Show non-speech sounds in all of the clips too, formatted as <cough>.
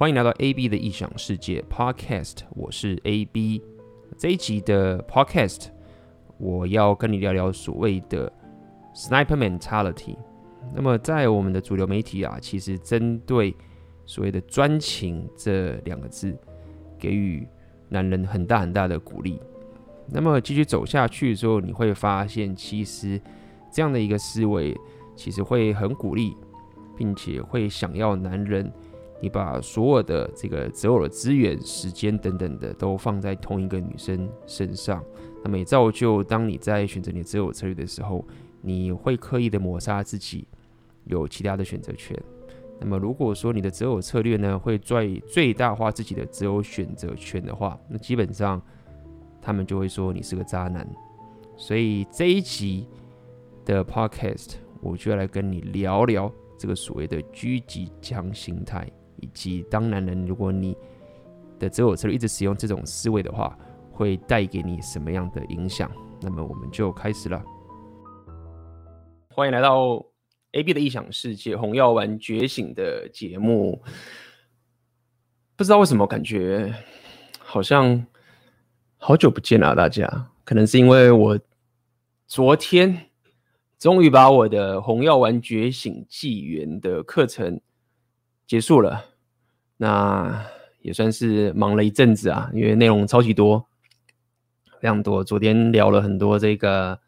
欢迎来到 AB 的异想世界 Podcast，我是 AB。这一集的 Podcast，我要跟你聊聊所谓的 Sniper Mentality。那么在我们的主流媒体啊，其实针对所谓的专情这两个字，给予男人很大很大的鼓励。那么继续走下去的时候，你会发现，其实这样的一个思维，其实会很鼓励，并且会想要男人，你把所有的这个择偶的资源、时间等等的，都放在同一个女生身上。那么也造就，当你在选择你择偶策略的时候，你会刻意的抹杀自己有其他的选择权。那么如果说你的择偶策略呢，会最最大化自己的择偶选择权的话，那基本上。他们就会说你是个渣男，所以这一集的 podcast 我就要来跟你聊聊这个所谓的狙击枪心态，以及当男人如果你的择偶策略一直使用这种思维的话，会带给你什么样的影响？那么我们就开始了。欢迎来到 AB 的异想世界红药丸觉醒的节目。不知道为什么感觉好像。好久不见了，大家。可能是因为我昨天终于把我的红药丸觉醒纪元的课程结束了，那也算是忙了一阵子啊，因为内容超级多，非常多。昨天聊了很多这个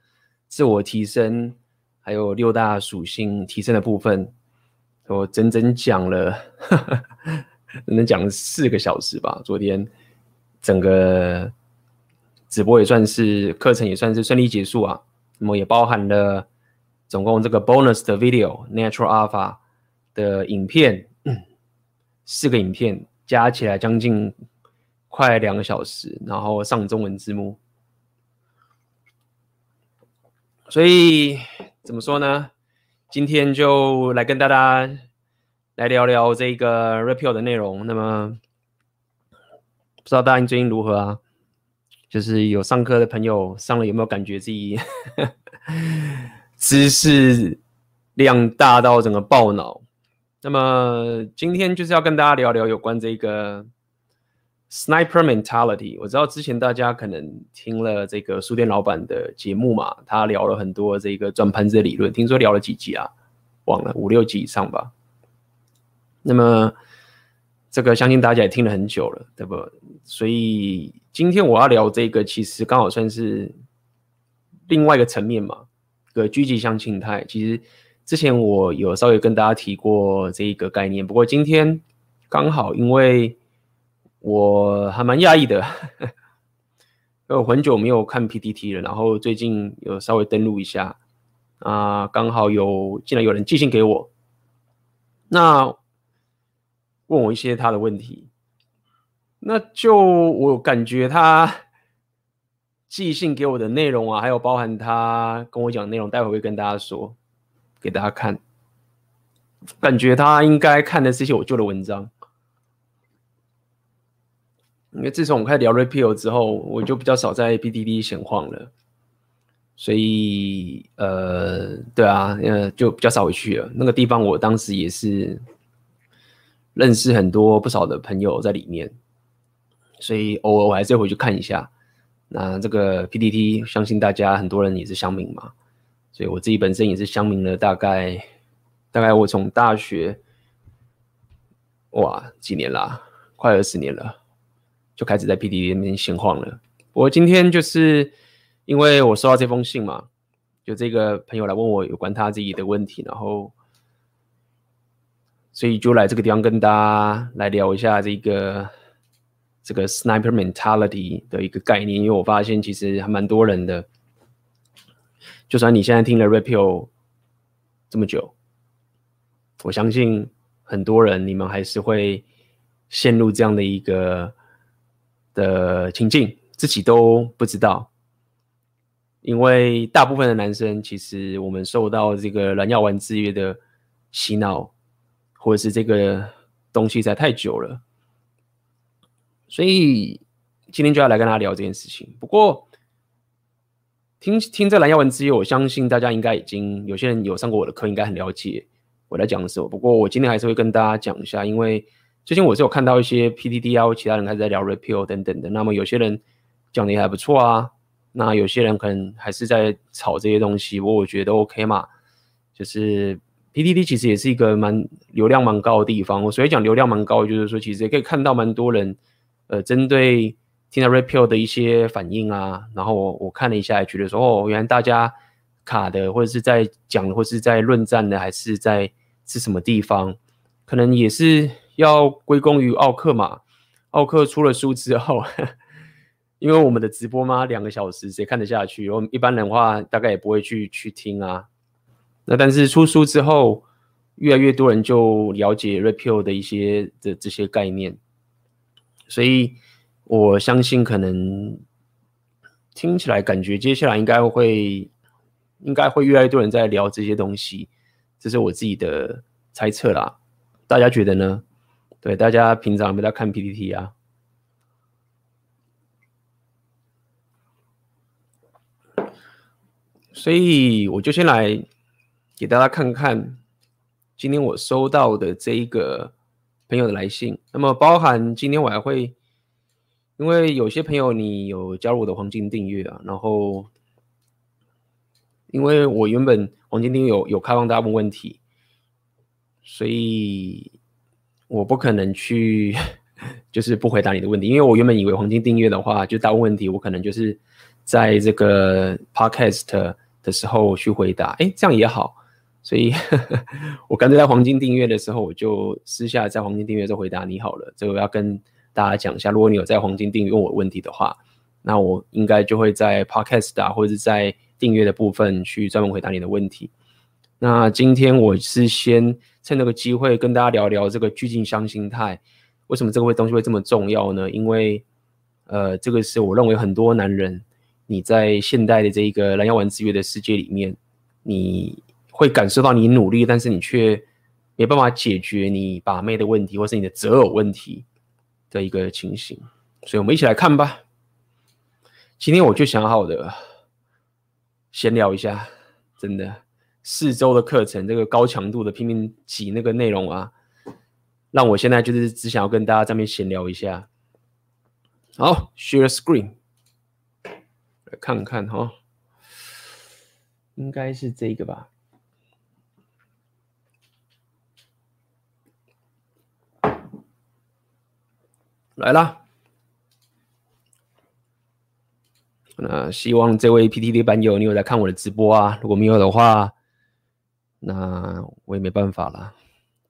自我提升，还有六大属性提升的部分，我整整讲了，<laughs> 整整讲了四个小时吧。昨天整个。直播也算是课程，也算是顺利结束啊。那么也包含了总共这个 bonus 的 video natural alpha 的影片，四个影片加起来将近快两个小时，然后上中文字幕。所以怎么说呢？今天就来跟大家来聊聊这个 Red Pill 的内容。那么不知道大家最近如何啊？就是有上课的朋友上了，有没有感觉自己 <laughs> 知识量大到整个爆脑？那么今天就是要跟大家聊聊有关这个 Sniper Mentality。我知道之前大家可能听了这个书店老板的节目嘛，他聊了很多这个转盘子的理论，听说聊了几集啊？忘了五六集以上吧。那么这个相信大家也听了很久了，对不？所以。今天我要聊这个，其实刚好算是另外一个层面嘛，个狙击枪心态。其实之前我有稍微跟大家提过这一个概念，不过今天刚好因为我还蛮讶异的，<laughs> 因为我很久没有看 PTT 了，然后最近有稍微登录一下，啊，刚好有竟然有人寄信给我，那问我一些他的问题。那就我感觉他寄信给我的内容啊，还有包含他跟我讲的内容，待会会跟大家说，给大家看。感觉他应该看的是一些我旧的文章，因为自从我开始聊 Red Pill 之后，我就比较少在 PTT 闲晃了，所以呃，对啊，呃，就比较少回去了。那个地方我当时也是认识很多不少的朋友在里面。所以偶尔我还是会回去看一下。那这个 PTT，相信大家很多人也是乡民嘛，所以我自己本身也是乡民了，大概大概我从大学，哇，几年啦，快二十年了，就开始在 P D D 里面闲晃了。我今天就是因为我收到这封信嘛，就这个朋友来问我有关他自己的问题，然后所以就来这个地方跟大家来聊一下这个。这个 sniper mentality 的一个概念，因为我发现其实还蛮多人的，就算你现在听了 Red Pill 这么久，我相信很多人你们还是会陷入这样的一个的情境，自己都不知道。因为大部分的男生，其实我们受到这个蓝药丸制约的洗脑，或者是这个东西在太久了。所以今天就要来跟大家聊这件事情。不过听听这蓝药丸之夜，我相信大家应该已经有些人有上过我的课，应该很了解我在讲的时候。不过我今天还是会跟大家讲一下，因为最近我是有看到一些 PDD 啊，其他人开始在聊 Repeal 等等的。那么有些人讲的也还不错啊，那有些人可能还是在炒这些东西，不过我觉得 OK 嘛。就是 PDD 其实也是一个蛮流量蛮高的地方。我所以讲流量蛮高，就是说其实也可以看到蛮多人呃针对听到 Repeal 的一些反应啊。然后我我看了一下，也觉得说哦，原来大家卡的或者是在讲或是在论战的，还是在是什么地方，可能也是。要归功于奥克嘛？奥克出了书之后，<laughs> 因为我们的直播嘛，两个小时谁看得下去？我们一般人的话，大概也不会去去听啊。那但是出书之后，越来越多人就了解 Repeal 的一些的这些概念，所以我相信可能听起来感觉接下来应该会应该会越来越多人在聊这些东西，这是我自己的猜测啦。大家觉得呢？对，大家平常有没有在看 PPT 啊？所以我就先来给大家看看今天我收到的这一个朋友的来信。那么包含今天我还会，因为有些朋友你有加入我的黄金订阅啊，然后因为我原本黄金订阅有有开放大家问问题，所以。我不可能去，<laughs> 就是不回答你的问题，因为我原本以为黄金订阅的话，就大问问题，我可能就是在这个 podcast 的时候去回答，哎，这样也好，所以 <laughs> 我干脆在黄金订阅的时候，我就私下在黄金订阅时候回答你好了。这个我要跟大家讲一下，如果你有在黄金订阅问我问题的话，那我应该就会在 podcast 啊，或者是在订阅的部分去专门回答你的问题。那今天我是先趁这个机会跟大家聊聊这个剧近乡心态，为什么这个会东西会这么重要呢？因为，呃，这个是我认为很多男人你在现代的这一个蓝药丸制约的世界里面，你会感受到你努力，但是你却没办法解决你把妹的问题，或是你的择偶问题的一个情形。所以我们一起来看吧。今天我就想好的闲聊一下，真的。四周的课程，这个高强度的拼命挤那个内容啊，让我现在就是只想要跟大家在这边闲聊一下。好，share screen，来看看哈，应该是这个吧。来啦，那希望这位 PTT 版友你有在看我的直播啊？如果没有的话，那我也没办法了，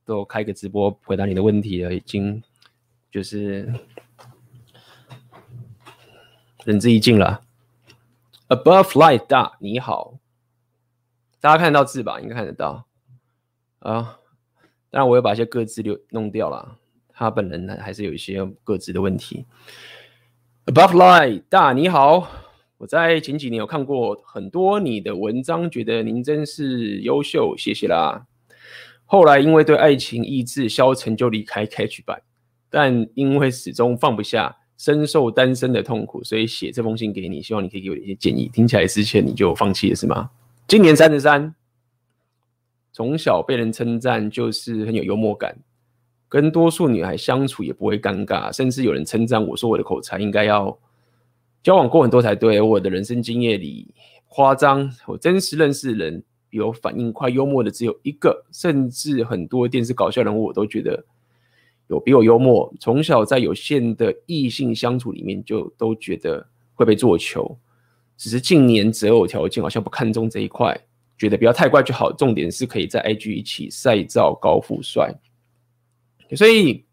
都开个直播回答你的问题了，已经就是仁至义尽了。Above light 大你好，大家看得到字吧？应该看得到啊。当然，我又把一些歌词留弄掉了，他本人呢还是有一些各自的问题。Above light 大你好。我在前几年有看过很多你的文章，觉得您真是优秀，谢谢啦。后来因为对爱情意志消沉，就离开 Catch 版，但因为始终放不下，深受单身的痛苦，所以写这封信给你，希望你可以给我一些建议。听起来之前你就放弃了是吗？今年三十三，从小被人称赞就是很有幽默感，跟多数女孩相处也不会尴尬，甚至有人称赞我说我的口才应该要。交往过很多才对，我的人生经验里夸张，我真实认识的人比我反应快、幽默的只有一个，甚至很多电视搞笑人物我都觉得有比我幽默。从小在有限的异性相处里面，就都觉得会被做球，只是近年择偶条件好像不看重这一块，觉得不要太怪就好。重点是可以在 IG 一起晒照高富帅，所以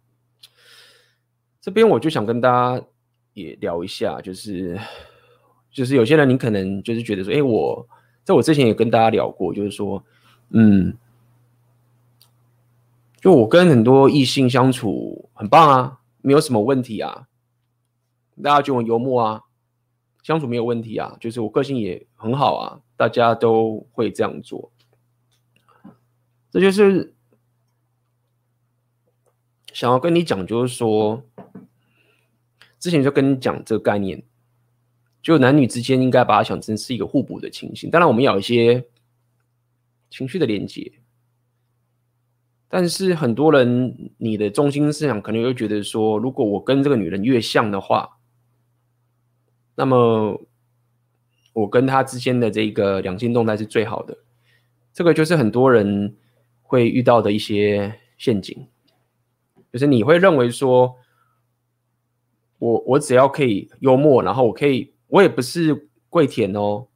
这边我就想跟大家。也聊一下，就是就是有些人，你可能就是觉得说，哎，我在我之前也跟大家聊过，就是说，嗯，就我跟很多异性相处很棒啊，没有什么问题啊，大家觉得我幽默啊，相处没有问题啊，就是我个性也很好啊，大家都会这样做，这就是想要跟你讲，就是说。之前就跟你讲这个概念，就男女之间应该把它想成是一个互补的情形。当然，我们要有一些情绪的连接。但是很多人，你的中心思想可能会觉得说，如果我跟这个女人越像的话，那么我跟她之间的这个两性动态是最好的。这个就是很多人会遇到的一些陷阱，就是你会认为说，我我只要可以幽默，然后我可以，我也不是跪舔哦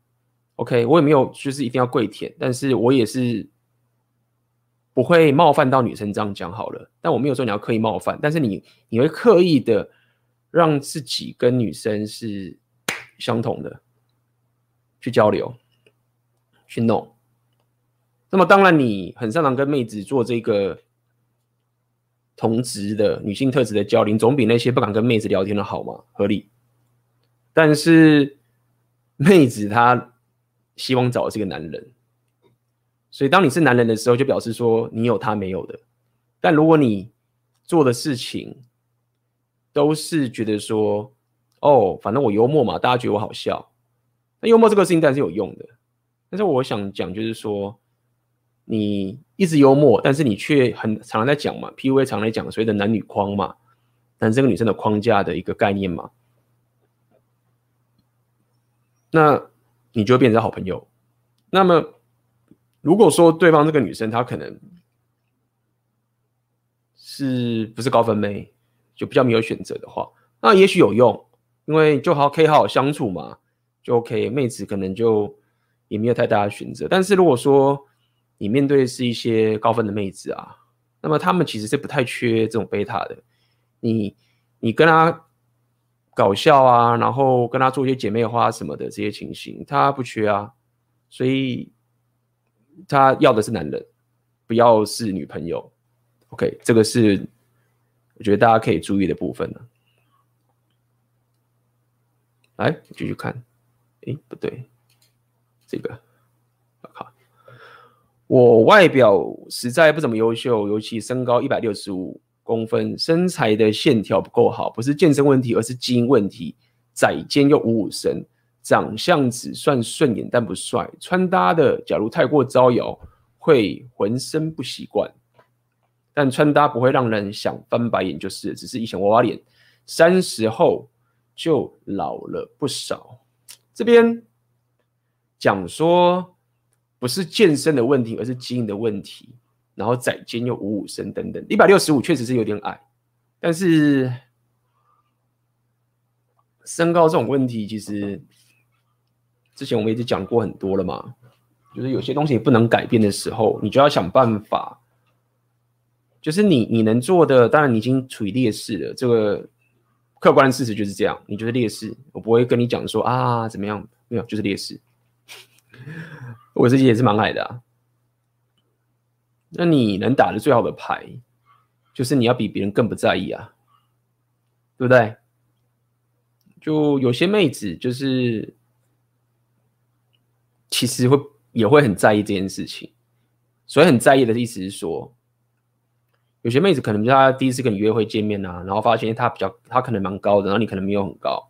，OK，我也没有就是一定要跪舔，但是我也是。不会冒犯到女生，这样讲好了。但我没有说你要刻意冒犯，但是你你会刻意的让自己跟女生是相同的，去交流，去弄。那么当然，你很擅长跟妹子做这个同职的女性特质的交流，总比那些不敢跟妹子聊天的好嘛，合理。但是妹子她希望找的是个男人。所以，当你是男人的时候，就表示说你有他没有的。但如果你做的事情都是觉得说，哦，反正我幽默嘛，大家觉得我好笑，那幽默这个事情当然是有用的。但是我想讲，就是说，你一直幽默，但是你却很常常在讲嘛，PUA 常来讲所谓的男女框嘛，男生跟女生的框架的一个概念嘛，那你就会变成好朋友。那么。如果说对方这个女生她可能是不是高分妹，就比较没有选择的话，那也许有用，因为就好可以好好相处嘛，就 OK。妹子可能就也没有太大的选择。但是如果说你面对的是一些高分的妹子啊，那么她们其实是不太缺这种贝塔的。你你跟她搞笑啊，然后跟她做一些姐妹花什么的这些情形，她不缺啊，所以。他要的是男人，不要是女朋友。OK，这个是我觉得大家可以注意的部分了。来，继续看。诶，不对，这个，我外表实在不怎么优秀，尤其身高一百六十五公分，身材的线条不够好，不是健身问题，而是基因问题。窄肩又五五身。长相只算顺眼，但不帅。穿搭的，假如太过招摇，会浑身不习惯。但穿搭不会让人想翻白眼，就是只是以前娃娃脸。三十后就老了不少。这边讲说不是健身的问题，而是基因的问题。然后窄肩又五五身等等，一百六十五确实是有点矮，但是身高这种问题其实。之前我们一直讲过很多了嘛，就是有些东西不能改变的时候，你就要想办法。就是你你能做的，当然你已经处于劣势了。这个客观事实就是这样，你就是劣势。我不会跟你讲说啊怎么样，没有，就是劣势。我自己也是蛮矮的啊。那你能打的最好的牌，就是你要比别人更不在意啊，对不对？就有些妹子就是。其实会也会很在意这件事情，所以很在意的意思是说，有些妹子可能她第一次跟你约会见面啊，然后发现她比较她可能蛮高的，然后你可能没有很高，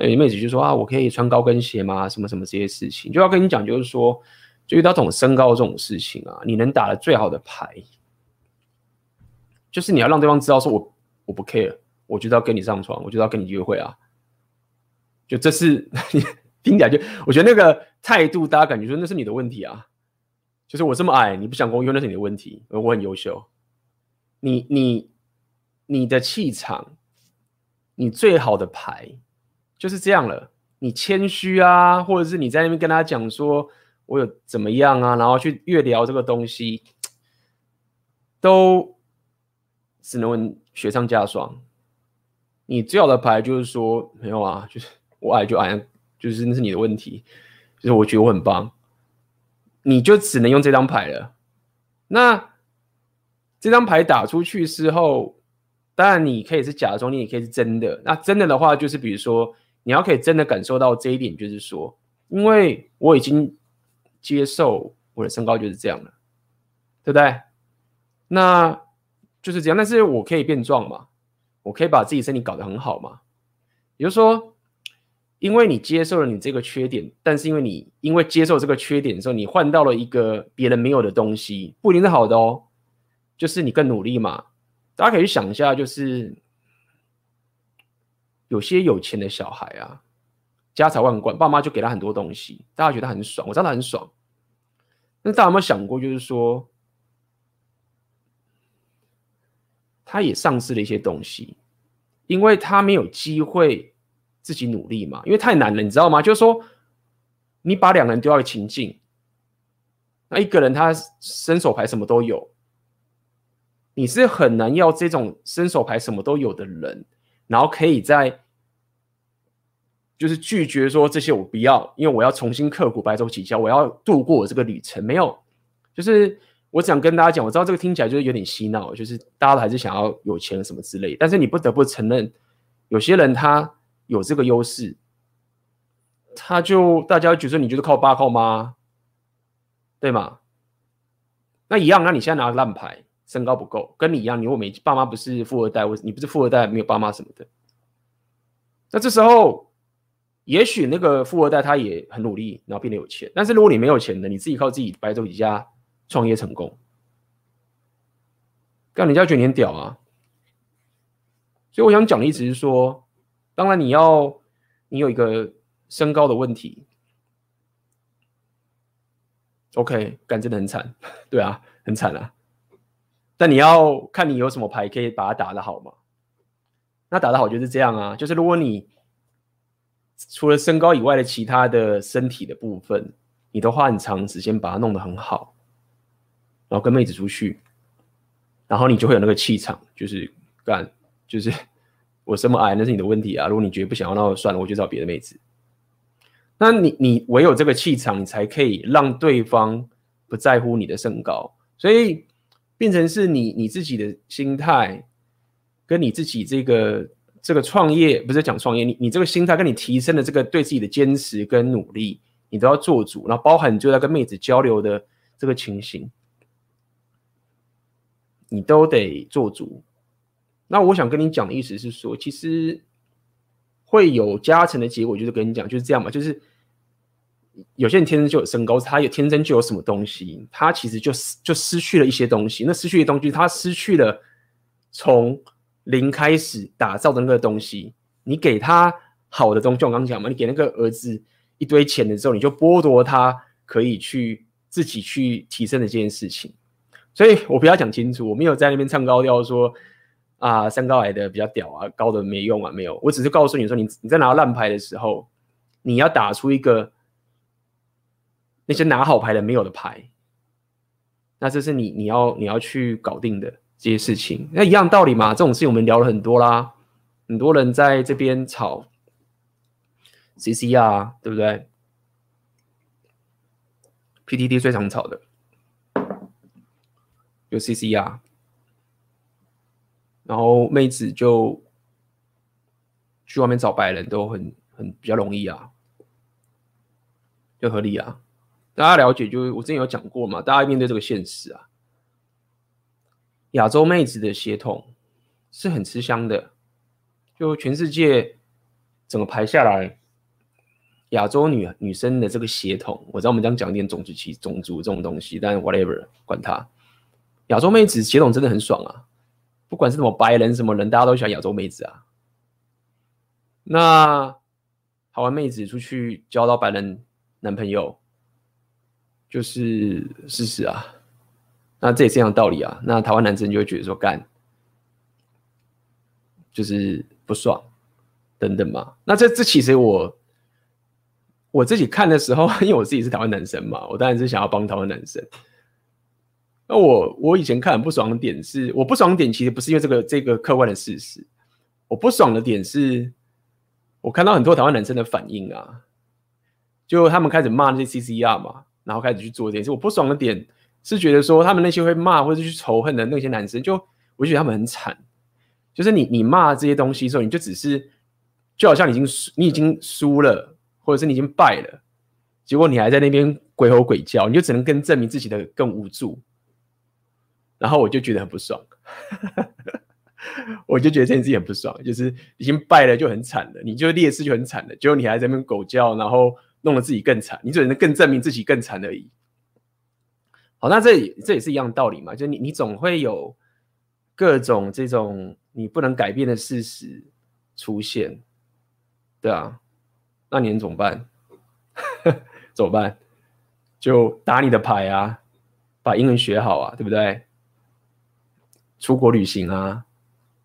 有妹子就说啊，我可以穿高跟鞋吗？什么什么这些事情，就要跟你讲，就是说，就遇到这种身高这种事情啊，你能打的最好的牌，就是你要让对方知道说我我不 care，我就要跟你上床，我就要跟你约会啊，就这是。<laughs> 听起来就，我觉得那个态度，大家感觉说那是你的问题啊，就是我这么矮，你不想跟我约，那是你的问题，我很优秀。你你你的气场，你最好的牌就是这样了。你谦虚啊，或者是你在那边跟他讲说我有怎么样啊，然后去越聊这个东西，都只能问雪上加霜。你最好的牌就是说没有啊，就是我矮就矮。就是那是你的问题，就是我觉得我很棒，你就只能用这张牌了。那这张牌打出去之后，当然你可以是假装，你也可以是真的。那真的的话，就是比如说你要可以真的感受到这一点，就是说，因为我已经接受我的身高就是这样了，对不对？那就是这样，但是我可以变壮嘛，我可以把自己身体搞得很好嘛，比如说。因为你接受了你这个缺点，但是因为你因为接受这个缺点的时候，你换到了一个别人没有的东西，不一定是好的哦。就是你更努力嘛。大家可以去想一下，就是有些有钱的小孩啊，家财万贯，爸妈就给他很多东西，大家觉得很爽，我知道他很爽。那大家有没有想过，就是说，他也丧失了一些东西，因为他没有机会自己努力嘛，因为太难了，你知道吗？就是说，你把两人丢到一情境，那一个人他伸手牌什么都有，你是很难要这种伸手牌什么都有的人，然后可以在。就是拒绝说这些我不要，因为我要重新刻苦白手起家，我要度过我这个旅程。没有，就是我想跟大家讲，我知道这个听起来就是有点洗脑，就是大家还是想要有钱什么之类。但是你不得不承认，有些人他有这个优势，他就大家觉得你就是靠爸靠妈，对吗？那一样，那你现在拿烂牌，身高不够，跟你一样，你如果没爸妈不是富二代，或你不是富二代，没有爸妈什么的，那这时候。也许那个富二代他也很努力，然后变得有钱。但是如果你没有钱的，你自己靠自己白手起家创业成功，让人家觉得你很屌啊。所以我想讲的意思是说，当然你要你有一个身高的问题，OK，干真的很惨，<laughs> 对啊，很惨啊。但你要看你有什么牌可以把它打得好嘛？那打得好就是这样啊，就是如果你。除了身高以外的其他的身体的部分，你都花很长时间把它弄得很好，然后跟妹子出去，然后你就会有那个气场，就是干，就是我这么矮那是你的问题啊。如果你觉得不想要，那就算了，我就找别的妹子。那你你唯有这个气场，你才可以让对方不在乎你的身高，所以变成是你你自己的心态跟你自己这个。这个创业不是讲创业，你你这个心态跟你提升的这个对自己的坚持跟努力，你都要做主，然后包含你就在跟妹子交流的这个情形，你都得做主。那我想跟你讲的意思是说，其实会有加成的结果，就是跟你讲就是这样嘛，就是有些人天生就有身高，他有天生就有什么东西，他其实就失就失去了一些东西，那失去的东西，他失去了从。零开始打造的那个东西，你给他好的东西，我刚刚讲嘛，你给那个儿子一堆钱的时候，你就剥夺他可以去自己去提升的这件事情。所以我不要讲清楚，我没有在那边唱高调说啊，身高矮的比较屌啊，高的没用啊，没有。我只是告诉你说，你你在拿烂牌的时候，你要打出一个那些拿好牌的没有的牌，那这是你你要你要去搞定的。这些事情，那一样道理嘛。这种事情我们聊了很多啦，很多人在这边吵 C C 啊对不对？PTT 最常吵的有 C C 啊然后妹子就去外面找白人都很很比较容易啊，就合理啊。大家了解，就是我之前有讲过嘛，大家面对这个现实啊。亚洲妹子的血统是很吃香的，就全世界整个排下来，亚洲女女生的这个血统，我知道我们这样讲一点种族歧种族这种东西，但 whatever 管他，亚洲妹子血统真的很爽啊！不管是什么白人什么人，大家都喜欢亚洲妹子啊。那台湾妹子出去交到白人男朋友，就是事实啊。那这也是一样的道理啊。那台湾男生就会觉得说干，就是不爽等等嘛。那这这其实我我自己看的时候，<laughs> 因为我自己是台湾男生嘛，我当然是想要帮台湾男生。那我我以前看很不爽的点是，我不爽的点其实不是因为这个这个客观的事实，我不爽的点是，我看到很多台湾男生的反应啊，就他们开始骂那些 CCR 嘛，然后开始去做这件事。我不爽的点。是觉得说他们那些会骂或者去仇恨的那些男生，就我觉得他们很惨。就是你你骂这些东西的时候，你就只是就好像已经输，你已经输了，或者是你已经败了，结果你还在那边鬼吼鬼叫，你就只能更证明自己的更无助。然后我就觉得很不爽，<laughs> 我就觉得这件事很不爽，就是已经败了就很惨了，你就劣势就很惨了，结果你还在那边狗叫，然后弄得自己更惨，你只能更证明自己更惨而已。好，那这这也是一样的道理嘛，就你你总会有各种这种你不能改变的事实出现，对啊，那你能怎么办？<laughs> 怎么办？就打你的牌啊，把英文学好啊，对不对？出国旅行啊，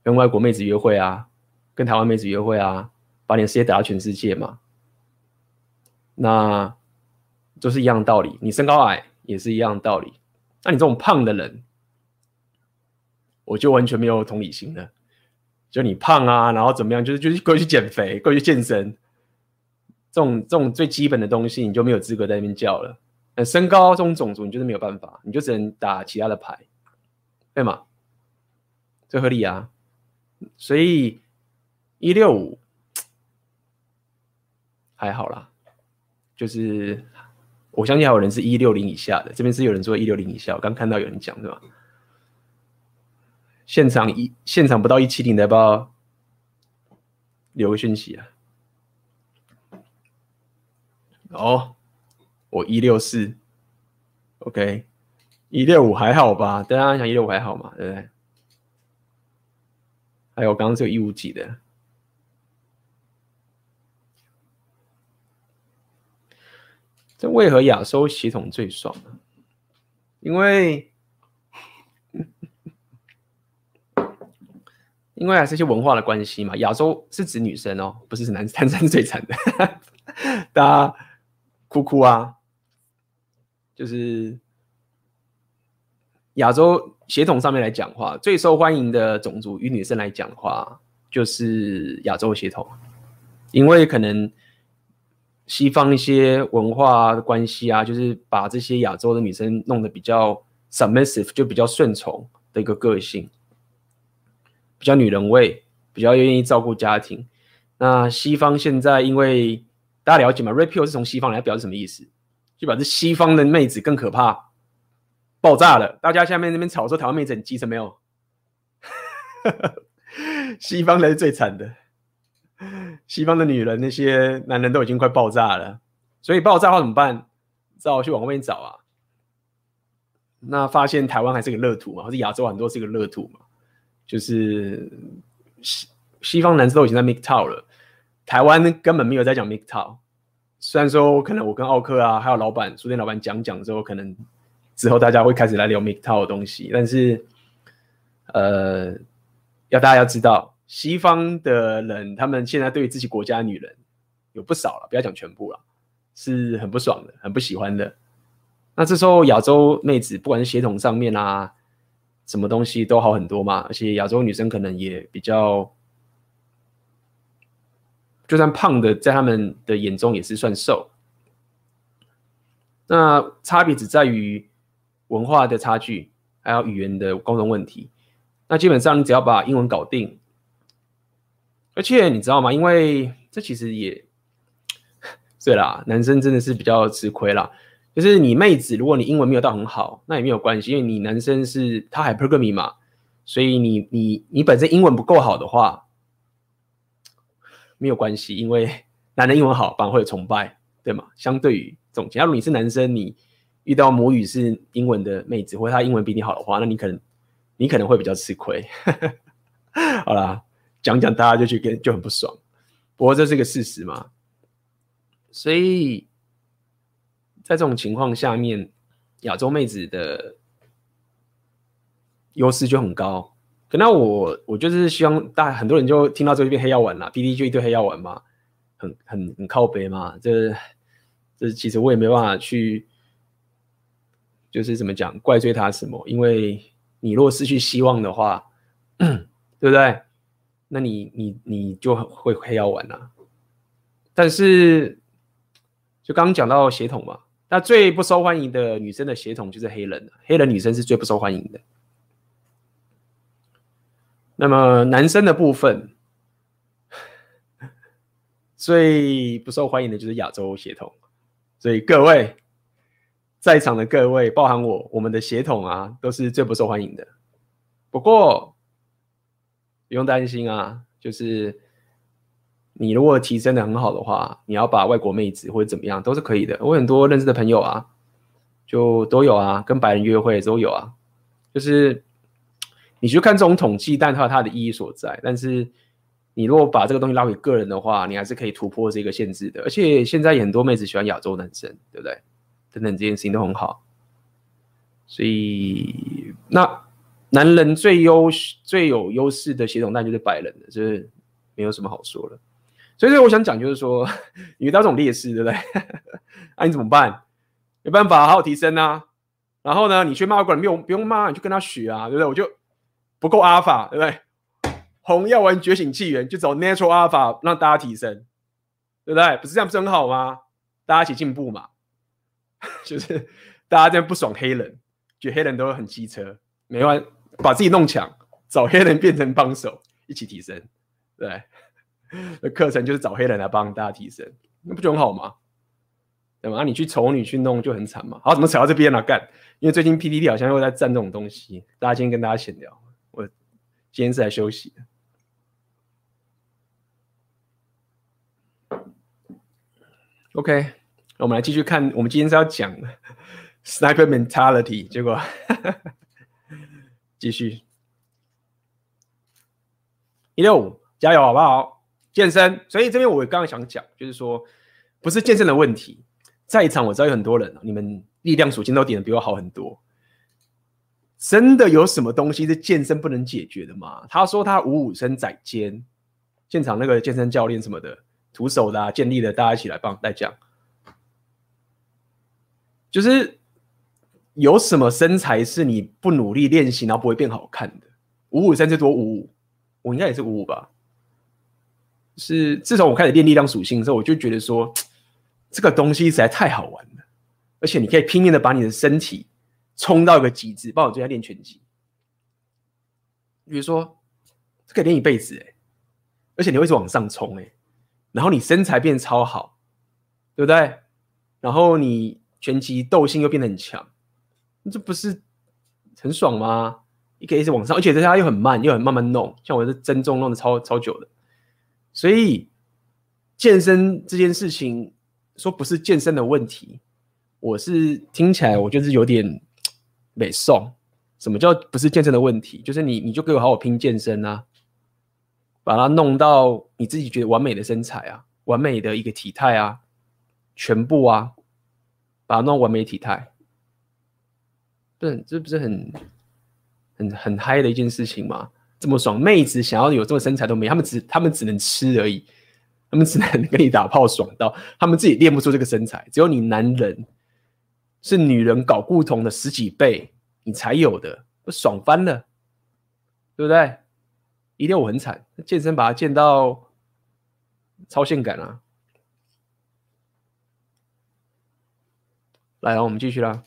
跟外国妹子约会啊，跟台湾妹子约会啊，把你的事业打到全世界嘛。那就是一样道理，你身高矮也是一样道理。那你这种胖的人，我就完全没有同理心了。就你胖啊，然后怎么样，就是就是过去减肥，过去健身，这种这种最基本的东西，你就没有资格在那边叫了。那身高这种种族，你就是没有办法，你就只能打其他的牌，对吗？这合理啊。所以一六五 <tsk> 还好啦。就是我相信还有人是一六零以下的，这边是有人做一六零以下，我刚看到有人讲，对吧？现场一现场不到一七零的，要不要留个讯息啊？哦，我一六四，OK，一六五还好吧？大家想一六五还好嘛？对不对？还有刚刚是有一五几的。这为何亚洲血统最爽呢？因为，<laughs> 因为还是些文化的关系嘛。亚洲是指女生哦，不是指男生，<laughs> 男生最惨的，<laughs> 大家哭哭啊！就是亚洲血统上面来讲话，最受欢迎的种族，与女生来讲话，就是亚洲血统，因为可能。西方一些文化的关系啊，就是把这些亚洲的女生弄得比较 submissive，就比较顺从的一个个性，比较女人味，比较愿意照顾家庭。那西方现在因为大家了解嘛 r a p i o 是从西方来，表示什么意思？就表示西方的妹子更可怕，爆炸了。大家下面那边吵说台湾妹子很机车没有？<laughs> 西方才是最惨的。<laughs> 西方的女人，那些男人都已经快爆炸了，所以爆炸的话怎么办？只好去往外面找啊。那发现台湾还是个乐土嘛，或者亚洲很多是个乐土嘛，就是西西方男生都已经在 MGTOW 了，台湾根本没有在讲 MGTOW。虽然说可能我跟奥克啊，还有老板书店老板讲讲之后，可能之后大家会开始来聊 MGTOW 的东西，但是呃，要大家要知道。西方的人，他们现在对自己国家女人有不少了，不要讲全部了，是很不爽的，很不喜欢的。那这时候亚洲妹子，不管是协同上面啊，什么东西都好很多嘛，而且亚洲女生可能也比较，就算胖的，在他们的眼中也是算瘦。那差别只在于文化的差距，还有语言的沟通问题。那基本上你只要把英文搞定。而且你知道吗？因为这其实也 <laughs> 对啦，男生真的是比较吃亏啦。就是你妹子，如果你英文没有到很好，那也没有关系，因为你男生是他还 pergamy 嘛，所以你你你本身英文不够好的话，没有关系，因为男人英文好反而会有崇拜，对吗？相对于总结，假如你是男生，你遇到母语是英文的妹子，或者他英文比你好的话，那你可能你可能会比较吃亏。<laughs> 好啦。讲讲大家就去跟就很不爽，不过这是个事实嘛，所以在这种情况下面，亚洲妹子的优势就很高。可那我我就是希望大家很多人就听到这一边黑药丸啦，PD 就一堆黑药丸嘛，很很很靠北嘛，这这其实我也没办法去，就是怎么讲怪罪他什么，因为你若失去希望的话，<coughs> 对不对？那你你你就会黑药丸啊，但是就刚刚讲到血统嘛，那最不受欢迎的女生的血统就是黑人，黑人女生是最不受欢迎的。那么男生的部分 <laughs> 最不受欢迎的就是亚洲血统，所以各位在场的各位，包含我，我们的血统啊都是最不受欢迎的。不过。不用担心啊，就是你如果提升的很好的话，你要把外国妹子或者怎么样都是可以的。我很多认识的朋友啊，就都有啊，跟白人约会都有啊，就是你去看这种统计，但它有它的意义所在。但是你如果把这个东西拉回个人的话，你还是可以突破这个限制的。而且现在很多妹子喜欢亚洲男生，对不对？等等，这件事情都很好。所以那男人最优最有优势的血统，那就是白人的，就是没有什么好说的。所以说，我想讲就是说，<laughs> 遇到这种劣势，对不对？那、<laughs> 你怎么办？没办法，好好提升啊。然后呢，你去骂过来，不用不用骂，你去跟他学啊，对不对？我就不够阿法，对不对？红药丸觉醒纪元就走 natural alpha，让大家提升，对不对？不是这样，不是很好吗？大家一起进步嘛。<laughs> 就是大家这样不爽黑人，觉得黑人都很机车，没完，把自己弄强，找黑人变成帮手，一起提升，对。那课程就是找黑人来帮大家提升，那不就很好吗？对吗？啊、你去丑女去弄就很惨嘛。好，怎么扯到这边了、啊？干，因为最近 PTT 好像又在战这种东西。大家今天跟大家闲聊，我今天是来休息的。OK，我们来继续看，我们今天是要讲 <laughs> Sniper Mentality，结果继续一六五，加油好不好？健身，所以这边我刚刚想讲，就是说不是健身的问题。在场我知道有很多人，你们力量属性都点的比我好很多。真的有什么东西是健身不能解决的吗？他说他五五身窄肩，现场那个健身教练什么的，徒手的、啊、健力的，大家一起来帮来讲。就是有什么身材是你不努力练习然后不会变好看的？五五三最多五五，我应该也是五五吧？是自从我开始练力量属性之后，我就觉得说。这个东西实在太好玩了，而且你可以拼命的把你的身体冲到一个极致。包括我最近练拳击，比如说，这可以练一辈子哎，而且你会一直往上冲哎，然后你身材变超好，对不对？然后你拳击斗性又变得很强，这不是很爽吗？你可以一直往上，而且这下又很慢，又很慢慢弄，像我是增重弄的超超久的，所以健身这件事情。说不是健身的问题，我是听起来我就是有点没送。什么叫不是健身的问题？就是你你就给我好好拼健身啊，把它弄到你自己觉得完美的身材啊，完美的一个体态啊，全部啊，把它弄完美体态，对，这不是很很很嗨的一件事情吗？这么爽，妹子想要有这么身材都没，他们只他们只能吃而已。他们只能 <laughs> 跟你打炮爽到，他们自己练不出这个身材，只有你男人是女人搞不同的十几倍，你才有的，爽翻了，对不对？一定我很惨，健身把它健到超性感啊！来，我们继续啦。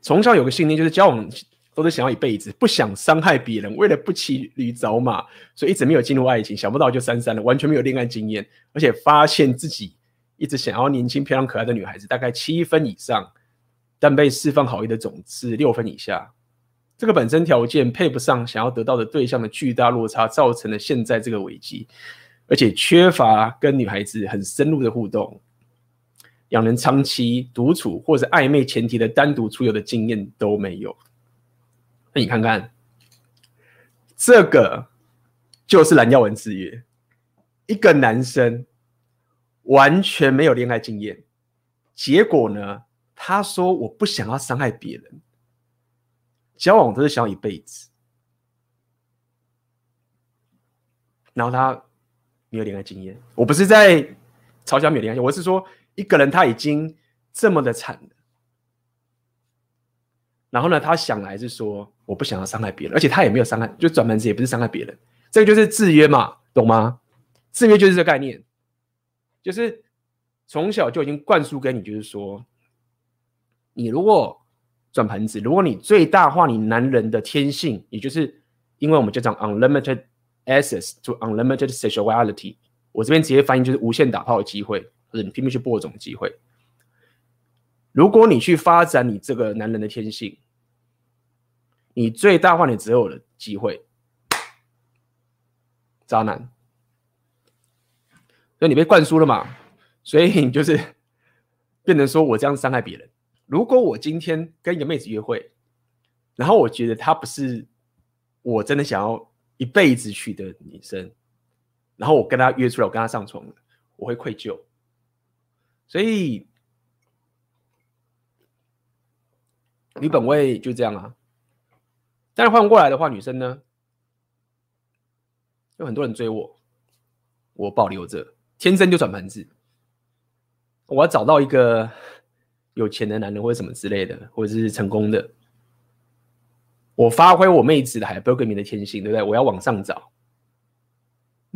从小有个信念，就是交往。都是想要一辈子，不想伤害别人，为了不骑驴找马，所以一直没有进入爱情。想不到就三三了，完全没有恋爱经验，而且发现自己一直想要年轻、漂亮、可爱的女孩子，大概七分以上，但被释放好意的种子六分以下。这个本身条件配不上想要得到的对象的巨大落差，造成了现在这个危机，而且缺乏跟女孩子很深入的互动，两人长期独处或者暧昧前提的单独出游的经验都没有。那你看看，这个就是蓝耀文制约。一个男生完全没有恋爱经验，结果呢，他说我不想要伤害别人，交往都是想要一辈子，然后他没有恋爱经验。我不是在嘲笑没有恋爱经验，我是说一个人他已经这么的惨了。然后呢，他想来是说，我不想要伤害别人，而且他也没有伤害，就转盘子也不是伤害别人，这个就是制约嘛，懂吗？制约就是这个概念，就是从小就已经灌输给你，就是说，你如果转盘子，如果你最大化你男人的天性，也就是因为我们就讲 unlimited access to unlimited sexuality，我这边直接翻译就是无限打炮的机会，或者你拼命去播种机会。如果你去发展你这个男人的天性，你最大化你择偶的机会，渣男。所以你被灌输了嘛？所以你就是变成说我这样伤害别人。如果我今天跟一个妹子约会，然后我觉得她不是我真的想要一辈子娶的女生，然后我跟她约出来，我跟她上床了，我会愧疚。所以女本位就这样啊。但是换过来的话，女生呢，有很多人追我，我保留着，天生就转盘子。我要找到一个有钱的男人，或者什么之类的，或者是成功的，我发挥我妹子的海 Bergman 的天性，对不对？我要往上找，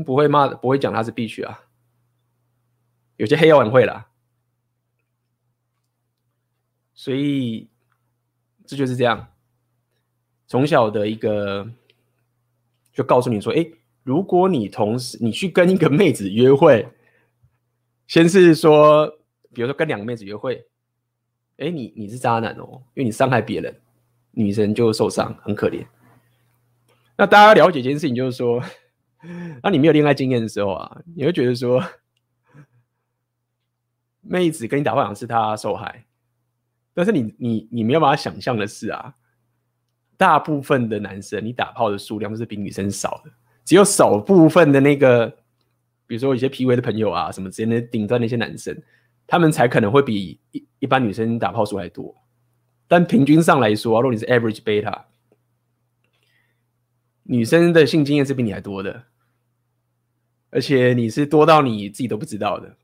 不会骂，不会讲他是必须啊。有些黑要晚会啦，所以这就是这样。从小的一个，就告诉你说：“哎，如果你同时你去跟一个妹子约会，先是说，比如说跟两个妹子约会，哎，你你是渣男哦，因为你伤害别人，女生就受伤，很可怜。那大家了解一件事情，就是说，当你没有恋爱经验的时候啊，你会觉得说，妹子跟你打炮好像是她受害，但是你你你没有办法想象的是啊。”大部分的男生，你打炮的数量都是比女生少的，只有少部分的那个，比如说一些 PUA 的朋友啊，什么之类的顶端那些男生，他们才可能会比一一般女生打炮数还多。但平均上来说，如果你是 average beta，女生的性经验是比你还多的，而且你是多到你自己都不知道的。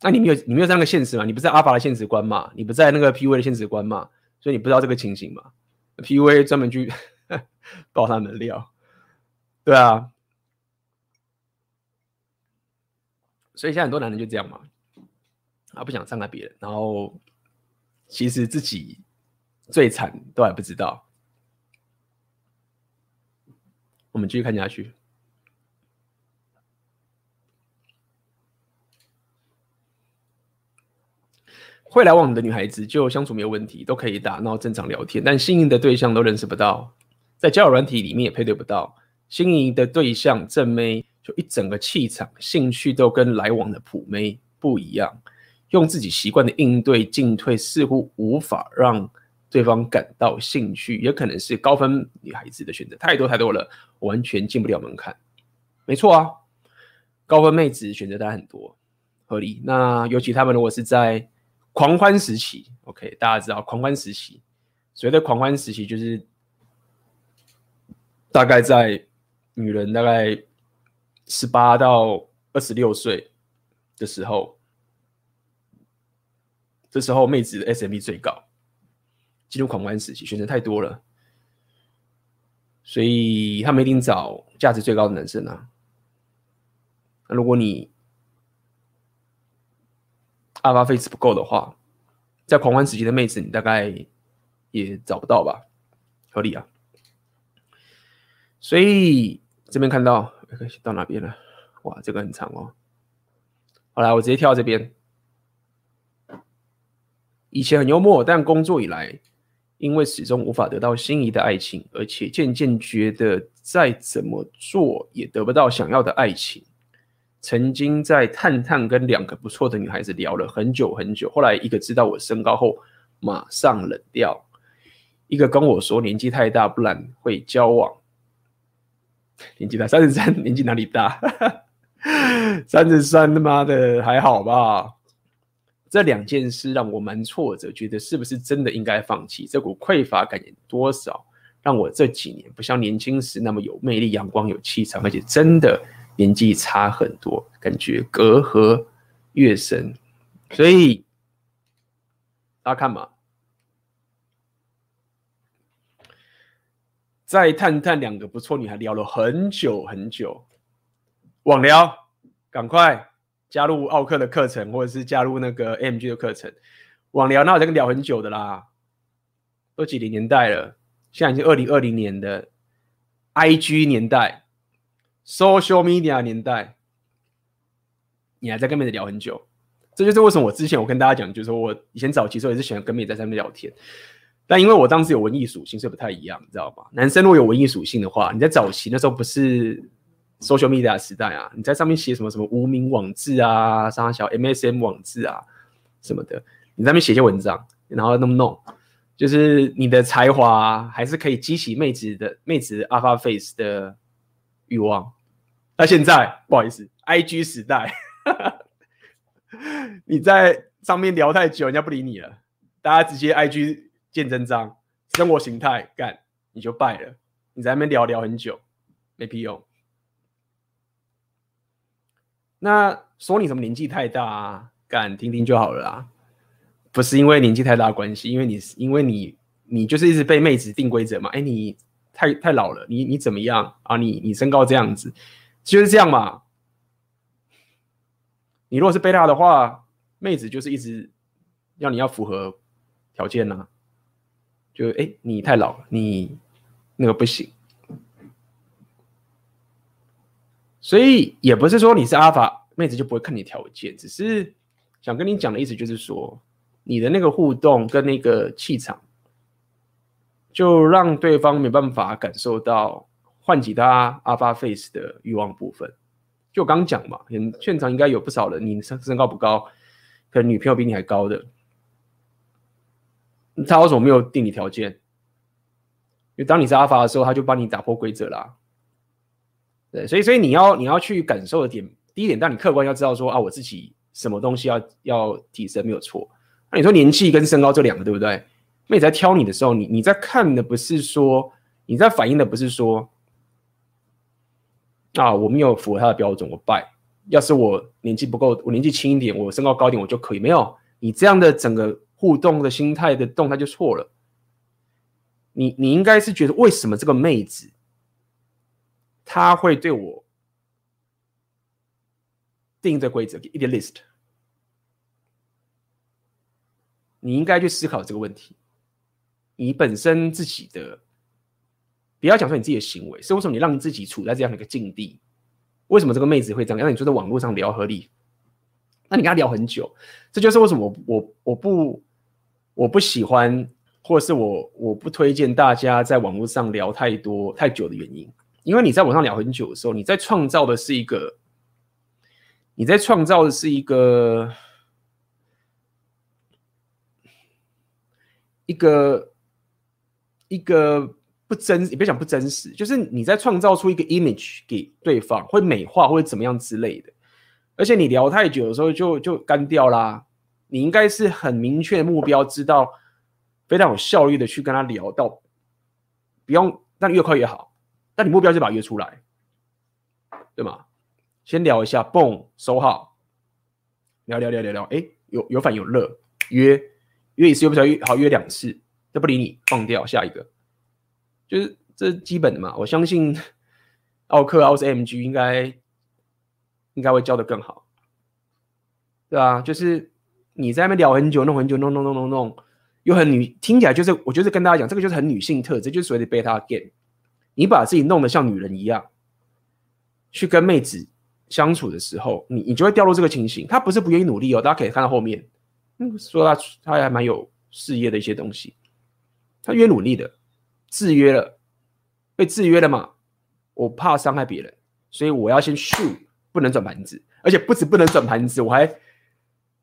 那你没有你没有这样的现实嘛？你不在阿法的现实观嘛？你不在那个 PUA 的现实观嘛？所以你不知道这个情形嘛？PUA 专门去 <laughs> 爆他们的料，对啊。所以现在很多男人就这样嘛，他不想伤害别人，然后其实自己最惨都还不知道。我们继续看下去。会来往的女孩子就相处没有问题，都可以打闹正常聊天，但心仪的对象都认识不到，在交友软体里面也配对不到。心仪的对象正妹就一整个气场、兴趣都跟来往的普妹不一样，用自己习惯的应对进退，似乎无法让对方感到兴趣，也可能是高分女孩子的选择太多太多了，完全进不了门槛。没错啊，高分妹子选择当然很多，合理。那尤其他们如果是在狂欢时期，OK，大家知道狂欢时期，所谓的狂欢时期就是大概在女人大概十八到二十六岁的时候，这时候妹子的 SMV 最高，进入狂欢时期，选择太多了，所以他们一定找价值最高的男生啊。那如果你阿巴费斯不够的话，在狂欢时期的妹子，你大概也找不到吧？合理啊。所以这边看到，到哪边了？哇，这个很长哦。好来，我直接跳这边。以前很幽默，但工作以来，因为始终无法得到心仪的爱情，而且渐渐觉得再怎么做也得不到想要的爱情。曾经在探探跟两个不错的女孩子聊了很久很久，后来一个知道我身高后马上冷掉，一个跟我说年纪太大不然会交往，年纪大三十三，<laughs> 年纪哪里大？三十三他妈的还好吧？这两件事让我蛮挫折，觉得是不是真的应该放弃？这股匮乏感有多少让我这几年不像年轻时那么有魅力、阳光、有气场，而且真的。年纪差很多，感觉隔阂越深，所以大家看嘛，在探探两个不错女孩聊了很久很久，网聊，赶快加入奥克的课程，或者是加入那个 MG 的课程。网聊那我这个聊很久的啦，都几零年代了，现在已经二零二零年的 IG 年代。Social media 年代，你还在跟妹子聊很久，这就是为什么我之前我跟大家讲，就是说我以前早期时候也是喜欢跟妹子在上面聊天，但因为我当时有文艺属性，所以不太一样，你知道吗？男生如果有文艺属性的话，你在早期那时候不是 Social media 时代啊，你在上面写什么什么无名网志啊，啥小 MSM 网志啊，什么的，你在那边写些文章，然后那么弄，就是你的才华还是可以激起妹子的妹子的 Alpha Face 的欲望。那现在不好意思，IG 时代，<laughs> 你在上面聊太久，人家不理你了，大家直接 IG 见真章，生活形态干，你就败了。你在那边聊聊很久，没屁用。那说你什么年纪太大啊？敢听听就好了啦，不是因为年纪太大关系，因为你是因为你你就是一直被妹子定规则嘛。哎，你太太老了，你你怎么样啊？你你身高这样子，就是这样嘛。你如果是贝塔的话，妹子就是一直要你要符合条件呐、啊。就哎，你太老了，你那个不行。所以也不是说你是阿法妹子就不会看你条件，只是想跟你讲的意思就是说，你的那个互动跟那个气场，就让对方没办法感受到唤起他阿法 face 的欲望部分。就我刚讲嘛，现场应该有不少人，你身身高不高，可能女朋友比你还高的，他为什么没有定你条件？因为当你是阿法的时候，他就帮你打破规则啦。对，所以所以你要你要去感受的点，第一点，但你客观要知道说啊，我自己什么东西要要提升没有错。那你说年纪跟身高这两个对不对？那你在挑你的时候，你你在看的不是说，你在反映的不是说，啊，我没有符合他的标准，我败。要是我年纪不够，我年纪轻一点，我身高高一点，我就可以。没有，你这样的整个互动的心态的动态就错了。你你应该是觉得为什么这个妹子？他会对我定这规则，一点 list。你应该去思考这个问题。你本身自己的，不要讲说你自己的行为，是为什么你让自己处在这样的一个境地？为什么这个妹子会这样？让你坐在网络上聊合理？那你跟他聊很久，这就是为什么我我我不我不喜欢，或者是我我不推荐大家在网络上聊太多太久的原因。因为你在网上聊很久的时候，你在创造的是一个，你在创造的是一个，一个一个不真，你别讲不真实，就是你在创造出一个 image 给对方，会美化或者怎么样之类的。而且你聊太久的时候就，就干掉啦。你应该是很明确的目标，知道非常有效率的去跟他聊到，不用，但越快越好。那你目标就把他约出来，对吗？先聊一下，蹦收号，聊聊聊聊聊，哎、有有反有乐，约约一次又不晓得约好约两次，都不理你，放掉下一个，就是这基本的嘛。我相信奥克奥斯 MG 应该应该会教的更好，对吧？就是你在那边聊很久，弄很久，弄弄弄弄弄，又很女，听起来就是我觉得跟大家讲，这个就是很女性特质，就是所谓的 beta game。你把自己弄得像女人一样，去跟妹子相处的时候，你你就会掉入这个情形。他不是不愿意努力哦，大家可以看到后面，嗯，说他他还蛮有事业的一些东西，他愿意努力的，制约了，被制约了嘛。我怕伤害别人，所以我要先 shoot，不能转盘子，而且不止不能转盘子，我还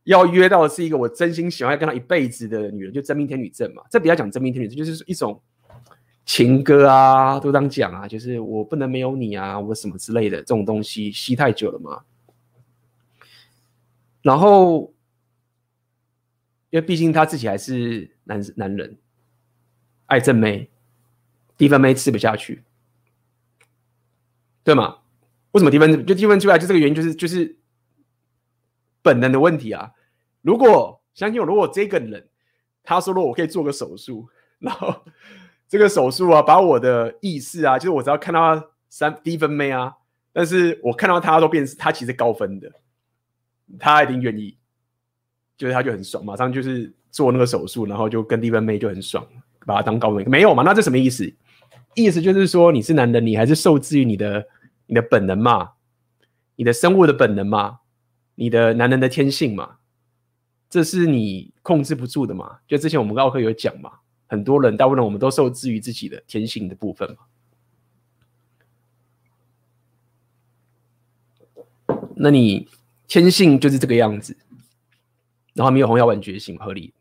要约到的是一个我真心喜欢跟他一辈子的女人，就真命天女证嘛。这比较讲真命天女证，就是一种。情歌啊，都这样讲啊，就是我不能没有你啊，我什么之类的这种东西，吸太久了嘛。然后，因为毕竟他自己还是男男人，爱正妹，低分妹吃不下去，对吗？为什么低分就低分出来？就这个原因，就是就是本能的问题啊。如果相信我，如果这个人他说了我可以做个手术，<laughs> 然后。这个手术啊，把我的意识啊，就是我只要看到三低分妹啊，但是我看到他都变，他其实高分的，他一定愿意，就是他就很爽，马上就是做那个手术，然后就跟低分妹就很爽，把他当高分没有嘛？那这什么意思？意思就是说你是男的，你还是受制于你的你的本能嘛，你的生物的本能嘛，你的男人的天性嘛，这是你控制不住的嘛？就之前我们奥克有讲嘛。很多人，大部分我们都受制于自己的天性的部分嘛。那你天性就是这个样子，然后没有红药丸觉醒，合理。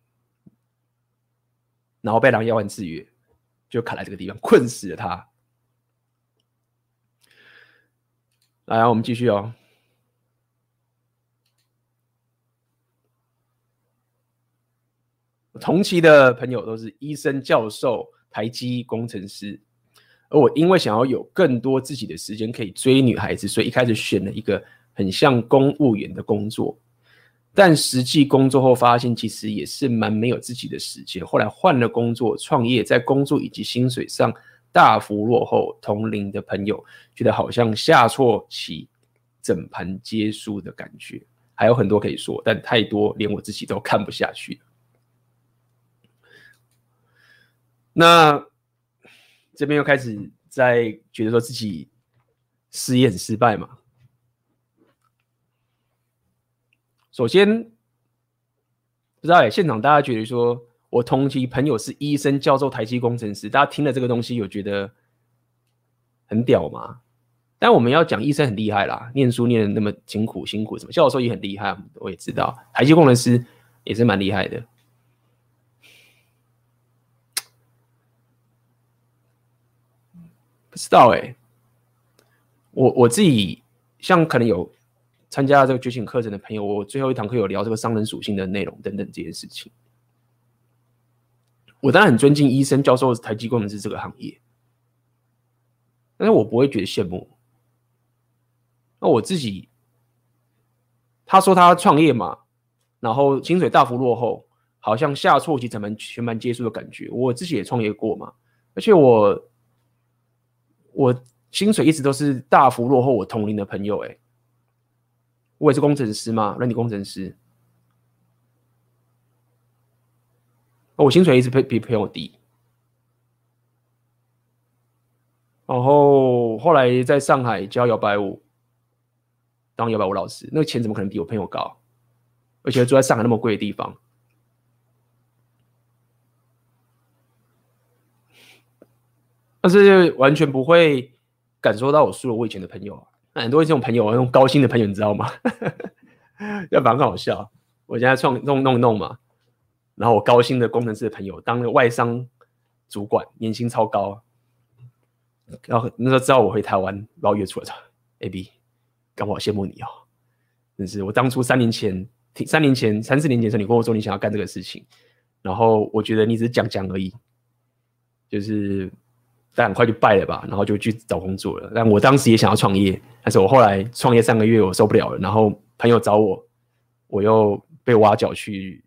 然后被狼妖丸制约，就卡在这个地方，困死了他。来，我们继续哦。同期的朋友都是医生、教授、台积工程师，而我因为想要有更多自己的时间可以追女孩子，所以一开始选了一个很像公务员的工作。但实际工作后发现，其实也是蛮没有自己的时间。后来换了工作，创业，在工作以及薪水上大幅落后同龄的朋友，觉得好像下错棋，整盘皆输的感觉。还有很多可以说，但太多连我自己都看不下去。那这边又开始在觉得说自己事业很失败嘛？首先，不知道哎，现场大家觉得说我同期朋友是医生、教授、台积工程师，大家听了这个东西有觉得很屌吗？但我们要讲医生很厉害啦，念书念的那么辛苦辛苦，什么教授也很厉害，我也知道，台积工程师也是蛮厉害的。不知道哎，我我自己像可能有参加这个觉醒课程的朋友，我最后一堂课有聊这个商人属性的内容等等这件事情。我当然很尊敬医生、教授、台积工程师这个行业，但是我不会觉得羡慕。那我自己，他说他创业嘛，然后薪水大幅落后，好像下错棋全盘全盘皆输的感觉。我自己也创业过嘛，而且我。我薪水一直都是大幅落后我同龄的朋友，哎，我也是工程师嘛，软体工程师，我薪水一直比比朋友低，然后后来在上海教摇摆舞，当摇摆舞老师，那个钱怎么可能比我朋友高？而且住在上海那么贵的地方。但是完全不会感受到我输了我以前的朋友啊，很多这种朋友，那种高薪的朋友，你知道吗？<laughs> 要不然很好笑。我现在创弄弄弄嘛，然后我高薪的工程师的朋友当了外商主管，年薪超高。然后那时候知道我回台湾，把我约出来，说：“AB，刚好羡慕你哦，真是我当初三年前、三年前、三四年前的时候，你跟我说你想要干这个事情，然后我觉得你只是讲讲而已，就是。”但很快就败了吧，然后就去找工作了。但我当时也想要创业，但是我后来创业三个月我受不了了，然后朋友找我，我又被挖角去，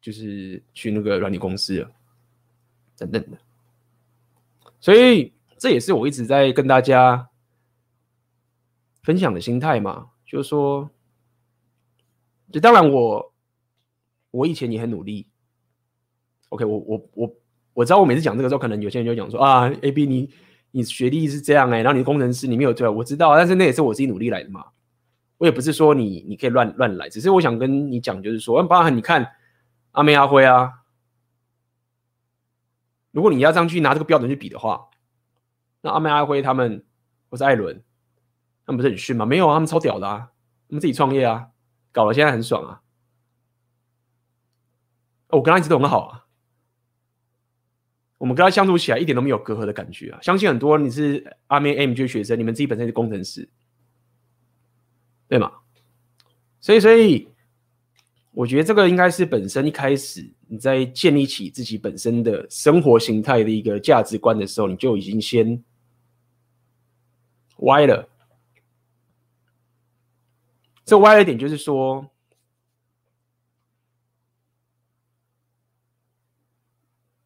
就是去那个软体公司了，等等的。所以这也是我一直在跟大家分享的心态嘛，就是说，就当然我我以前也很努力。OK，我我我。我知道我每次讲这个时候，可能有些人就讲说啊，AB 你你学历是这样哎、然后你工程师你没有对，我知道，但是那也是我自己努力来的嘛。我也不是说你你可以乱乱来，只是我想跟你讲，就是说，包含你看阿妹阿辉啊，如果你要这样去拿这个标准去比的话，那阿妹阿辉他们或是艾伦，他们不是很逊吗？没有啊，他们超屌的啊，他们自己创业啊，搞得现在很爽啊。我跟他一直都很好啊。我们跟他相处起来一点都没有隔阂的感觉啊！相信很多你是阿妹 M 这学生，你们自己本身是工程师，对吗？所以，所以我觉得这个应该是本身一开始你在建立起自己本身的生活形态的一个价值观的时候，你就已经先歪了。这歪了一点就是说。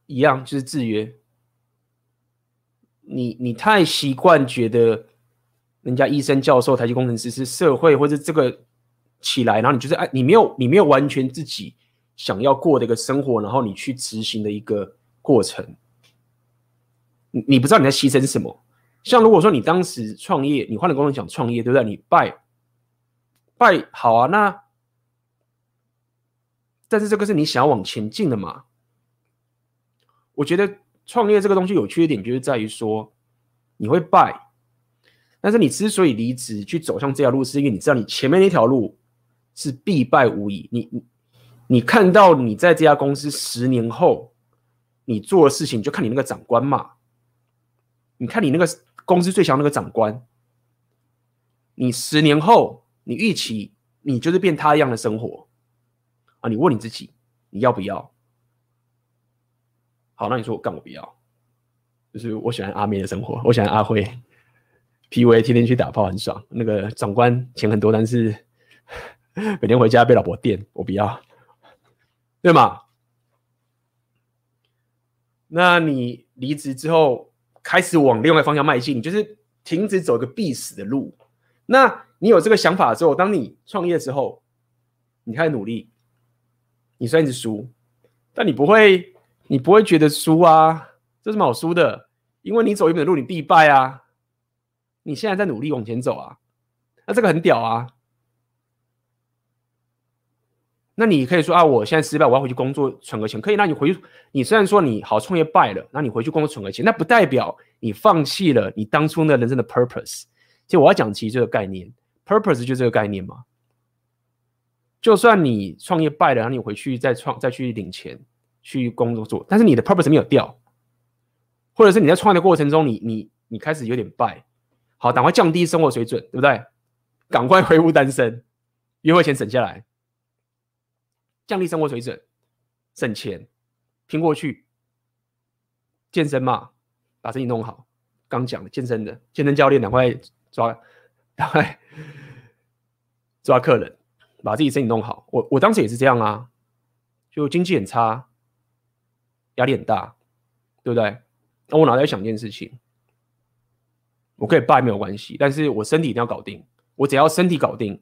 一样就是制约，你你太习惯觉得人家医生、教授、台积工程师是社会或者这个起来，然后你就是哎，你没有你没有完全自己想要过的一个生活，然后你去执行的一个过程，你你不知道你在牺牲什么。像如果说你当时创业，你换了工作想创业，对不对？你败败好啊，那但是这个是你想要往前进的嘛？我觉得创业这个东西有缺点，就是在于说你会败，但是你之所以离职去走向这条路，是因为你知道你前面那条路是必败无疑。你你你看到你在这家公司十年后，你做的事情就看你那个长官嘛。你看你那个公司最强那个长官，你十年后你预期你就是变他一样的生活啊？你问你自己，你要不要？好，那你说我干我不要，就是我喜欢阿妹的生活，我喜欢阿辉，PUA 天天去打炮很爽，那个长官钱很多，但是 <laughs> 每天回家被老婆电，我不要。对吗？那你离职之后开始往另外方向迈进，就是停止走一个必死的路。那你有这个想法之后，当你创业之后，你开始努力，你虽然一直输，但你不会，你不会觉得输啊？这是什么好输的？因为你走一本的路，你必败啊！你现在在努力往前走啊，那这个很屌啊！那你可以说啊，我现在失败，我要回去工作存个钱，可以。那你回去，你虽然说你好创业败了，那你回去工作存个钱，那不代表你放弃了你当初那人生的 purpose。其实我要讲其实这个概念，purpose 就这个概念嘛。就算你创业败了，然后你回去再创，再去领钱去工作做，但是你的 purpose 没有掉，或者是你在创业的过程中你，你你开始有点败，好，赶快降低生活水准，对不对？赶快恢复单身，约会钱省下来。降低生活水准，省钱，拼过去，健身嘛，把自己弄好。刚讲的健身的健身教练，赶快抓，赶快抓客人，把自己身体弄好。我我当时也是这样啊，就经济很差，压力很大，对不对？那我脑袋想一件事情，我可以败没有关系，但是我身体一定要搞定。我只要身体搞定，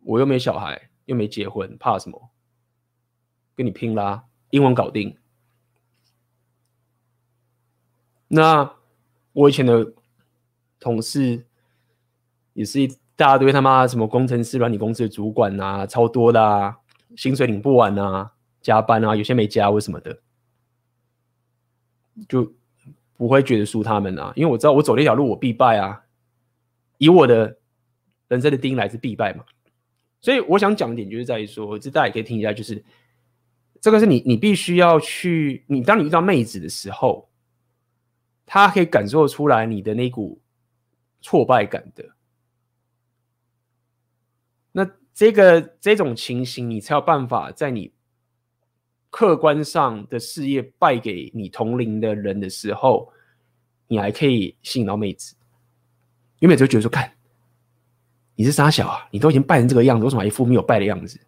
我又没小孩。又没结婚，怕什么？跟你拼啦！英文搞定。那我以前的同事也是一大堆他妈什么工程师、软体公司的主管啊，超多的啊，薪水领不完啊，加班啊，有些没加为什么的，就不会觉得输他们啊，因为我知道我走这条路我必败啊，以我的人生的定义来自必败嘛。所以我想讲的点就是在于说，这大家也可以听一下，就是这个是你你必须要去，你当你遇到妹子的时候，她可以感受出来你的那股挫败感的。那这个这种情形，你才有办法在你客观上的事业败给你同龄的人的时候，你还可以吸引到妹子，因为妹子就觉得说看。你是傻小啊！你都已经败成这个样子，为什么还一副没有败的样子？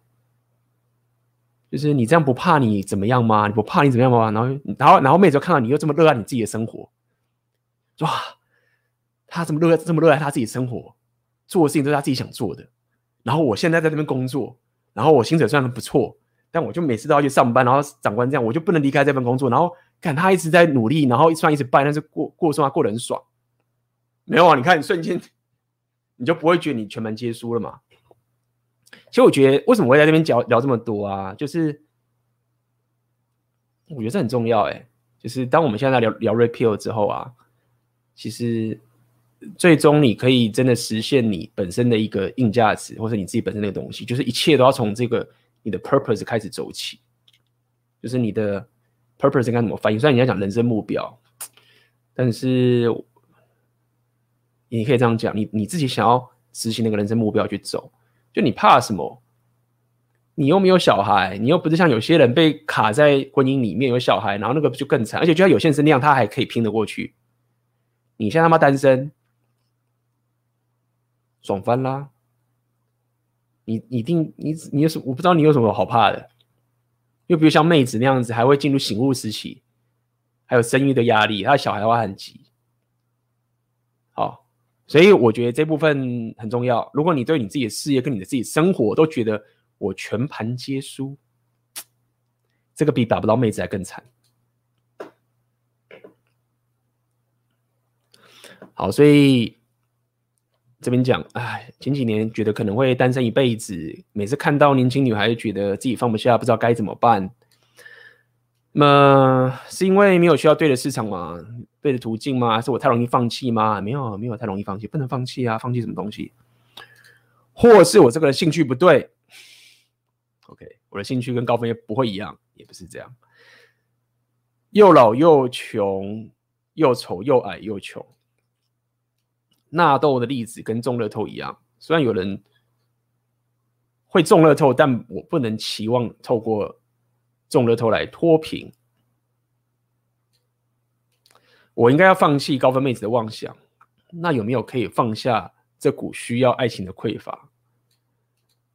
就是你这样不怕你怎么样吗？你不怕你怎么样吗？然后，然后，然后妹子就看到你又这么热爱你自己的生活，哇！他这么热爱，这么热爱他自己的生活，做的事情都是他自己想做的。然后我现在在这边工作，然后我薪水虽然不错，但我就每次都要去上班。然后长官这样，我就不能离开这份工作。然后看他一直在努力，然后虽然一直败，但是过过生活过得很爽。没有啊？你看，你瞬间。你就不会觉得你全盘皆输了嘛？其实我觉得，为什么会在这边聊聊这么多啊？就是我觉得这很重要哎。就是当我们现在在聊聊 Red Pill 之后啊，其实最终你可以真的实现你本身的一个硬价值，或者你自己本身那个东西，就是一切都要从这个你的 purpose 开始走起。就是你的 purpose 应该怎么翻译？虽然你要讲人生目标，但是。你可以这样讲，你你自己想要执行那个人生目标去走，就你怕什么？你又没有小孩，你又不是像有些人被卡在婚姻里面有小孩，然后那个就更惨，而且就像有些人是那样，他还可以拼得过去。你现在他妈单身，爽翻啦！你一定你你有什我不知道你有什么好怕的？又比如像妹子那样子，还会进入醒悟时期，还有生育的压力，他的小孩的话很急。好。所以我觉得这部分很重要。如果你对你自己的事业跟你的自己生活都觉得我全盘皆输，这个比打不到妹子还更惨。好，所以这边讲，哎，前几年觉得可能会单身一辈子，每次看到年轻女孩，觉得自己放不下，不知道该怎么办。那么是因为没有需要对的市场吗？对的途径吗？是我太容易放弃吗？没有，没有太容易放弃，不能放弃啊！放弃什么东西？或是我这个人兴趣不对，OK，我的兴趣跟高分也不会一样，也不是这样。又老又穷，又丑又矮又穷。纳豆的例子跟中乐透一样，虽然有人会中乐透，但我不能期望透过中乐透来脱贫。我应该要放弃高分妹子的妄想，那有没有可以放下这股需要爱情的匮乏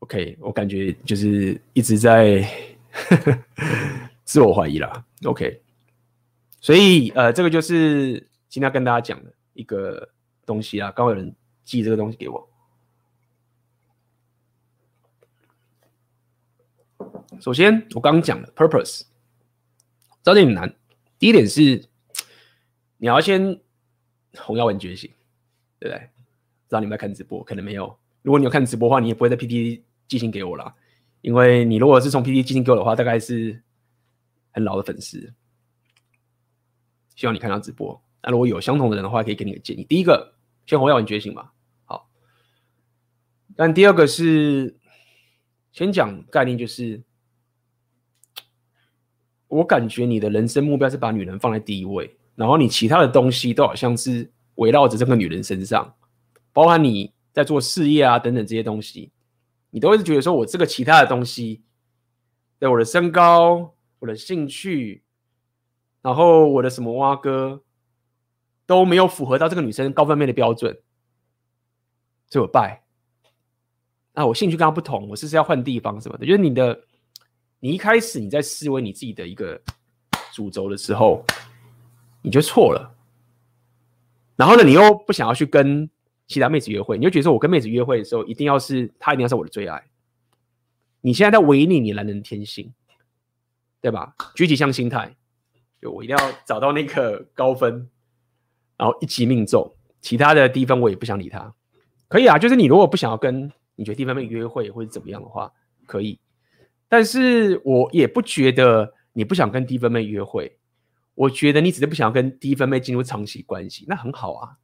？OK，我感觉就是一直在 <laughs> 自我怀疑啦。OK，所以呃，这个就是今天要跟大家讲的一个。东西啊，刚刚有人寄这个东西给我。首先，我刚讲的 purpose，这有点难。第一点是，你要先红药丸觉醒，对不对？知道你们在看直播，可能没有。如果你有看直播的话，你也不会在 PTT 寄信给我啦，因为你如果是从 PTT 寄信给我的话，大概是很老的粉丝。希望你看到直播。那如果有相同的人的话，可以给你个建议。第一个。先红药丸觉醒吧。好，但第二个是先讲概念，就是我感觉你的人生目标是把女人放在第一位，然后你其他的东西都好像是围绕着这个女人身上，包含你在做事业啊等等这些东西，你都会觉得说我这个其他的东西，对我的身高、我的兴趣，然后我的什么蛙哥。都没有符合到这个女生高分妹的标准，所以我败。那我兴趣跟她不同，我是不是要换地方什么的？就是你的，你一开始你在思维你自己的一个主轴的时候，你就错了。然后呢，你又不想要去跟其他妹子约会，你就觉得说我跟妹子约会的时候，一定要是她，一定要是我的最爱。你现在在违逆你男人的天性，对吧？狙击枪心态，就我一定要找到那个高分。然后一击命中，其他的低分我也不想理他，可以啊。就是你如果不想要跟你觉得低分妹约会或者怎么样的话，可以。但是我也不觉得你不想跟低分妹约会，我觉得你只是不想要跟低分妹进入长期关系，那很好啊，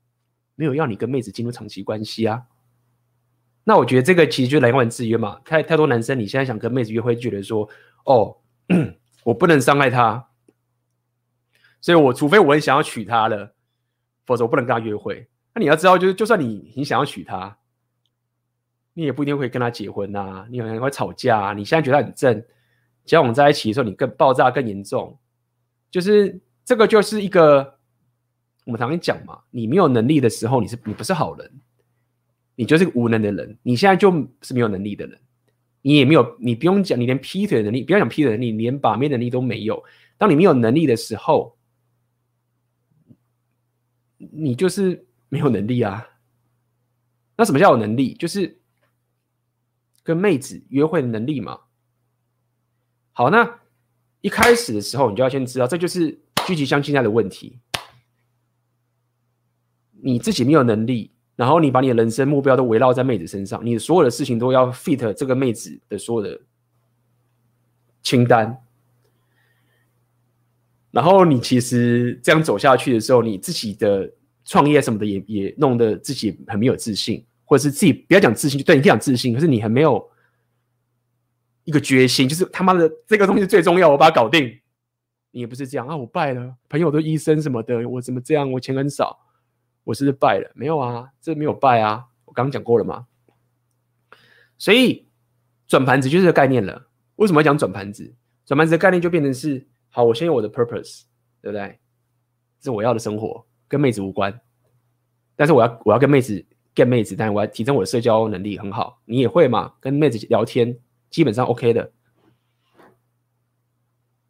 没有要你跟妹子进入长期关系啊。那我觉得这个其实就两万制约嘛。太太多男生你现在想跟妹子约会，觉得说哦，<clears throat> 我不能伤害她，所以我除非我很想要娶她了。否则我不能跟他约会。那你要知道，就是就算你你想要娶她，你也不一定会跟他结婚呐、你可能会吵架、啊。你现在觉得很正，交往在一起的时候，你更爆炸更严重。就是这个就是一个我们常常讲嘛，你没有能力的时候，你是你不是好人，你就是个无能的人。你现在就是没有能力的人，你也没有，你不用讲，你连劈腿的能力，不要讲劈腿的能力，你连把妹能力都没有。当你没有能力的时候。你就是没有能力啊？那什么叫有能力？就是跟妹子约会的能力嘛。好，那一开始的时候，你就要先知道，这就是狙击枪心态的问题。你自己没有能力，然后你把你的人生目标都围绕在妹子身上，你所有的事情都要 fit 这个妹子的所有的清单。然后你其实这样走下去的时候，你自己的创业什么的也也弄得自己很没有自信，或者是自己不要讲自信，就对你讲自信，可是你很没有一个决心，就是他妈的这个东西最重要，我把它搞定。你也不是这样啊，我败了，朋友都医生什么的，我怎么这样？我钱很少，我是不是败了？没有啊，这没有败啊，我刚刚讲过了嘛。所以转盘子就是这个概念了。为什么要讲转盘子？转盘子的概念就变成是。好，我先有我的 purpose，对不对？是我要的生活，跟妹子无关。但是我要我要跟妹子 get 妹子，但我要提升我的社交能力很好。你也会嘛？跟妹子聊天基本上 OK 的。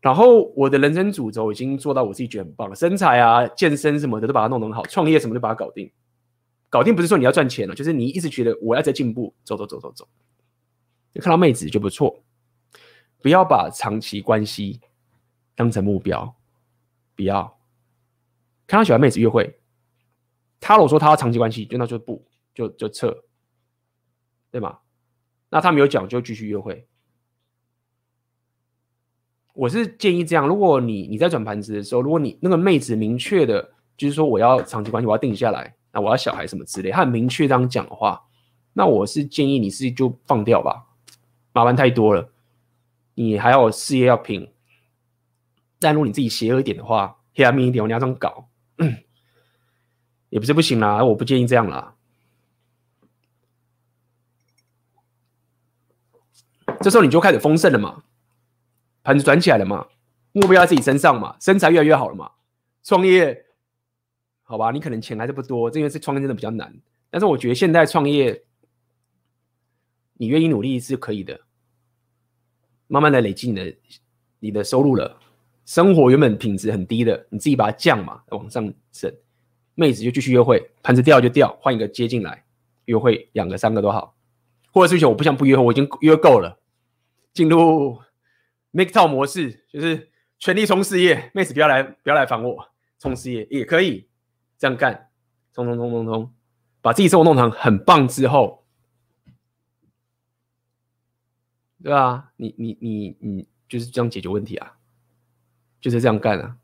然后我的人生主轴已经做到我自己觉得很棒了，身材啊、健身什么的都把它弄得很好，创业什么都把它搞定。搞定不是说你要赚钱了，就是你一直觉得我要在进步，走走走走走。你看到妹子就不错，不要把长期关系。当成目标，不要看他喜欢妹子约会。他如果说他要长期关系，就那就不就就撤，对吗？那他没有讲，就继续约会。我是建议这样：如果你你在转盘子的时候，如果你那个妹子明确的，就是说我要长期关系，我要定下来，那我要小孩什么之类，他很明确这样讲的话，那我是建议你是就放掉吧，麻烦太多了。你还有事业要拼。但如果你自己邪恶一点的话，黑暗面一点，你要这样搞，也不是不行啦。我不建议这样啦。这时候你就开始丰盛了嘛，盘子转起来了嘛，目标在自己身上嘛，身材越来越好了嘛。创业，好吧，你可能钱还是不多，这因为是创业真的比较难。但是我觉得现在创业，你愿意努力是可以的，慢慢的累积你的你的收入了。生活原本品质很低的，你自己把它降嘛，往上升，妹子就继续约会，盘子掉就掉，换一个接进来，约会两个三个都好，或者是我不想不约会，我已经约够了。进入 MGTOW 模式，就是全力冲事业，妹子不要来，不要来烦我，冲事业也可以这样干，冲冲冲冲冲，把自己生活弄成很棒之后，对吧？你你你你就是这样解决问题啊，就是这样干啊。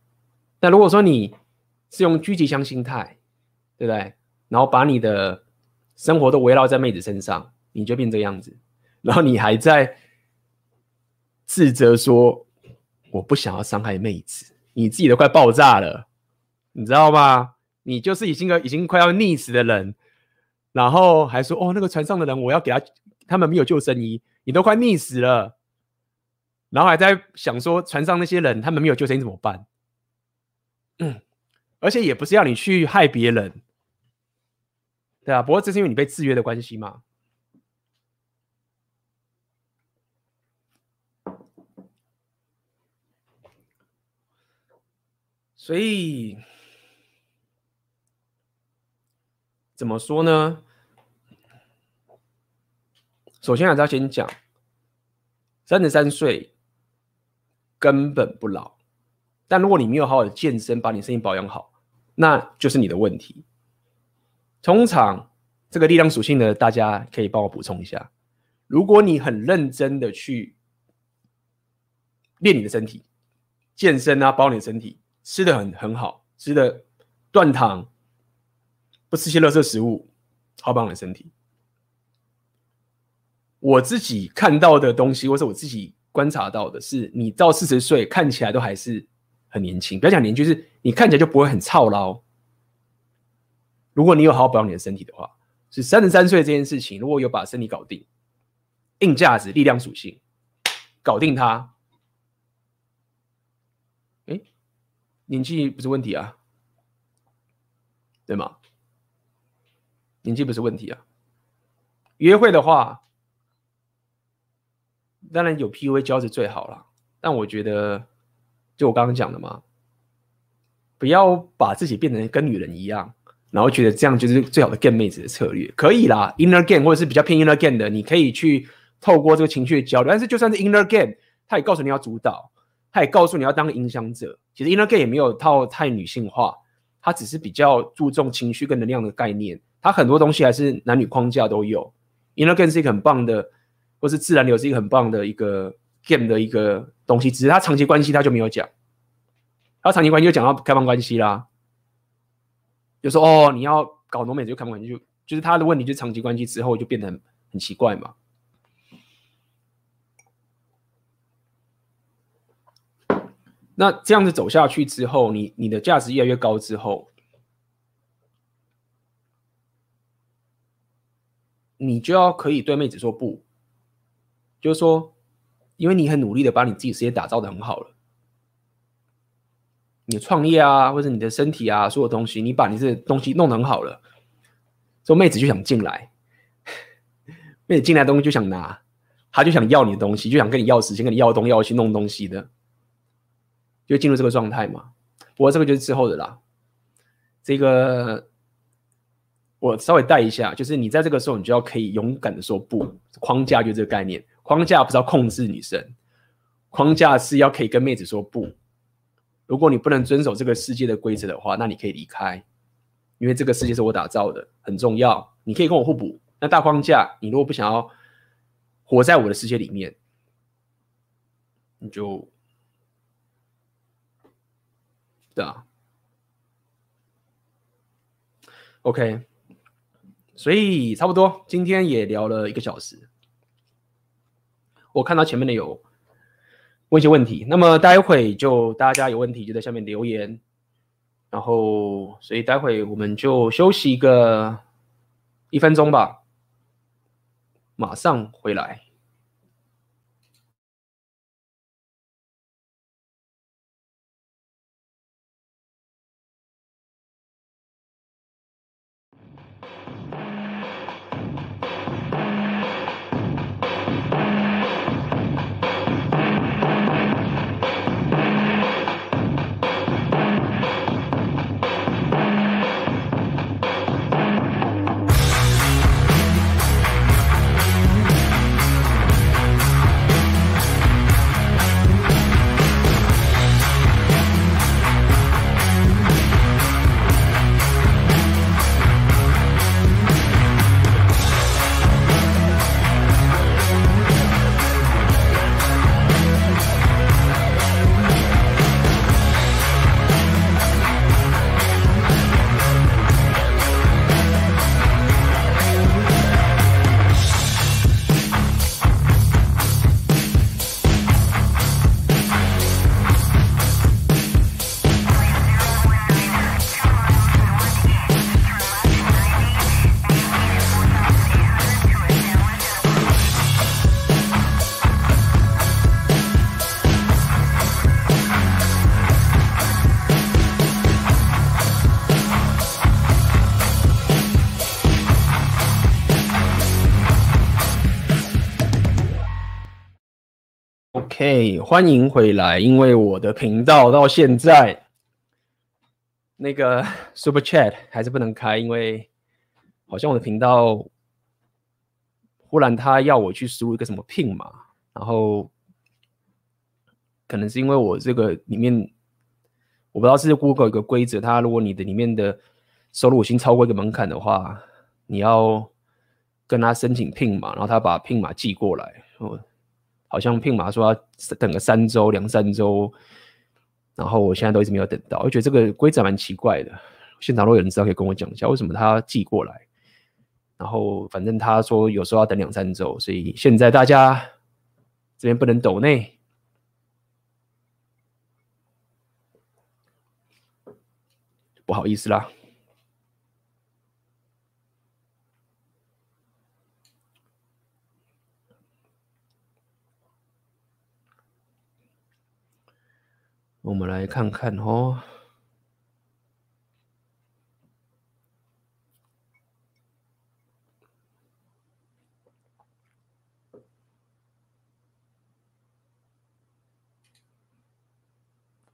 但如果说你是用狙击枪心态，对不对？然后把你的生活都围绕在妹子身上，你就变这个样子，然后你还在。自责说：“我不想要伤害妹子，你自己都快爆炸了，你知道吗？你就是已经个已经快要溺死的人，然后还说哦，那个船上的人，我要给他，他们没有救生衣，你都快溺死了，然后还在想说船上那些人，他们没有救生衣怎么办？嗯，而且也不是要你去害别人，对啊，不过这是因为你被制约的关系嘛。”所以怎么说呢？首先还是要先讲，三十三岁根本不老。但如果你没有好好的健身，把你身体保养好，那就是你的问题。通常这个力量属性呢，大家可以帮我补充一下。如果你很认真的去练你的身体，健身啊，保你的身体。吃的很很好，吃的断糖，不吃些垃圾食物，好保养身体。我自己看到的东西，或是我自己观察到的是，你到四十岁看起来都还是很年轻。不要讲年轻，就是你看起来就不会很操劳。如果你有好好保养你的身体的话，是三十三岁这件事情，如果有把身体搞定，硬价值、力量属性搞定它。哎年纪不是问题啊，对吗？年纪不是问题啊。约会的话，当然有 PUA 教是最好了。但我觉得，就我刚刚讲的嘛，不要把自己变成跟女人一样，然后觉得这样就是最好的 game 妹子的策略。可以啦，inner game 或者是比较偏 inner game 的，你可以去透过这个情绪的交流。但是就算是 inner game，他也告诉你要主导。他也告诉你要当影响者，其实 Inner Game 也没有套太女性化，他只是比较注重情绪跟能量的概念，他很多东西还是男女框架都有。Inner Game 是一个很棒的，或是自然流是一个很棒的一个 game 的一个东西，只是他长期关系他就没有讲，他长期关系就讲到开放关系啦，就说哦你要搞浓美就开放关系就就是他的问题就是长期关系之后就变得很很奇怪嘛。那这样子走下去之后，你你的价值越来越高之后，你就要可以对妹子说不，就是说，因为你很努力的把你自己事业打造的很好了，你创业啊，或者你的身体啊，所有东西，你把你这东西弄得很好了，说妹子就想进来，妹子进来东西就想拿，他就想要你的东西，就想跟你要时间，跟你要东要西弄东西的。就进入这个状态嘛，不过这个就是之后的啦。这个我稍微带一下，就是你在这个时候，你就要可以勇敢的说不。框架就这个概念，框架不是要控制女生，框架是要可以跟妹子说不。如果你不能遵守这个世界的规则的话，那你可以离开，因为这个世界是我打造的，很重要。你可以跟我互补。那大框架，你如果不想要活在我的世界里面，你就。对啊，OK，所以差不多今天也聊了一个小时。我看到前面的有问一些问题。那么待会就大家有问题就在下面留言，然后所以待会我们就休息一个一分钟吧，马上回来。嘿欢迎回来！因为我的频道到现在那个 Super Chat 还是不能开，因为好像我的频道忽然他要我去输入一个什么 PIN 码，然后可能是因为我这个里面我不知道是 Google 一个规则，它如果你的里面的收入已经超过一个门槛的话，你要跟他申请 PIN 码，然后他把 PIN 码寄过来。好像聘马说要等个三周、两三周，然后我现在都一直没有等到，我觉得这个规则蛮奇怪的。现场如果有人知道，可以跟我讲一下为什么他寄过来。然后反正他说有时候要等两三周，所以现在大家这边不能抖内，不好意思啦。我们来看看哦，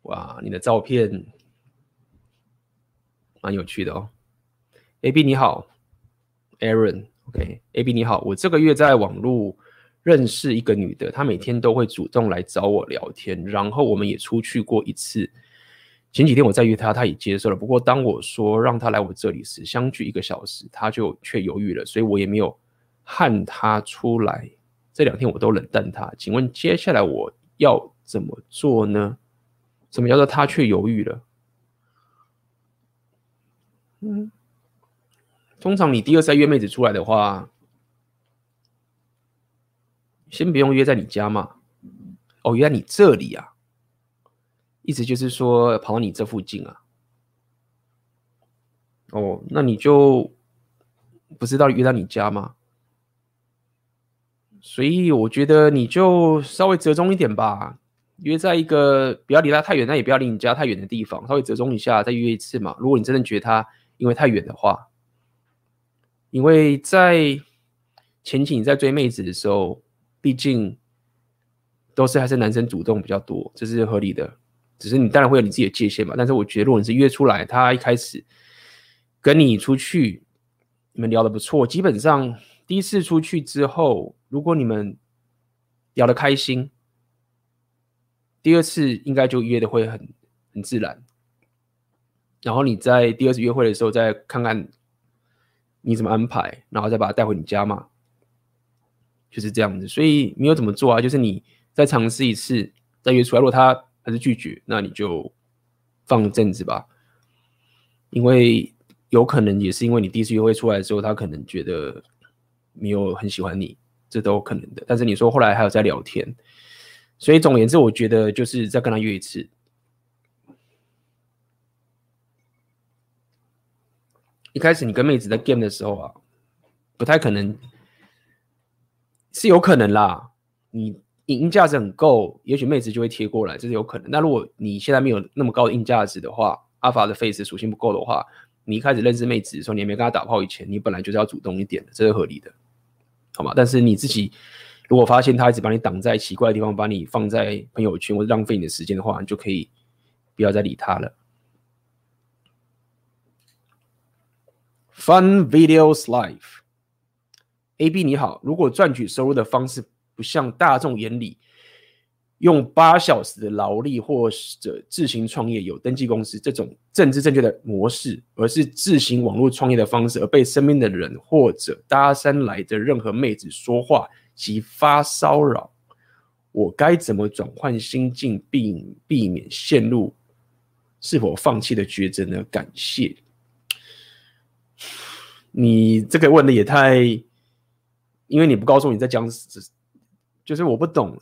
哇，你的照片蛮有趣的哦。AB 你好，Aaron，OK，AB 你好，我这个月在网络。认识一个女的，她每天都会主动来找我聊天，然后我们也出去过一次。前几天我再约她，她也接受了。不过当我说让她来我这里时，相距一个小时，她就却犹豫了，所以我也没有喊她出来。这两天我都冷淡她。请问接下来我要怎么做呢？什么叫做她却犹豫了？嗯，通常你第二次约妹子出来的话。先不用约在你家嘛，哦，约在你这里啊，意思就是说跑到你这附近啊，哦，那你就不知道约到你家吗？所以我觉得你就稍微折中一点吧，约在一个不要离他太远，但也不要离你家太远的地方，稍微折中一下再约一次嘛。如果你真的觉得他因为太远的话，因为在前期你在追妹子的时候。毕竟都是还是男生主动比较多，这是合理的。只是你当然会有你自己的界限嘛。但是我觉得，如果你是约出来，他一开始跟你出去，你们聊的不错，基本上第一次出去之后，如果你们聊的开心，第二次应该就约的会很很自然。然后你在第二次约会的时候，再看看你怎么安排，然后再把他带回你家嘛。就是这样子，所以你有怎么做啊？就是你再尝试一次，再约出来。如果他还是拒绝，那你就放一阵子吧。因为有可能也是因为你第一次约会出来的时候，他可能觉得没有很喜欢你，这都有可能的。但是你说后来还有在聊天，所以总而言之，我觉得就是再跟他约一次。一开始你跟妹子在 game 的时候啊，不太可能，是有可能啦。你硬价值很够，也许妹子就会贴过来，这是有可能。那如果你现在没有那么高的硬价值的话阿法的 face 属性不够的话，你一开始认识妹子的时候，你也没跟她打炮以前，你本来就是要主动一点的，这是合理的，好吗？但是你自己。如果发现他一直把你挡在奇怪的地方，把你放在朋友圈或者浪费你的时间的话，你就可以不要再理他了。Fun videos life. A B 你好，如果赚取收入的方式不像大众眼里用八小时的劳力或者自行创业有登记公司这种政治正确的模式，而是自行网络创业的方式，而被身边的人或者搭讪来的任何妹子说话。及发骚扰，我该怎么转换心境，并避免陷入是否放弃的抉择呢？感谢。<sighs> 你这个问的也太，因为你不告诉我你在讲，就是我不懂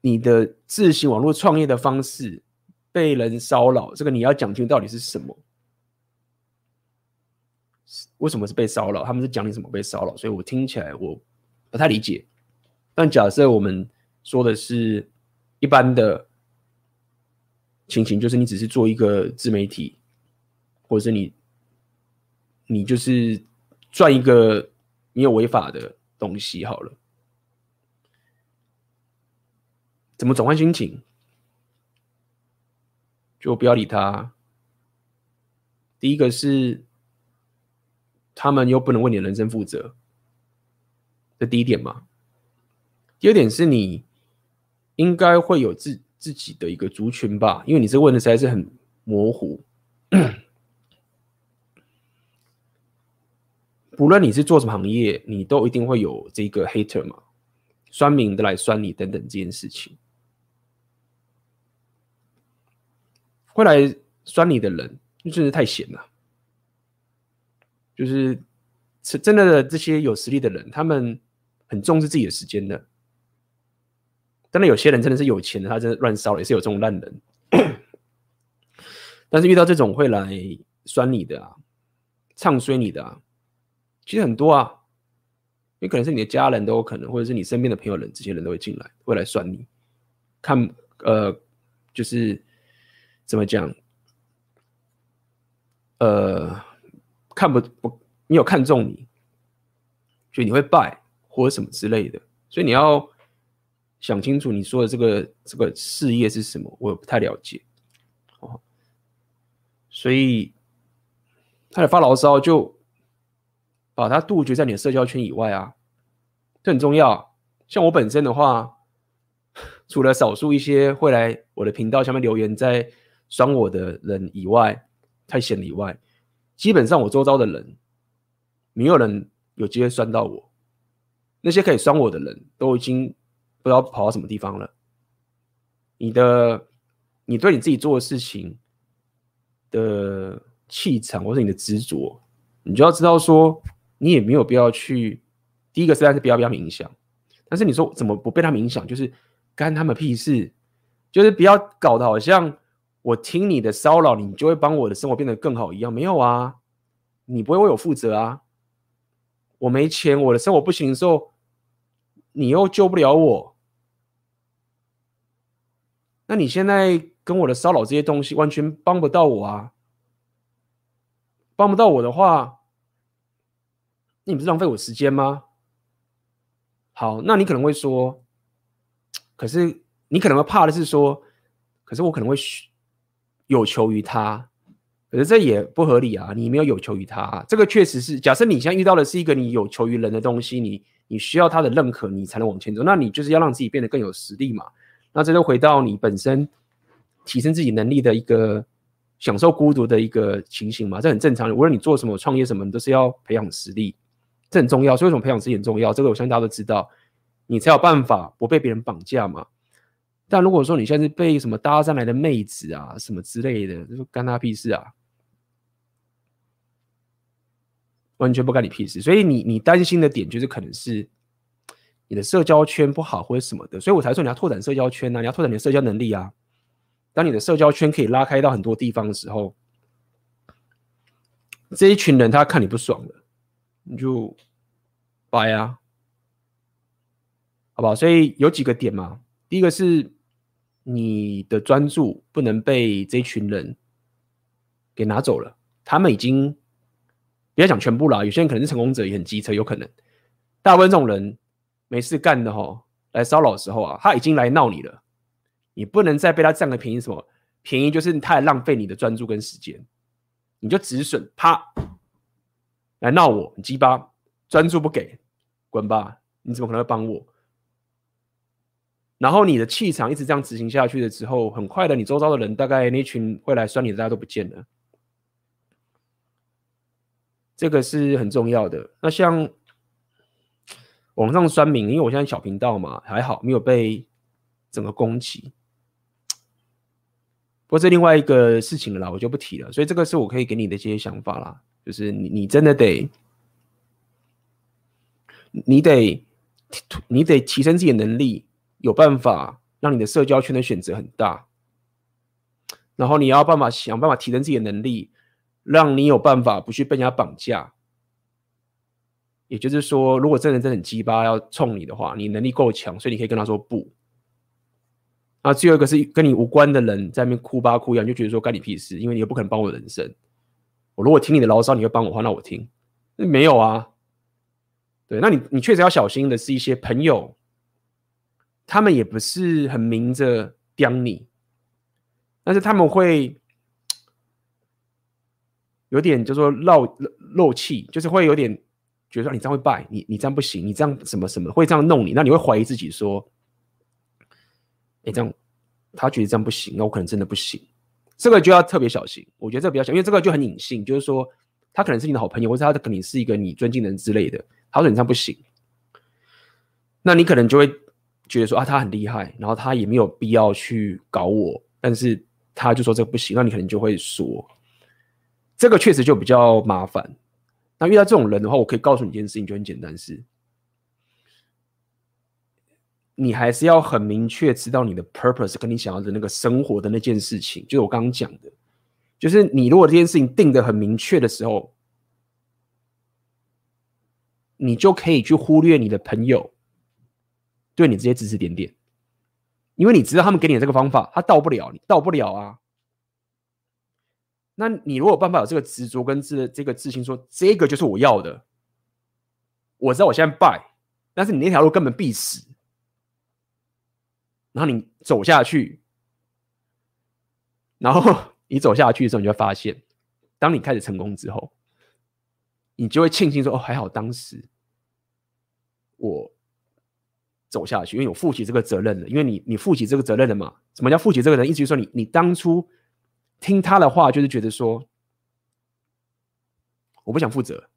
你的自行网络创业的方式被人骚扰，这个你要讲清到底是什么？为什么是被骚扰？他们是讲你什么被骚扰？所以我听起来我。不太理解，但假设我们说的是一般的情形，就是你只是做一个自媒体，或者是你你就是赚一个你有违法的东西好了，怎么转换心情？就不要理他。第一个是他们又不能为你的人生负责。这第一点嘛，第二点是你应该会有自自己的一个族群吧，因为你这问的实在是很模糊。不论你是做什么行业，你都一定会有这个 hater 嘛，酸民的来酸你等等这件事情，会来酸你的人，就真是太闲了，就是是真的这些有实力的人，他们。很重视自己的时间的，当然有些人真的是有钱的，他真的乱烧，也是有这种烂人。但是遇到这种会来酸你的啊，唱衰你的啊，其实很多啊，也可能是你的家人都有可能，或者是你身边的朋友人，这些人都会进来，会来算你，看呃，就是怎么讲，呃，看不不，你有看中你，所以你会败。或者什么之类的，所以你要想清楚你说的这个这个事业是什么，我也不太了解哦。所以他的发牢骚，就把它杜绝在你的社交圈以外啊，这很重要。像我本身的话，<laughs> 除了少数一些会来我的频道下面留言在酸我的人以外，太闲以外，基本上我周遭的人没有人有机会酸到我。那些可以酸我的人都已经不知道跑到什么地方了。你的，你对你自己做的事情的气场，或是你的执着，你就要知道说，你也没有必要去。第一个虽然是不要被他们影响，但是你说怎么不被他们影响？就是干他们屁事，就是不要搞得好像我听你的骚扰，你就会帮我的生活变得更好一样。没有啊，你不会为我负责啊。我没钱，我的生活不行的时候。你又救不了我，那你现在跟我的骚扰这些东西完全帮不到我啊！帮不到我的话，那你不是浪费我时间吗？好，那你可能会说，可是你可能会怕的是说，可是我可能会有求于他，可是这也不合理啊！你没有有求于他，这个确实是，假设你现在遇到的是一个你有求于人的东西，你。你需要他的认可，你才能往前走。那你就是要让自己变得更有实力嘛。那这就回到你本身提升自己能力的一个享受孤独的一个情形嘛。这很正常。无论你做什么，创业什么，你都是要培养实力，这很重要。所以为什么培养自己很重要？这个我相信大家都知道，你才有办法不被别人绑架嘛。但如果说你现在是被什么搭上来的妹子啊，什么之类的，就干他屁事啊！完全不干你屁事，所以你你担心的点就是可能是，你你的社交圈不好或者什么的，所以我才说你要拓展社交圈啊，你要拓展你的社交能力啊。当你的社交圈可以拉开到很多地方的时候，这一群人他看你不爽了，你就掰啊，好不好？所以有几个点嘛，第一个是你的专注不能被这一群人给拿走了，他们已经不要讲全部了，有些人可能是成功者，也很机车，有可能。大部分这种人没事干的哈，来骚扰的时候啊，他已经来闹你了，你不能再被他占个便宜。什么便宜？就是他浪费你的专注跟时间，你就止损，啪，来闹我，你鸡巴，专注不给，滚吧！你怎么可能会帮我？然后你的气场一直这样执行下去了之后，很快的，你周遭的人大概那群会来酸你的，大家都不见了。这个是很重要的。那像。网上酸民，因为我现在小频道嘛，还好没有被整个攻击。不过这另外一个事情了啦，我就不提了。所以这个是我可以给你的一些想法啦，就是你你真的得，你得你得提升自己的能力，有办法让你的社交圈的选择很大。然后你要办法想办法提升自己的能力，让你有办法不去被人家绑架。也就是说，如果这人真的很鸡巴要冲你的话，你能力够强，所以你可以跟他说不。啊，最后一个是跟你无关的人在那边哭吧哭呀，你就觉得说干你屁事，因为你又不可能帮我人生。我如果听你的牢骚，你会帮我话，那我听。没有啊，对，那你你确实要小心的是一些朋友，他们也不是很明着刁你，但是他们会有点就说漏漏气，就是会有点。觉得说你这样会败，你你这样不行，你这样什么什么会这样弄你，那你会怀疑自己说，哎，这样他觉得这样不行，那我可能真的不行，这个就要特别小心。我觉得这个比较小，因为这个就很隐性，就是说他可能是你的好朋友，或者他可能是一个你尊敬的人之类的，他说你这样不行，那你可能就会觉得说啊，他很厉害，然后他也没有必要去搞我，但是他就说这个不行，那你可能就会说，这个确实就比较麻烦。那遇到这种人的话，我可以告诉你一件事情，就很简单，是，你还是要很明确知道你的 purpose，跟你想要的那个生活的那件事情，就是我刚刚讲的，就是你如果这件事情定的很明确的时候，你就可以去忽略你的朋友对你这些指指点点，因为你知道他们给你的这个方法，他到不了，你到不了啊。那你如果有办法有这个执着跟自这个自信，说这个就是我要的，我知道我现在败，但是你那条路根本必死，然后你走下去，然后 <laughs> 你走下去的时候，你就会发现，当你开始成功之后，你就会庆幸说：“哦，还好当时我走下去，因为我负起这个责任了。因为你你负起这个责任了嘛？什么叫负起这个人？意思就是说你你当初。”听他的话，就是觉得说，我不想负责，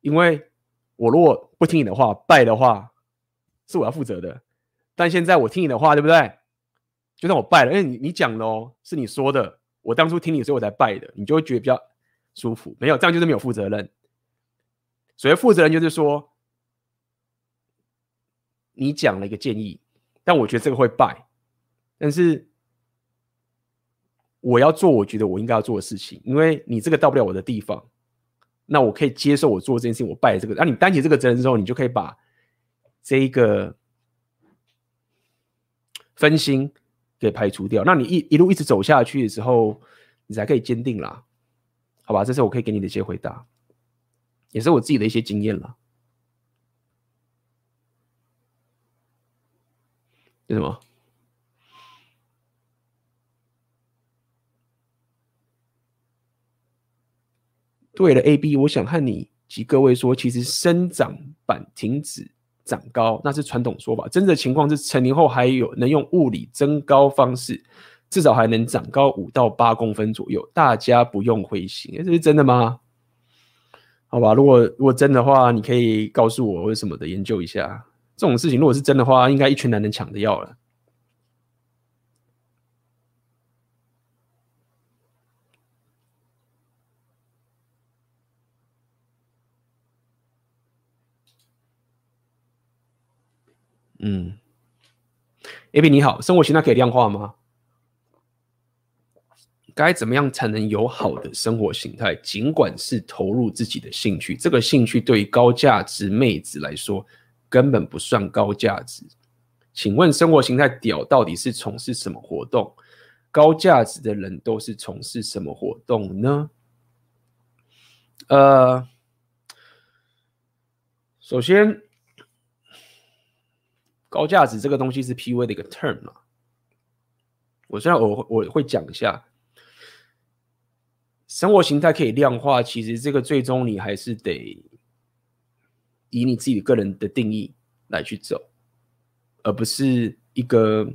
因为我如果不听你的话，败的话是我要负责的。但现在我听你的话，对不对？就算我败了，因为你你讲的哦，是你说的，我当初听你，所以我才败的，你就会觉得比较舒服。没有，这样就是没有负责任。所谓负责任，就是说，你讲了一个建议，但我觉得这个会败，但是。我要做我觉得我应该要做的事情，因为你这个到不了我的地方，那我可以接受我做这件事情，我败这个。那你担起这个责任之后，你就可以把这一个分心给排除掉。那你一一路一直走下去的时候，你才可以坚定啦，好吧？这是我可以给你的一些回答，也是我自己的一些经验了。为什么？对了，A B，我想和你及各位说，其实生长板停止长高，那是传统说法。真的情况是，成年后还有能用物理增高方式，至少还能长高五到八公分左右。大家不用灰心，这是真的吗？好吧，如果如果真的话，你可以告诉我为什么的，研究一下这种事情。如果是真的话，应该一群男人抢着要了。嗯，AB 你好，生活形态可以量化吗？该怎么样才能有好的生活形态？尽管是投入自己的兴趣，这个兴趣对于高价值妹子来说根本不算高价值。请问生活形态屌到底是从事什么活动？高价值的人都是从事什么活动呢？呃，首先。高价值这个东西是 PUA 的一个 term 嘛？我虽然我我会讲一下，生活形态可以量化，其实这个最终你还是得以你自己个人的定义来去走，而不是一个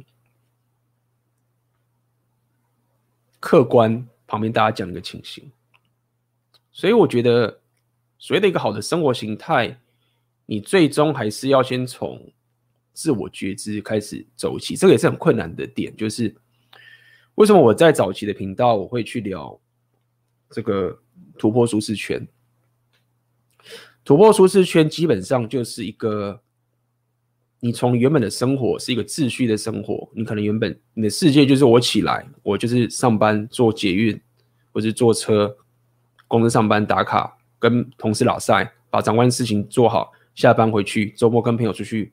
客观旁边大家讲一个情形。所以我觉得，所谓的一个好的生活形态，你最终还是要先从。自我觉知开始走起，这个也是很困难的点。就是为什么我在早期的频道我会去聊这个突破舒适圈？突破舒适圈基本上就是一个你从原本的生活是一个秩序的生活，你可能原本你的世界就是我起来，我就是上班坐捷运，或是坐车，公司上班打卡，跟同事老赛，把长官事情做好，下班回去，周末跟朋友出去。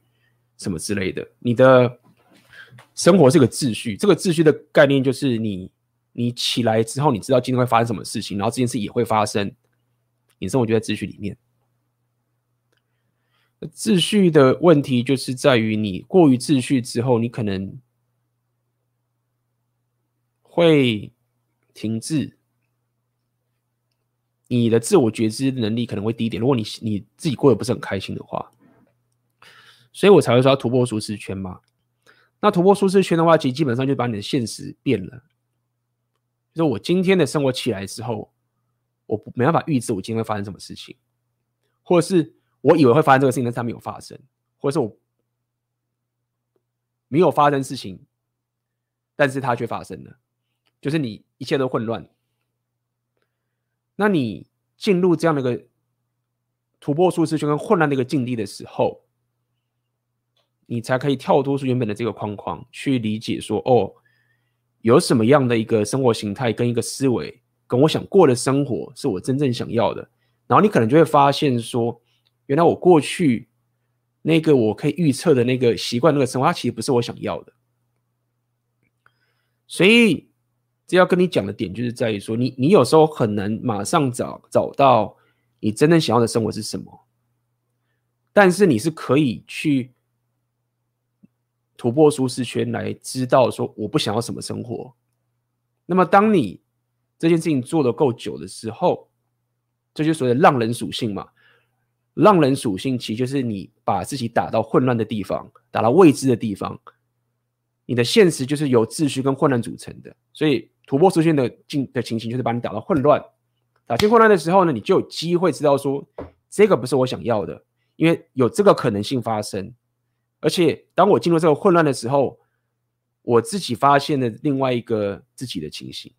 什么之类的，你的生活是个秩序。这个秩序的概念就是你，你起来之后，你知道今天会发生什么事情，然后这件事也会发生。你生活就在秩序里面。秩序的问题就是在于你过于秩序之后，你可能会停滞，你的自我觉知能力可能会低一点。如果你你自己过得不是很开心的话。所以我才会说要突破舒适圈嘛。那突破舒适圈的话，其实基本上就把你的现实变了。就是我今天的生活起来之后，我没办法预知我今天会发生什么事情，或者是我以为会发生这个事情，但是它没有发生，或者是我没有发生事情，但是它却发生了，就是你一切都混乱。那你进入这样的一个突破舒适圈跟混乱的一个境地的时候，你才可以跳脱出原本的这个框框，去理解说，哦，有什么样的一个生活形态跟一个思维，跟我想过的生活是我真正想要的。然后你可能就会发现说，原来我过去那个我可以预测的那个习惯那个生活，它其实不是我想要的。所以，这要跟你讲的点就是在于说，你你有时候很难马上找找到你真正想要的生活是什么，但是你是可以去。突破舒适圈来知道说我不想要什么生活。那么当你这件事情做得够久的时候，这就所谓的浪人属性嘛。浪人属性其实就是你把自己打到混乱的地方，打到未知的地方。你的现实就是由秩序跟混乱组成的。所以突破舒适圈的境的情形就是把你打到混乱。打进混乱的时候呢，你就有机会知道说这个不是我想要的，因为有这个可能性发生。而且，当我进入这个混乱的时候，我自己发现了另外一个自己的情形。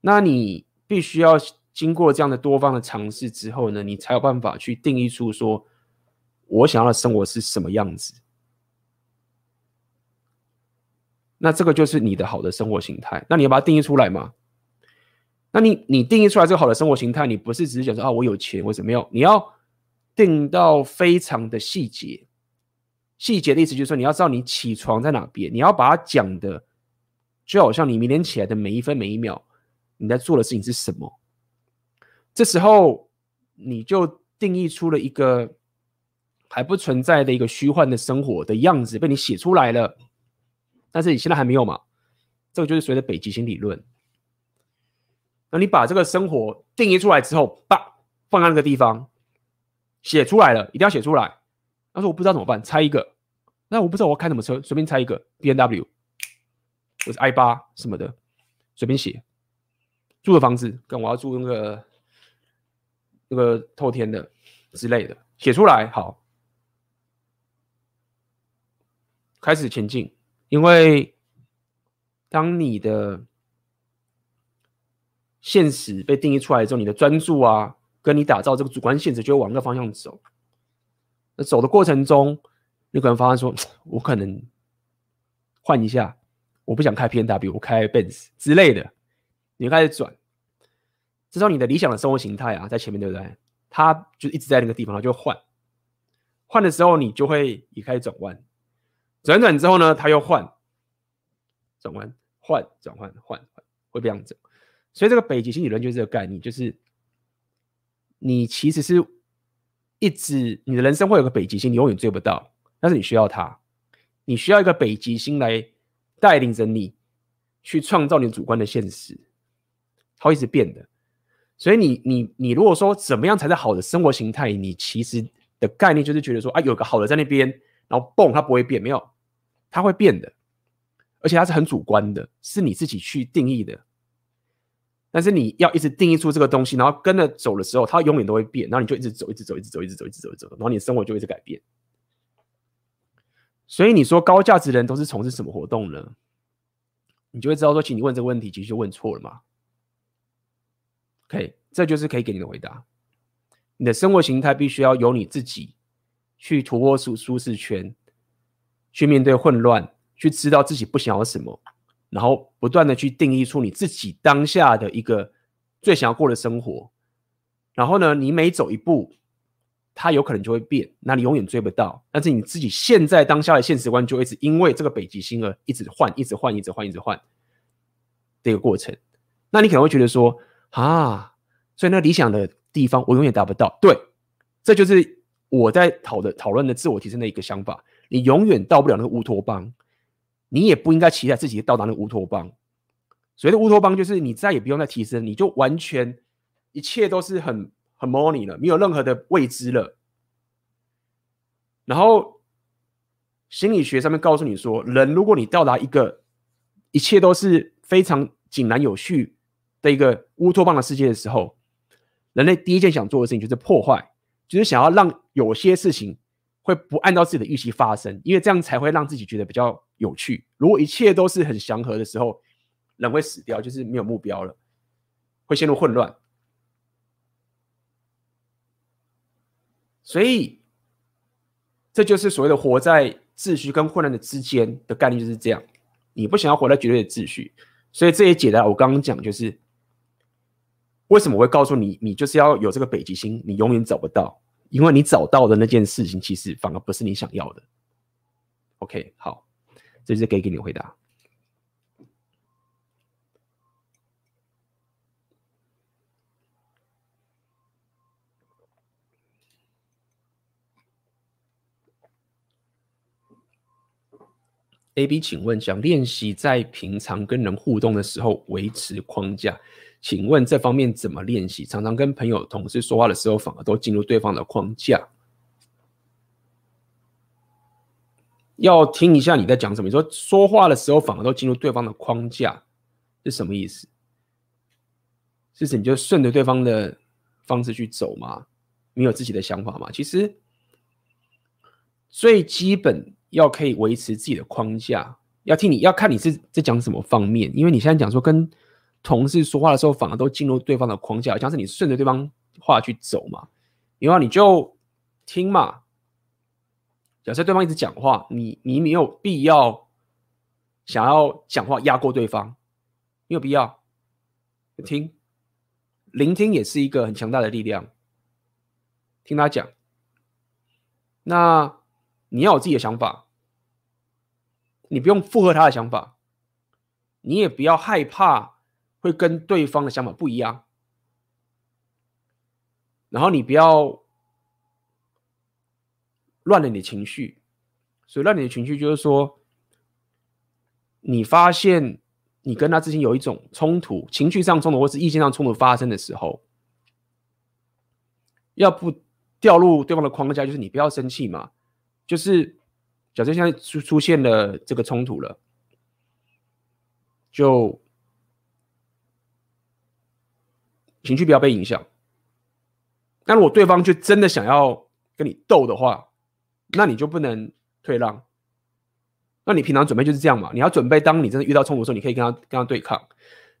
那你必须要经过这样的多方的尝试之后呢，你才有办法去定义出说，我想要的生活是什么样子。那这个就是你的好的生活形态。那你要把它定义出来吗？那你你定义出来这个好的生活形态，你不是只是讲说啊，我有钱或怎么样，你要定到非常的细节。细节的意思就是说，你要知道你起床在哪边，你要把它讲的，就好像你明天起来的每一分每一秒，你在做的事情是什么。这时候你就定义出了一个还不存在的一个虚幻的生活的样子，被你写出来了。但是你现在还没有嘛？这个就是所谓的北极星理论。那你把这个生活定义出来之后，把放在那个地方，写出来了，一定要写出来。他说：“我不知道怎么办，猜一个。那我不知道我要开什么车，随便猜一个，B N W，或是 I 八什么的，随便写。住的房子，跟我要住那个那个透天的之类的，写出来好，开始前进。因为当你的现实被定义出来之后，你的专注啊，跟你打造这个主观现实，就会往那个方向走。”那走的过程中，你可能发现说，我可能换一下，我不想开 P N W，我开 Benz 之类的，你开始转。至少你的理想的生活形态啊，在前面对不对？它就一直在那个地方，它就换。换的时候，你就会也开始转弯。转转之后呢，它又换，转弯，换，转换，换，会这样子。所以这个北极星理论就是这个概念，就是你其实是一直你的人生会有个北极星，你永远追不到，但是你需要它，你需要一个北极星来带领着你去创造你主观的现实，它会一直变的。所以你你你如果说怎么样才是好的生活形态，你其实的概念就是觉得说啊，有个好的在那边，然后蹦它不会变，没有，它会变的，而且它是很主观的，是你自己去定义的。但是你要一直定义出这个东西，然后跟着走的时候，它永远都会变，然后你就一直走，一直走，一直走，一直走，一直走，一直走，然后你的生活就一直改变。所以你说高价值人都是从事什么活动呢？你就会知道说，请你问这个问题，其实就问错了嘛。OK，这就是可以给你的回答。你的生活形态必须要由你自己去突破舒舒适圈，去面对混乱，去知道自己不想要什么，然后不断的去定义出你自己当下的一个最想要过的生活。然后呢，你每走一步，它有可能就会变，那你永远追不到。但是你自己现在当下的现实观就一直因为这个北极星而一直换，一直换，一直换，一直换这个过程。那你可能会觉得说，啊，所以那理想的地方我永远达不到。对，这就是我在讨的讨论的自我提升的一个想法。你永远到不了那个乌托邦，你也不应该期待自己到达那个乌托邦。所谓的乌托邦，就是你再也不用再提升，你就完全一切都是很很 money 了，没有任何的未知了。然后心理学上面告诉你说，人如果你到达一个一切都是非常井然有序。的一个乌托邦的世界的时候，人类第一件想做的事情就是破坏，就是想要让有些事情会不按照自己的预期发生，因为这样才会让自己觉得比较有趣。如果一切都是很祥和的时候，人会死掉，就是没有目标了，会陷入混乱。所以，这就是所谓的活在秩序跟混乱的之间的概率，就是这样。你不想要活在绝对的秩序，所以这也解答我刚刚讲，就是。为什么我会告诉你，你就是要有这个北极星，你永远找不到，因为你找到的那件事情，其实反而不是你想要的。OK，好，这就是给给你回答。AB，请问，想练习在平常跟人互动的时候维持框架。请问这方面怎么练习？常常跟朋友、同事说话的时候，反而都进入对方的框架。要听一下你在讲什么。你说说话的时候，反而都进入对方的框架，是什么意思？是你就顺着对方的方式去走吗？你有自己的想法吗？其实最基本要可以维持自己的框架，要听你要看你是在讲什么方面，因为你现在讲说跟。同事说话的时候，反而都进入对方的框架，像是你顺着对方话去走嘛，然后你就听嘛。假设对方一直讲话，你你没有必要想要讲话压过对方，没有必要听，聆听也是一个很强大的力量。听他讲，那你要有自己的想法，你不用附和他的想法，你也不要害怕。会跟对方的想法不一样，然后你不要乱了你的情绪。所以乱你的情绪就是说，你发现你跟他之间有一种冲突，情绪上冲突或是意见上冲突发生的时候，要不掉入对方的框架，就是你不要生气嘛。就是假设现在出出现了这个冲突了，就。情绪不要被影响。但如果对方就真的想要跟你斗的话，那你就不能退让。那你平常准备就是这样嘛？你要准备，当你真的遇到冲突的时候，你可以跟他跟他对抗。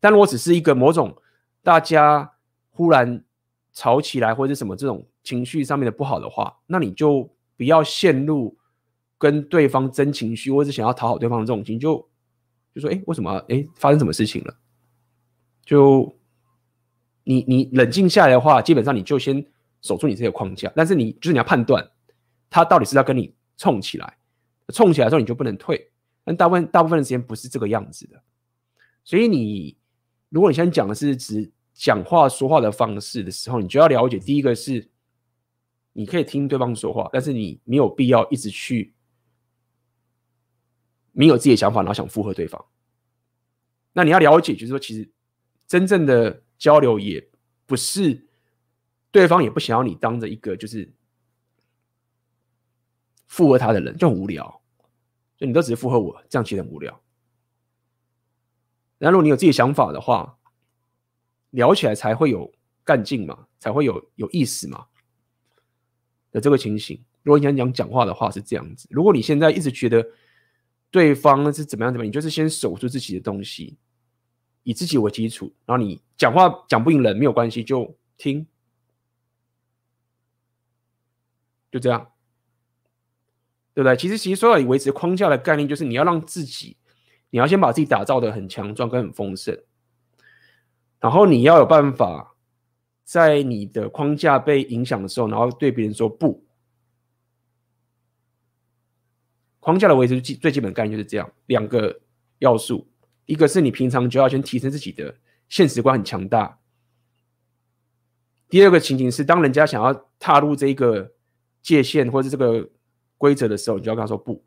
但如果只是一个某种大家忽然吵起来或者什么这种情绪上面的不好的话，那你就不要陷入跟对方争情绪，或者想要讨好对方的这种情，就就说，哎，为什么？哎，发生什么事情了？就你你冷静下来的话，基本上你就先守住你这个框架。但是你就是你要判断，他到底是要跟你冲起来，冲起来之后你就不能退。但大部分大部分的时间不是这个样子的。所以你如果你现在讲的是指讲话说话的方式的时候，你就要了解，第一个是你可以听对方说话，但是你没有必要一直去。没有自己的想法，然后想附和对方。那你要了解，就是说，其实真正的交流也不是对方也不想要你当着一个就是附和他的人，就很无聊。就你都只是附和我，这样其实很无聊。那如果你有自己想法的话，聊起来才会有干劲嘛，才会有有意思嘛。的这个情形，如果你想讲讲话的话是这样子。如果你现在一直觉得，对方是怎么样？怎么样？你就是先守住自己的东西，以自己为基础，然后你讲话讲不赢人没有关系，就听，就这样，对不对？其实，其实说到底维持框架的概念，就是你要让自己，你要先把自己打造的很强壮跟很丰盛，然后你要有办法，在你的框架被影响的时候，然后对别人说不。框架的维持基最基本概念就是这样，两个要素，一个是你平常就要先提升自己的现实观很强大。第二个情景是，当人家想要踏入这一个界限或者这个规则的时候，你就要跟他说不，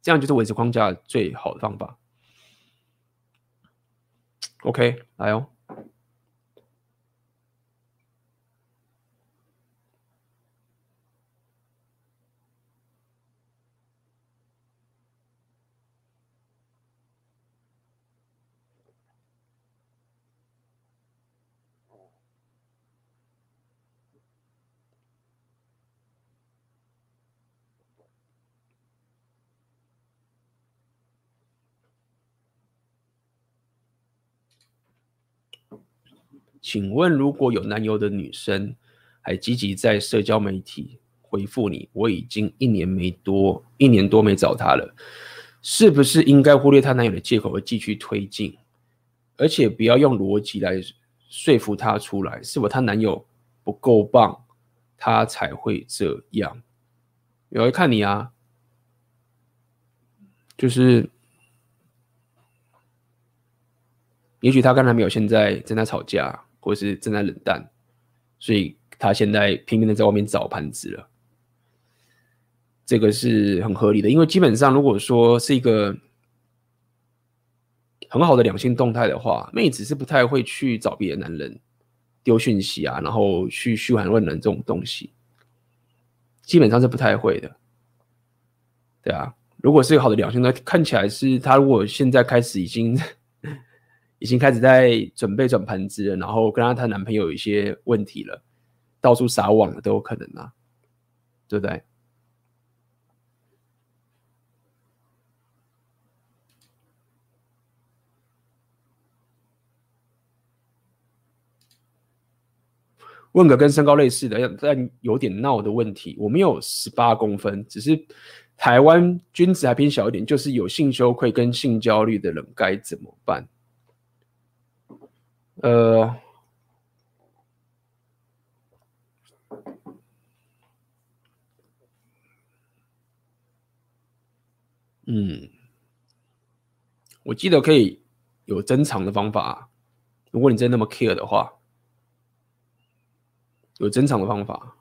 这样就是维持框架最好的方法。OK，来哦。请问，如果有男友的女生还积极在社交媒体回复你，我已经一年没多一年多没找她了，是不是应该忽略她男友的借口而继续推进？而且不要用逻辑来说服她出来，是否她男友不够棒，她才会这样？有人看你啊，就是，也许她跟男朋友现在正在吵架。或是正在冷淡，所以他现在拼命的在外面找盘子了。这个是很合理的，因为基本上如果说是一个很好的两性动态的话，妹子是不太会去找别的男人丢讯息啊，然后去嘘寒问暖这种东西，基本上是不太会的。对啊，如果是一个好的两性那，看起来是他如果现在开始已经。已经开始在准备转盘子了，然后跟她她男朋友有一些问题了，到处撒网了都有可能啊，对不对？问个跟身高类似的，但有点闹的问题。我没有十八公分，只是台湾君子还偏小一点，就是有性羞愧跟性焦虑的人该怎么办？呃，嗯，我记得可以有增长的方法。如果你真的那么 care 的话，有增长的方法。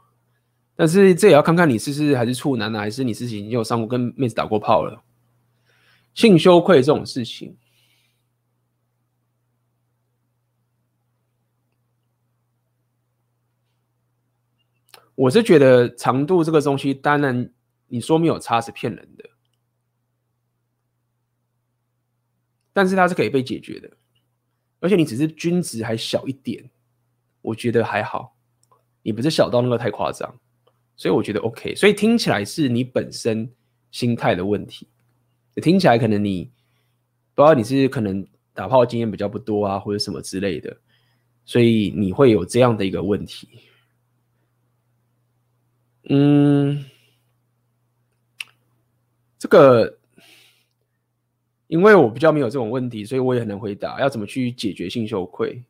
但是这也要看看你是是还是处男呢，还是你自己已经有上过跟妹子打过炮了。性羞愧这种事情。我是觉得长度这个东西，当然你说没有差是骗人的，但是它是可以被解决的，而且你只是均值还小一点，我觉得还好，你不是小到那个太夸张，所以我觉得 OK。所以听起来是你本身心态的问题，听起来可能你不知道你是可能打炮经验比较不多啊，或者什么之类的，所以你会有这样的一个问题。嗯，这个，因为我比较没有这种问题，所以我也很难回答要怎么去解决性羞愧。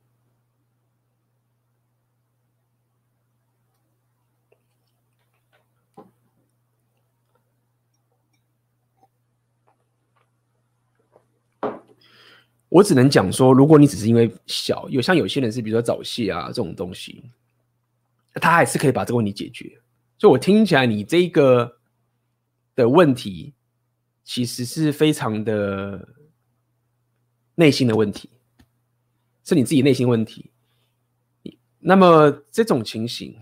我只能讲说，如果你只是因为小，有像有些人是，比如说早泄啊这种东西，他还是可以把这个问题解决。所以我听起来，你这个的问题其实是非常的内心的问题，是你自己内心问题。那么这种情形，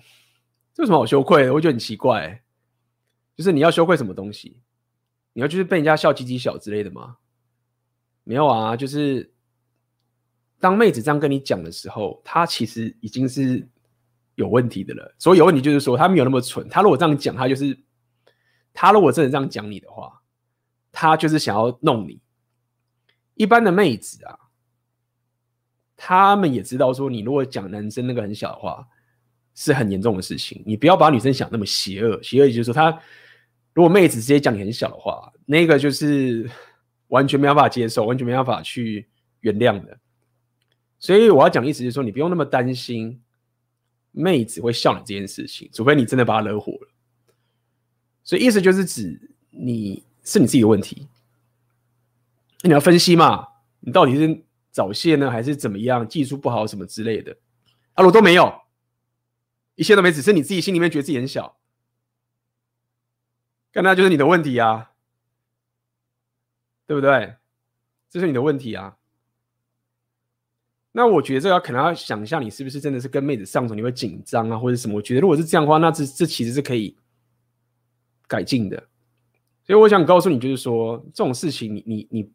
这有什么好羞愧的？我觉得很奇怪，就是你要羞愧什么东西？你要就是被人家笑鸡鸡小之类的吗？没有啊，就是当妹子这样跟你讲的时候，她其实已经是有问题的了。所以有问题就是说，他没有那么蠢。他如果这样讲，他就是他如果真的这样讲你的话，他就是想要弄你。一般的妹子啊，他们也知道说，你如果讲男生那个很小的话，是很严重的事情。你不要把女生想那么邪恶，邪恶就是说，他如果妹子直接讲你很小的话，那个就是。完全没办法接受，完全没办法去原谅的。所以我要讲意思就是说，你不用那么担心妹子会笑你这件事情，除非你真的把她惹火了。所以意思就是指你是你自己的问题，你要分析嘛，你到底是早泄呢，还是怎么样，技术不好什么之类的。啊，我都没有，一切都没，只是你自己心里面觉得自己很小，那那就是你的问题啊。对不对？这是你的问题啊。那我觉得这个可能要想一下，你是不是真的是跟妹子上床你会紧张啊，或者什么？我觉得如果是这样的话，那这这其实是可以改进的。所以我想告诉你，就是说这种事情你，你你你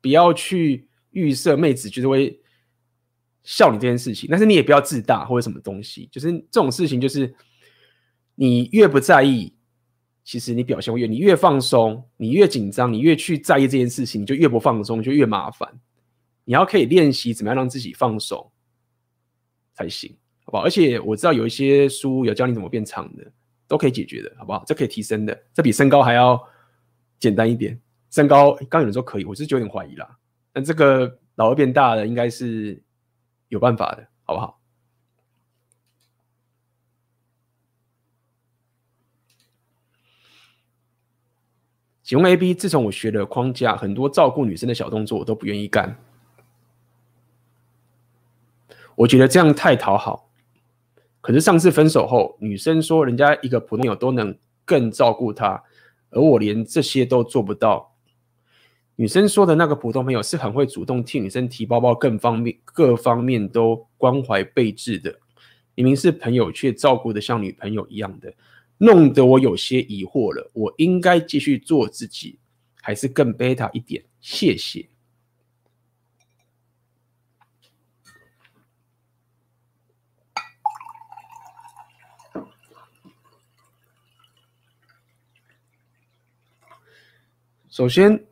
不要去预设妹子就是会笑你这件事情，但是你也不要自大或者什么东西。就是这种事情，就是你越不在意。其实你表现会越，你越放松，你越紧张，你越去在意这件事情，你就越不放松，就越麻烦。你要可以练习怎么样让自己放松才行，好不好？而且我知道有一些书有教你怎么变长的，都可以解决的，好不好？这可以提升的，这比身高还要简单一点。身高刚有人说可以，我是就有点怀疑啦。但这个老二变大的应该是有办法的，好不好？请问 AB，自从我学了框架，很多照顾女生的小动作我都不愿意干。我觉得这样太讨好。可是上次分手后，女生说人家一个普通朋友都能更照顾她，而我连这些都做不到。女生说的那个普通朋友是很会主动替女生提包包，更方面各方面都关怀备至的。明明是朋友，却照顾得像女朋友一样的。弄得我有些疑惑了，我应该继续做自己，还是更贝塔一点？谢谢。首先。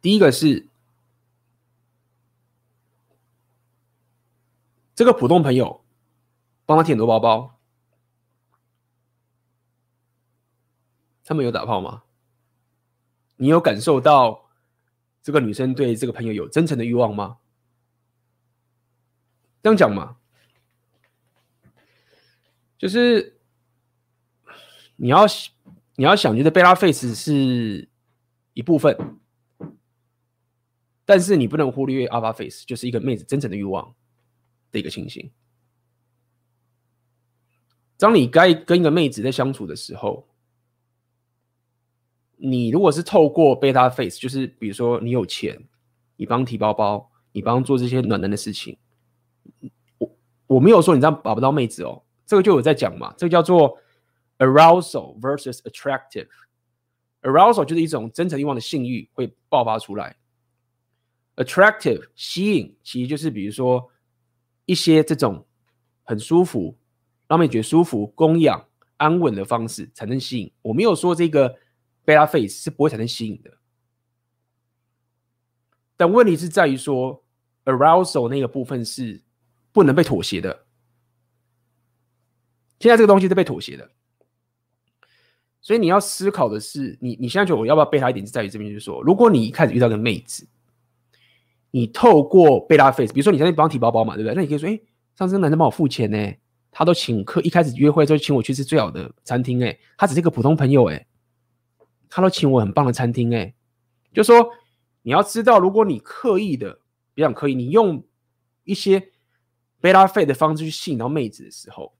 第一个是这个普通朋友帮他提很多包包，他们有打炮吗？你有感受到这个女生对这个朋友有真诚的欲望吗？这样讲嘛，就是你要你要想，觉得贝拉 face 是一部分。但是你不能忽略阿巴 Face，就是一个妹子真诚的欲望的一个情形。当你该跟一个妹子在相处的时候，你如果是透过 Beta Face，就是比如说你有钱，你帮提包包，你帮做这些暖男的事情，我我没有说你这样把不到妹子哦，这个就有在讲嘛，这个叫做 Arousal versus Attractive。Arousal 就是一种真诚欲望的性欲会爆发出来。Attractive 吸引，其实就是比如说一些这种很舒服，让妹觉得舒服、供养、安稳的方式才能吸引。我没有说这个贝拉 face 是不会产生吸引的。但问题是在于说，arousal 那个部分是不能被妥协的。现在这个东西是被妥协的，所以你要思考的是，你你现在觉得我要不要 beta 一点？是在于这边，就是说，如果你一开始遇到个妹子，你透过贝拉 face，比如说你在那帮提包包嘛，对不对？那你可以说，哎，上次那男生帮我付钱呢，他都请客，一开始约会就请我去吃最好的餐厅，哎，他只是一个普通朋友，哎，他都请我很棒的餐厅，哎，就说。你要知道，如果你刻意的，比较刻意，你用一些贝拉费的方式去吸引到妹子的时候，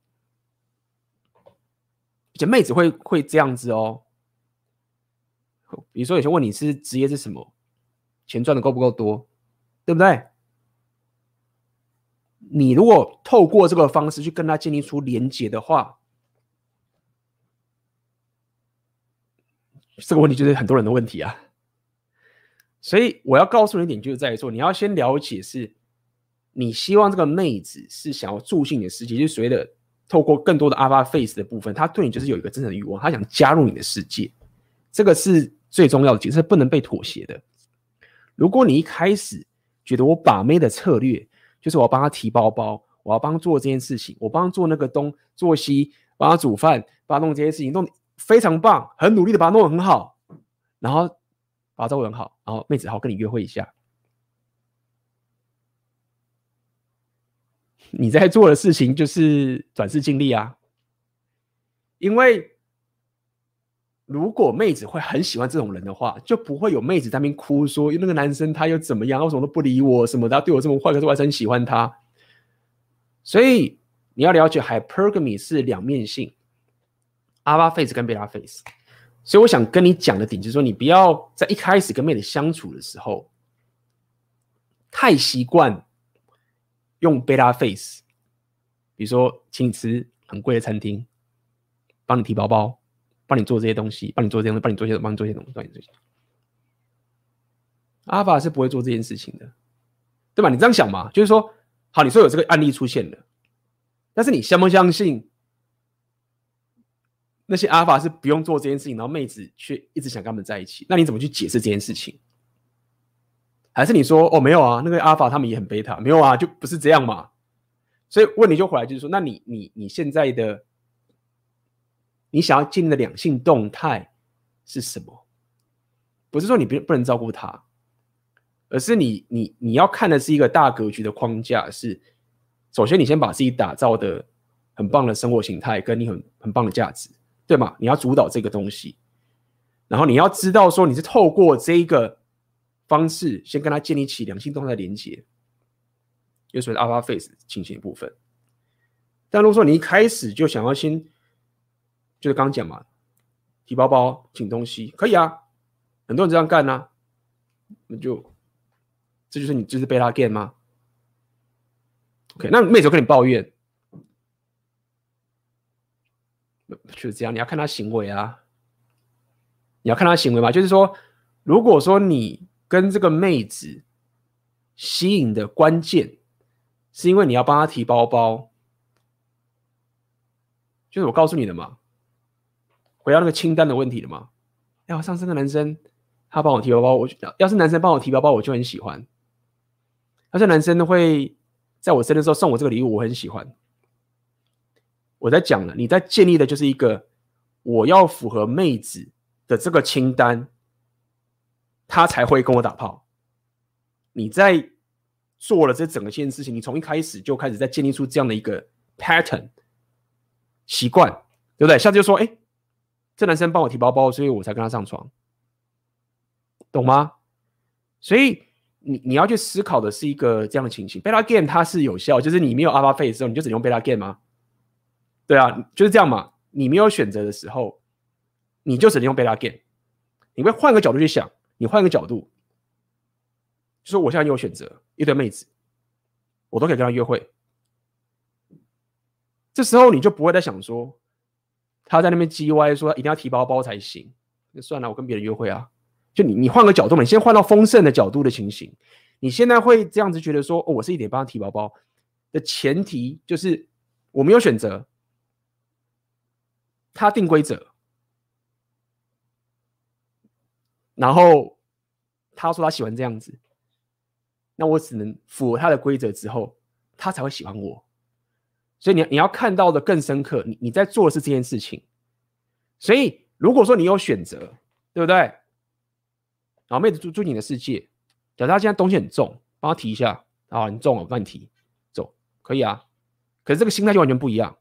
而且妹子会会这样子哦。比如说，有些问你是职业是什么，钱赚的够不够多，对不对？你如果透过这个方式去跟他建立出连结的话，这个问题就是很多人的问题啊。所以我要告诉你一点，就是在于说，你要先了解是，你希望这个妹子是想要住进你的世界，就是所谓的透过更多的阿巴 face 的部分，她对你就是有一个真正的欲望，她想加入你的世界，这个是最重要的，其实不能被妥协的。如果你一开始觉得我把妹的策略就是我要帮她提包包，我要帮做这件事情，我帮做那个东做西，帮她煮饭，帮她弄这些事情，弄非常棒，很努力的把它弄得很好，然后。把它照顾很好，然后妹子好跟你约会一下。你在做的事情就是短视近利啊。因为如果妹子会很喜欢这种人的话，就不会有妹子在那边哭说，那个男生他又怎么样，为什么都不理我什么的，他对我这么坏，可是我还是很喜欢他。所以你要了解，hypergamy 是两面性，alpha face 跟 beta face。所以我想跟你讲的点就是说，你不要在一开始跟妹子相处的时候，太习惯用 beta face，比如说请你吃很贵的餐厅，帮你提包包，帮你做这些东西，帮你做这些，帮你做些，帮你做些东西，帮你做些。阿法是不会做这件事情的，对吧？你这样想嘛，就是说，好，你说有这个案例出现了，但是你相不相信？那些阿尔法是不用做这件事情，然后妹子却一直想跟他们在一起，那你怎么去解释这件事情？还是你说哦，没有啊，那个阿尔法他们也很贝塔，没有啊，就不是这样嘛？所以问题就回来就是说，那你你你现在的你想要建立的两性动态是什么？不是说你不不能照顾他，而是你你你要看的是一个大格局的框架，是首先你先把自己打造的很棒的生活形态，跟你很很棒的价值。对嘛？你要主导这个东西，然后你要知道说你是透过这一个方式，先跟他建立起良性动态的连接，就所谓的 alpha face 进行一部分。但如果说你一开始就想要先，就是刚讲嘛，提包包、请东西，可以啊，很多人这样干啊，那就这就是你就是 beta game 吗？OK，那妹子跟你抱怨。就是这样，你要看他行为啊，你要看他行为嘛。就是说，如果说你跟这个妹子吸引的关键，是因为你要帮她提包包，就是我告诉你的嘛。回到那个清单的问题了嘛。要上次那个男生他帮我提包包，我要是男生帮我提包包，我就很喜欢。要是男生会在我生日的时候送我这个礼物，我很喜欢。我在讲了，你在建立的就是一个我要符合妹子的这个清单，他才会跟我打炮。你在做了这整个件事情，你从一开始就开始在建立出这样的一个 pattern 习惯，对不对？下次就说，哎，这男生帮我提包包，所以我才跟他上床，懂吗？所以你你要去思考的是一个这样的情形。beta game 它是有效，就是你没有阿巴费的时候，你就只能用 beta game 吗？对啊，就是这样嘛。你没有选择的时候，你就只能用 beta game。你会换个角度去想，你换个角度，就说我现在有选择一堆妹子，我都可以跟她约会。这时候你就不会再想说，他在那边叽歪说一定要提包包才行。那算了，我跟别人约会啊。就你，你换个角度嘛，你先换到丰盛的角度的情形。你现在会这样子觉得说，哦，我是一点帮他提包包的前提，就是我没有选择。他定规则，然后他说他喜欢这样子，那我只能符合他的规则之后，他才会喜欢我。所以你你要看到的更深刻，你你在做的是这件事情。所以如果说你有选择，对不对？然后妹子住住你的世界，假设他现在东西很重，帮他提一下啊，很重哦，我帮你提，走，可以啊。可是这个心态就完全不一样，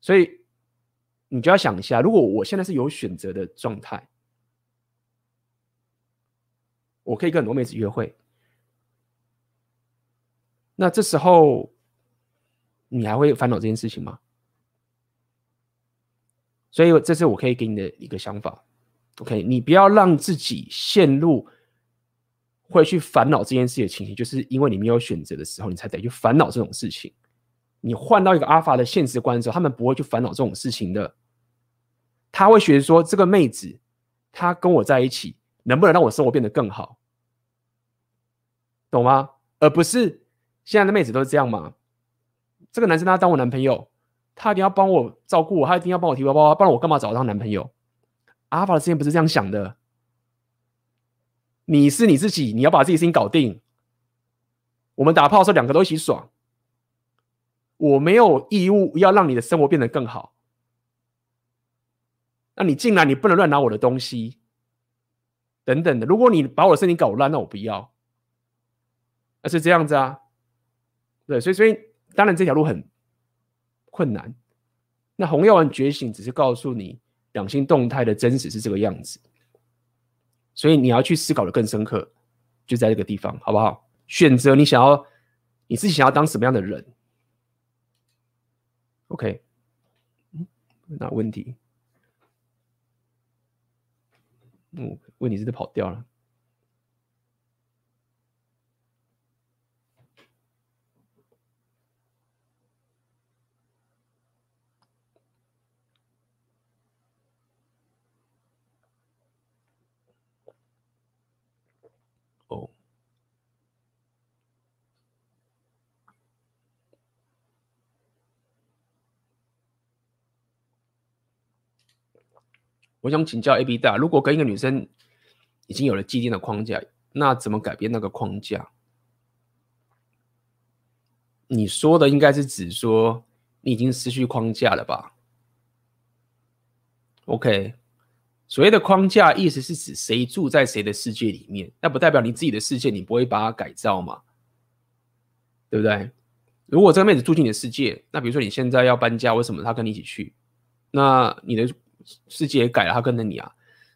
所以你就要想一下，如果我现在是有选择的状态，我可以跟很多妹子约会，那这时候你还会烦恼这件事情吗？所以这是我可以给你的一个想法。OK，你不要让自己陷入会去烦恼这件事的情形，就是因为你没有选择的时候，你才得去烦恼这种事情。你换到一个阿法的现实观的时候，他们不会去烦恼这种事情的。他会觉得说，这个妹子，她跟我在一起，能不能让我生活变得更好？懂吗？而不是现在的妹子都是这样嘛？这个男生他当我男朋友，他一定要帮我照顾我，他一定要帮我提包包，不然我干嘛找他男朋友？阿法的世界不是这样想的。你是你自己，你要把自己事情搞定。我们打炮的时候，两个都一起爽。我没有义务要让你的生活变得更好。那你进来，你不能乱拿我的东西，等等的。如果你把我的身体搞烂，那我不要。那是这样子啊，对，所以所以当然这条路很困难。那红药丸觉醒只是告诉你两性动态的真实是这个样子，所以你要去思考的更深刻，就在这个地方，好不好？选择你想要你自己想要当什么样的人。OK，嗯，那问题，我，问题是不是跑掉了？我想请教 AB 大，如果跟一个女生已经有了既定的框架，那怎么改变那个框架？你说的应该是指说你已经失去框架了吧？OK，所谓的框架意思是指谁住在谁的世界里面，那不代表你自己的世界你不会把它改造嘛？对不对？如果这个妹子住进你的世界，那比如说你现在要搬家，为什么她跟你一起去？那你的？世界也改了，他跟着你啊，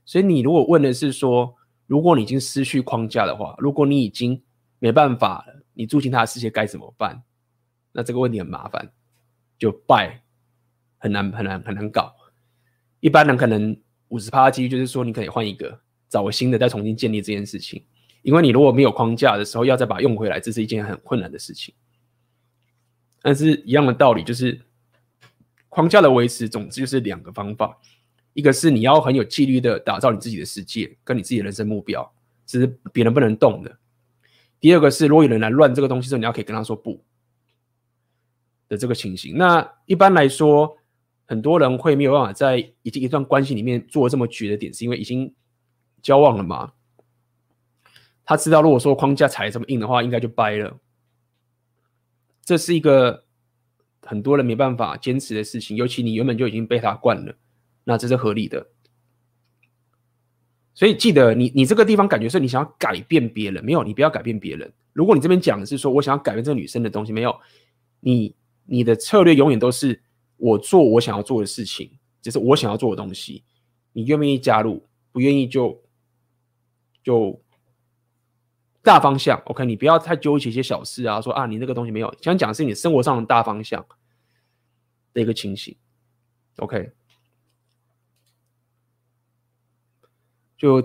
所以你如果问的是说，如果你已经失去框架的话，如果你已经没办法了，你住进他的世界该怎么办？那这个问题很麻烦，就拜，很难很难很难搞。一般人可能五十趴的几率就是说，你可以换一个，找个新的，再重新建立这件事情。因为你如果没有框架的时候，要再把它用回来，这是一件很困难的事情。但是一样的道理，就是框架的维持，总之就是两个方法。一个是你要很有纪律的打造你自己的世界，跟你自己的人生目标，这是别人不能动的。第二个是，如果有人来乱这个东西的时候，你要可以跟他说不的这个情形。那一般来说，很多人会没有办法在已经一段关系里面做这么绝的点，是因为已经交往了嘛？他知道，如果说框架踩这么硬的话，应该就掰了。这是一个很多人没办法坚持的事情，尤其你原本就已经被他惯了。那这是合理的，所以记得你你这个地方感觉是你想要改变别人，没有，你不要改变别人。如果你这边讲的是说我想要改变这个女生的东西，没有，你你的策略永远都是我做我想要做的事情，就是我想要做的东西。你愿不愿意加入？不愿意就就大方向。OK，你不要太纠结一些小事啊，说啊你那个东西没有，想讲的是你生活上的大方向的一个情形。OK。就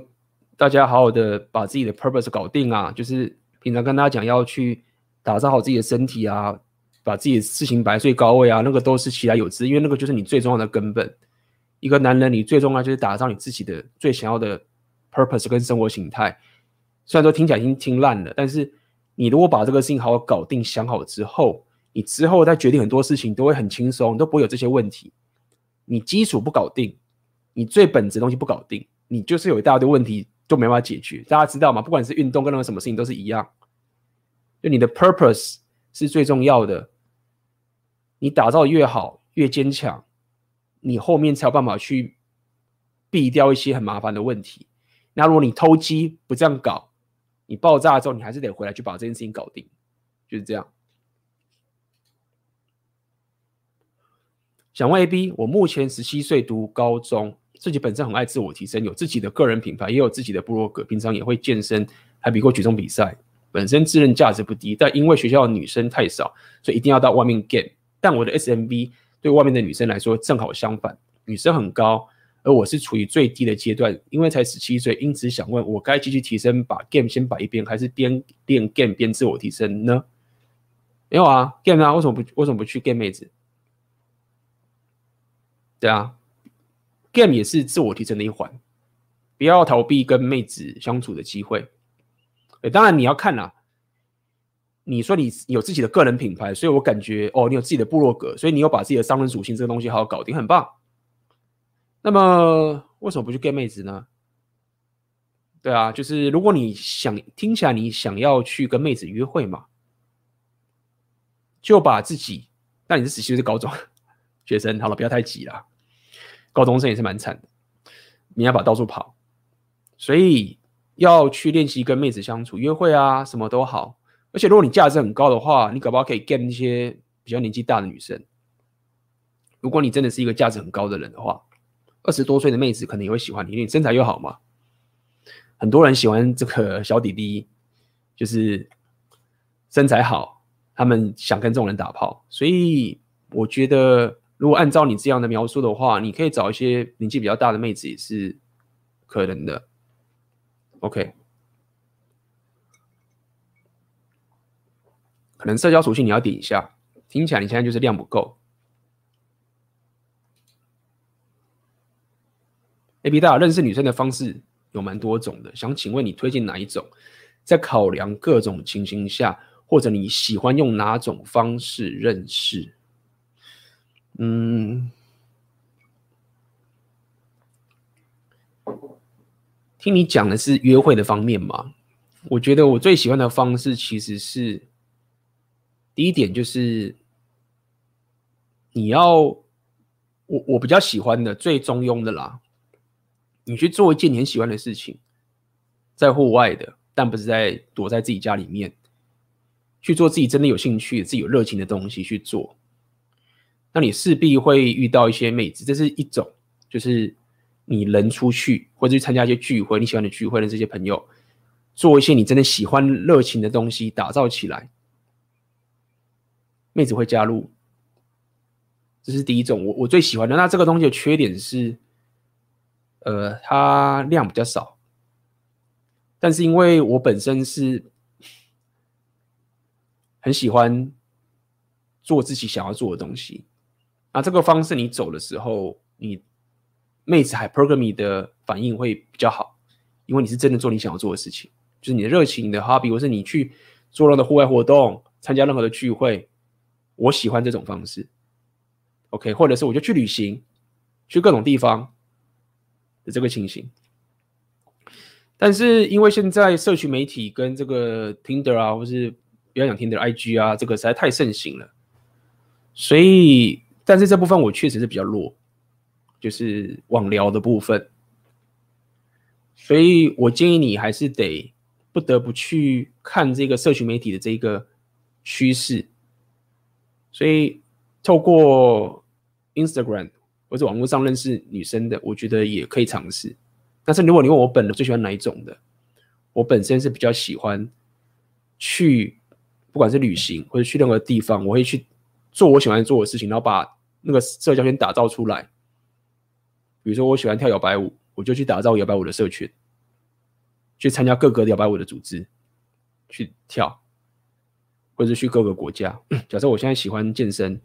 大家好好的把自己的 purpose 搞定啊，就是平常跟大家讲要去打造好自己的身体啊，把自己的事情摆最高位啊，那个都是其来有之，因为那个就是你最重要的根本。一个男人，你最重要就是打造你自己的最想要的 purpose 跟生活形态。虽然说听起来已经听烂了，但是你如果把这个事情好好搞定、想好之后，你之后再决定很多事情都会很轻松，都不会有这些问题。你基础不搞定，你最本质的东西不搞定。你就是有一大堆问题就没办法解决。大家知道吗？不管是运动跟任何什么事情都是一样，就你的 purpose 是最重要的。你打造越好，越坚强，你后面才有办法去避掉一些很麻烦的问题。那如果你偷鸡不这样搞，你爆炸之后，你还是得回来去把这件事情搞定，就是这样。想问 AB，我目前十七岁，读高中，自己本身很爱自我提升，有自己的个人品牌，也有自己的部落格，平常也会健身，还比过举重比赛。本身自认价值不低，但因为学校的女生太少，所以一定要到外面 game。但我的 SMB 对外面的女生来说正好相反，女生很高，而我是处于最低的阶段，因为才十七岁，因此想问我该继续提升，把 game 先摆一边，还是边练 game 边自我提升呢？没有啊，game 啊，为什么不为什么不去 game 妹子？对啊，game 也是自我提升的一环，不要逃避跟妹子相处的机会。欸，当然你要看啦，你说你有自己的个人品牌，所以我感觉哦，你有自己的部落格，所以你有把自己的商人属性这个东西好好搞定，很棒。那么为什么不去 game 妹子呢？对啊，就是如果你想听起来你想要去跟妹子约会嘛，就把自己，那你是实习是高中学生，好了，不要太急了。高中生也是蛮惨的，你要把到处跑，所以要去练习跟妹子相处、约会啊，什么都好。而且如果你价值很高的话，你搞不好可以 get 那些比较年纪大的女生。如果你真的是一个价值很高的人的话，二十多岁的妹子可能也会喜欢你，因为你身材又好嘛。很多人喜欢这个小弟弟，就是身材好，他们想跟这种人打炮。所以我觉得。如果按照你这样的描述的话，你可以找一些年纪比较大的妹子也是可能的。OK，可能社交属性你要点一下，听起来你现在就是量不够。AB 大认识女生的方式有蛮多种的，想请问你推荐哪一种？在考量各种情形下，或者你喜欢用哪种方式认识？嗯，听你讲的是约会的方面嘛？我觉得我最喜欢的方式其实是第一点，就是你要我我比较喜欢的最中庸的啦。你去做一件你很喜欢的事情，在户外的，但不是在躲在自己家里面去做自己真的有兴趣、自己有热情的东西去做。那你势必会遇到一些妹子，这是一种，就是你人出去或者去参加一些聚会，你喜欢的聚会的这些朋友，做一些你真的喜欢热情的东西，打造起来，妹子会加入，这是第一种，我我最喜欢的。那这个东西的缺点是，呃，它量比较少，但是因为我本身是很喜欢做自己想要做的东西。这个方式你走的时候，你妹子 hypergamy 的反应会比较好，因为你是真的做你想要做的事情，就是你的热情、的 hobby，或是你去做任何的户外活动、参加任何的聚会，我喜欢这种方式。OK，或者是我就去旅行，去各种地方的这个情形。但是因为现在社区媒体跟这个 Tinder 啊，或是不要讲 Tinder，IG 啊，这个实在太盛行了，所以。但是这部分我确实是比较弱，就是网聊的部分，所以我建议你还是得不得不去看这个社群媒体的这个趋势，所以透过 Instagram 或者网络上认识女生的，我觉得也可以尝试。但是如果你问我本人最喜欢哪一种的，我本身是比较喜欢去不管是旅行或者去任何地方，我会去做我喜欢做的事情，然后把。那个社交圈打造出来，比如说我喜欢跳摇摆舞，我就去打造摇摆舞的社群，去参加各个摇摆舞的组织，去跳，或者是去各个国家。假设我现在喜欢健身，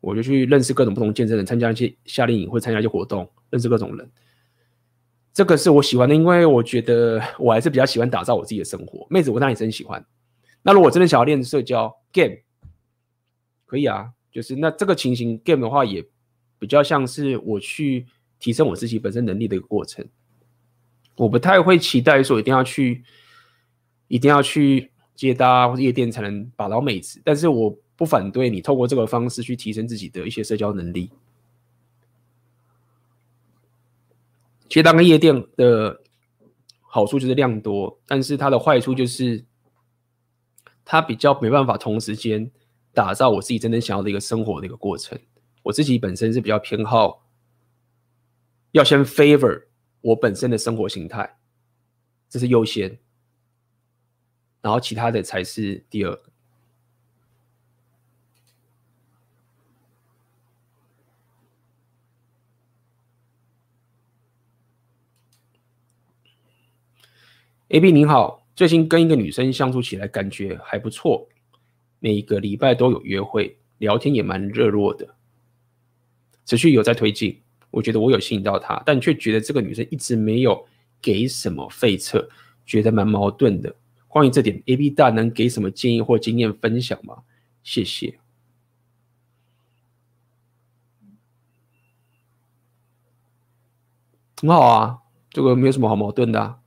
我就去认识各种不同健身人，参加一些夏令营或参加一些活动，认识各种人。这个是我喜欢的，因为我觉得我还是比较喜欢打造我自己的生活。妹子，我当然也真喜欢。那如果真的想要练社交 game，可以啊。就是那这个情形 game 的话，也比较像是我去提升我自己本身能力的一个过程。我不太会期待说一定要去，一定要去接搭或者夜店才能把到妹子，但是我不反对你透过这个方式去提升自己的一些社交能力。接搭跟夜店的好处就是量多，但是它的坏处就是它比较没办法同时间打造我自己真正想要的一个生活的一个过程。我自己本身是比较偏好要先 favor 我本身的生活形态，这是优先，然后其他的才是第二。AB 您好，最近跟一个女生相处起来感觉还不错，每一个礼拜都有约会，聊天也蛮热络的，持续有在推进。我觉得我有吸引到她，但却觉得这个女生一直没有给什么费测，觉得蛮矛盾的。关于这点，AB 大能给什么建议或经验分享吗？谢谢。很好啊，这个没有什么好矛盾的。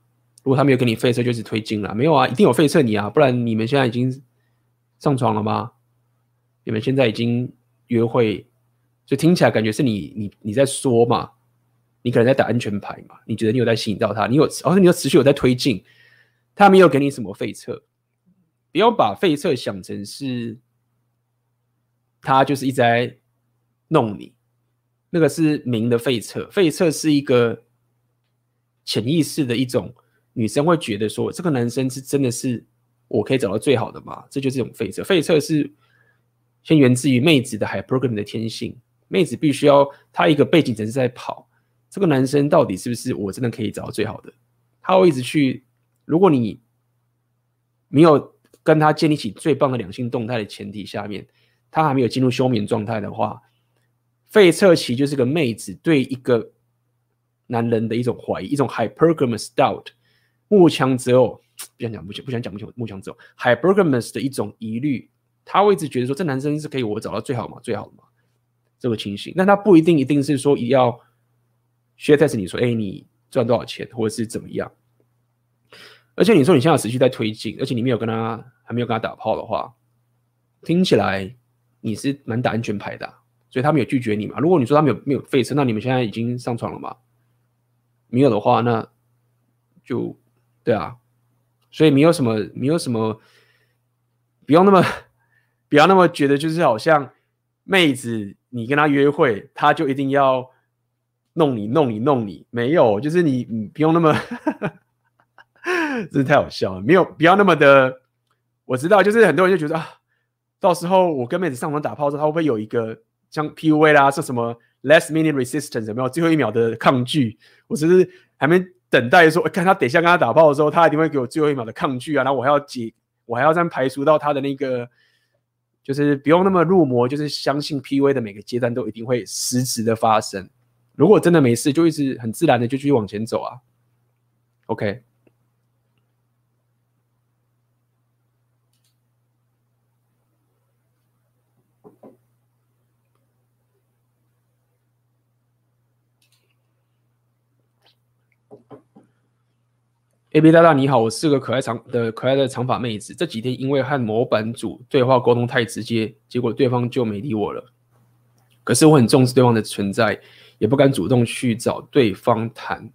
如果他没有给你费测，就是推进了。没有啊，一定有费测你啊，不然你们现在已经上床了吗？你们现在已经约会？就听起来感觉是你你你在说嘛，你可能在打安全牌嘛，你觉得你有在吸引到他，你有，而且你有持续有在推进，他没有给你什么费测，不要把费测想成是他就是一直在弄你，那个是明的费测，费测是一个潜意识的一种，女生会觉得说这个男生是真的是我可以找到最好的嘛，这就是一种费测，费测是先源自于妹子的 hypergram 的天性。妹子必须要她一个背景层是在跑，这个男生到底是不是我真的可以找到最好的？他会一直去。如果你没有跟他建立起最棒的两性动态的前提下面，他还没有进入休眠状态的话，费测其实就是个妹子对一个男人的一种怀疑，一种 hypergamous doubt，慕强择偶，不想讲慕强，不想讲慕强慕强择偶，hypergamous 的一种疑虑，他会一直觉得说，这男生是可以我找到最好嘛，最好的嘛。这个情形，那他不一定一定是说一要 share test 你说，哎，你赚多少钱，或者是怎么样？而且你说你现在持续在推进，而且你没有跟他还没有跟他打炮的话，听起来你是蛮打安全牌的，所以他没有拒绝你嘛。如果你说他没有没有费车，那你们现在已经上床了吗？没有的话，那就对啊，所以没有什么没有什么，不要那么不要那么觉得就是好像妹子。你跟他约会，他就一定要弄你、弄你、弄你？没有，就是你，你不用那么，<laughs> 真是太好笑了。没有，不要那么的。我知道，就是很多人就觉得啊，到时候我跟妹子上床打炮之后，他会不会有一个像 PUA 啦，说什么 last minute resistance 有没有？最后一秒的抗拒？我只是还没等待说，看他等一下跟他打炮的时候，他一定会给我最后一秒的抗拒啊，然后我还要解，我还要这样排除到他的那个。就是不用那么入魔，就是相信 PUA 的每个阶段都一定会实时的发生。如果真的没事，就一直很自然的就继续往前走啊。OK。A B 大大你好，我是个可爱长的可爱的长发妹子。这几天因为和模板组对话沟通太直接，结果对方就没理我了。可是我很重视对方的存在，也不敢主动去找对方谈，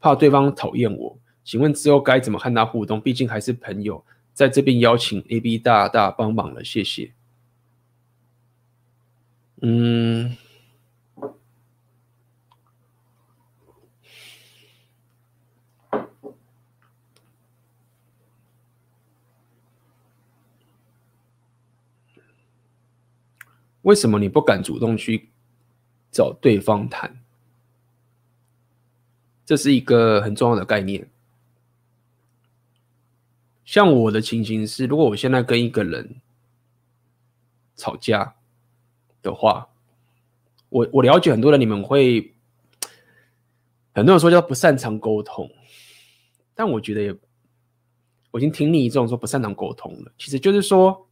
怕对方讨厌我。请问之后该怎么和他互动？毕竟还是朋友，在这边邀请 A B 大大帮忙了，谢谢。嗯。为什么你不敢主动去找对方谈？这是一个很重要的概念。像我的情形是，如果我现在跟一个人吵架的话，我我了解很多人，你们会很多人说叫不擅长沟通，但我觉得也，我已经听腻这种说不擅长沟通了。其实就是说。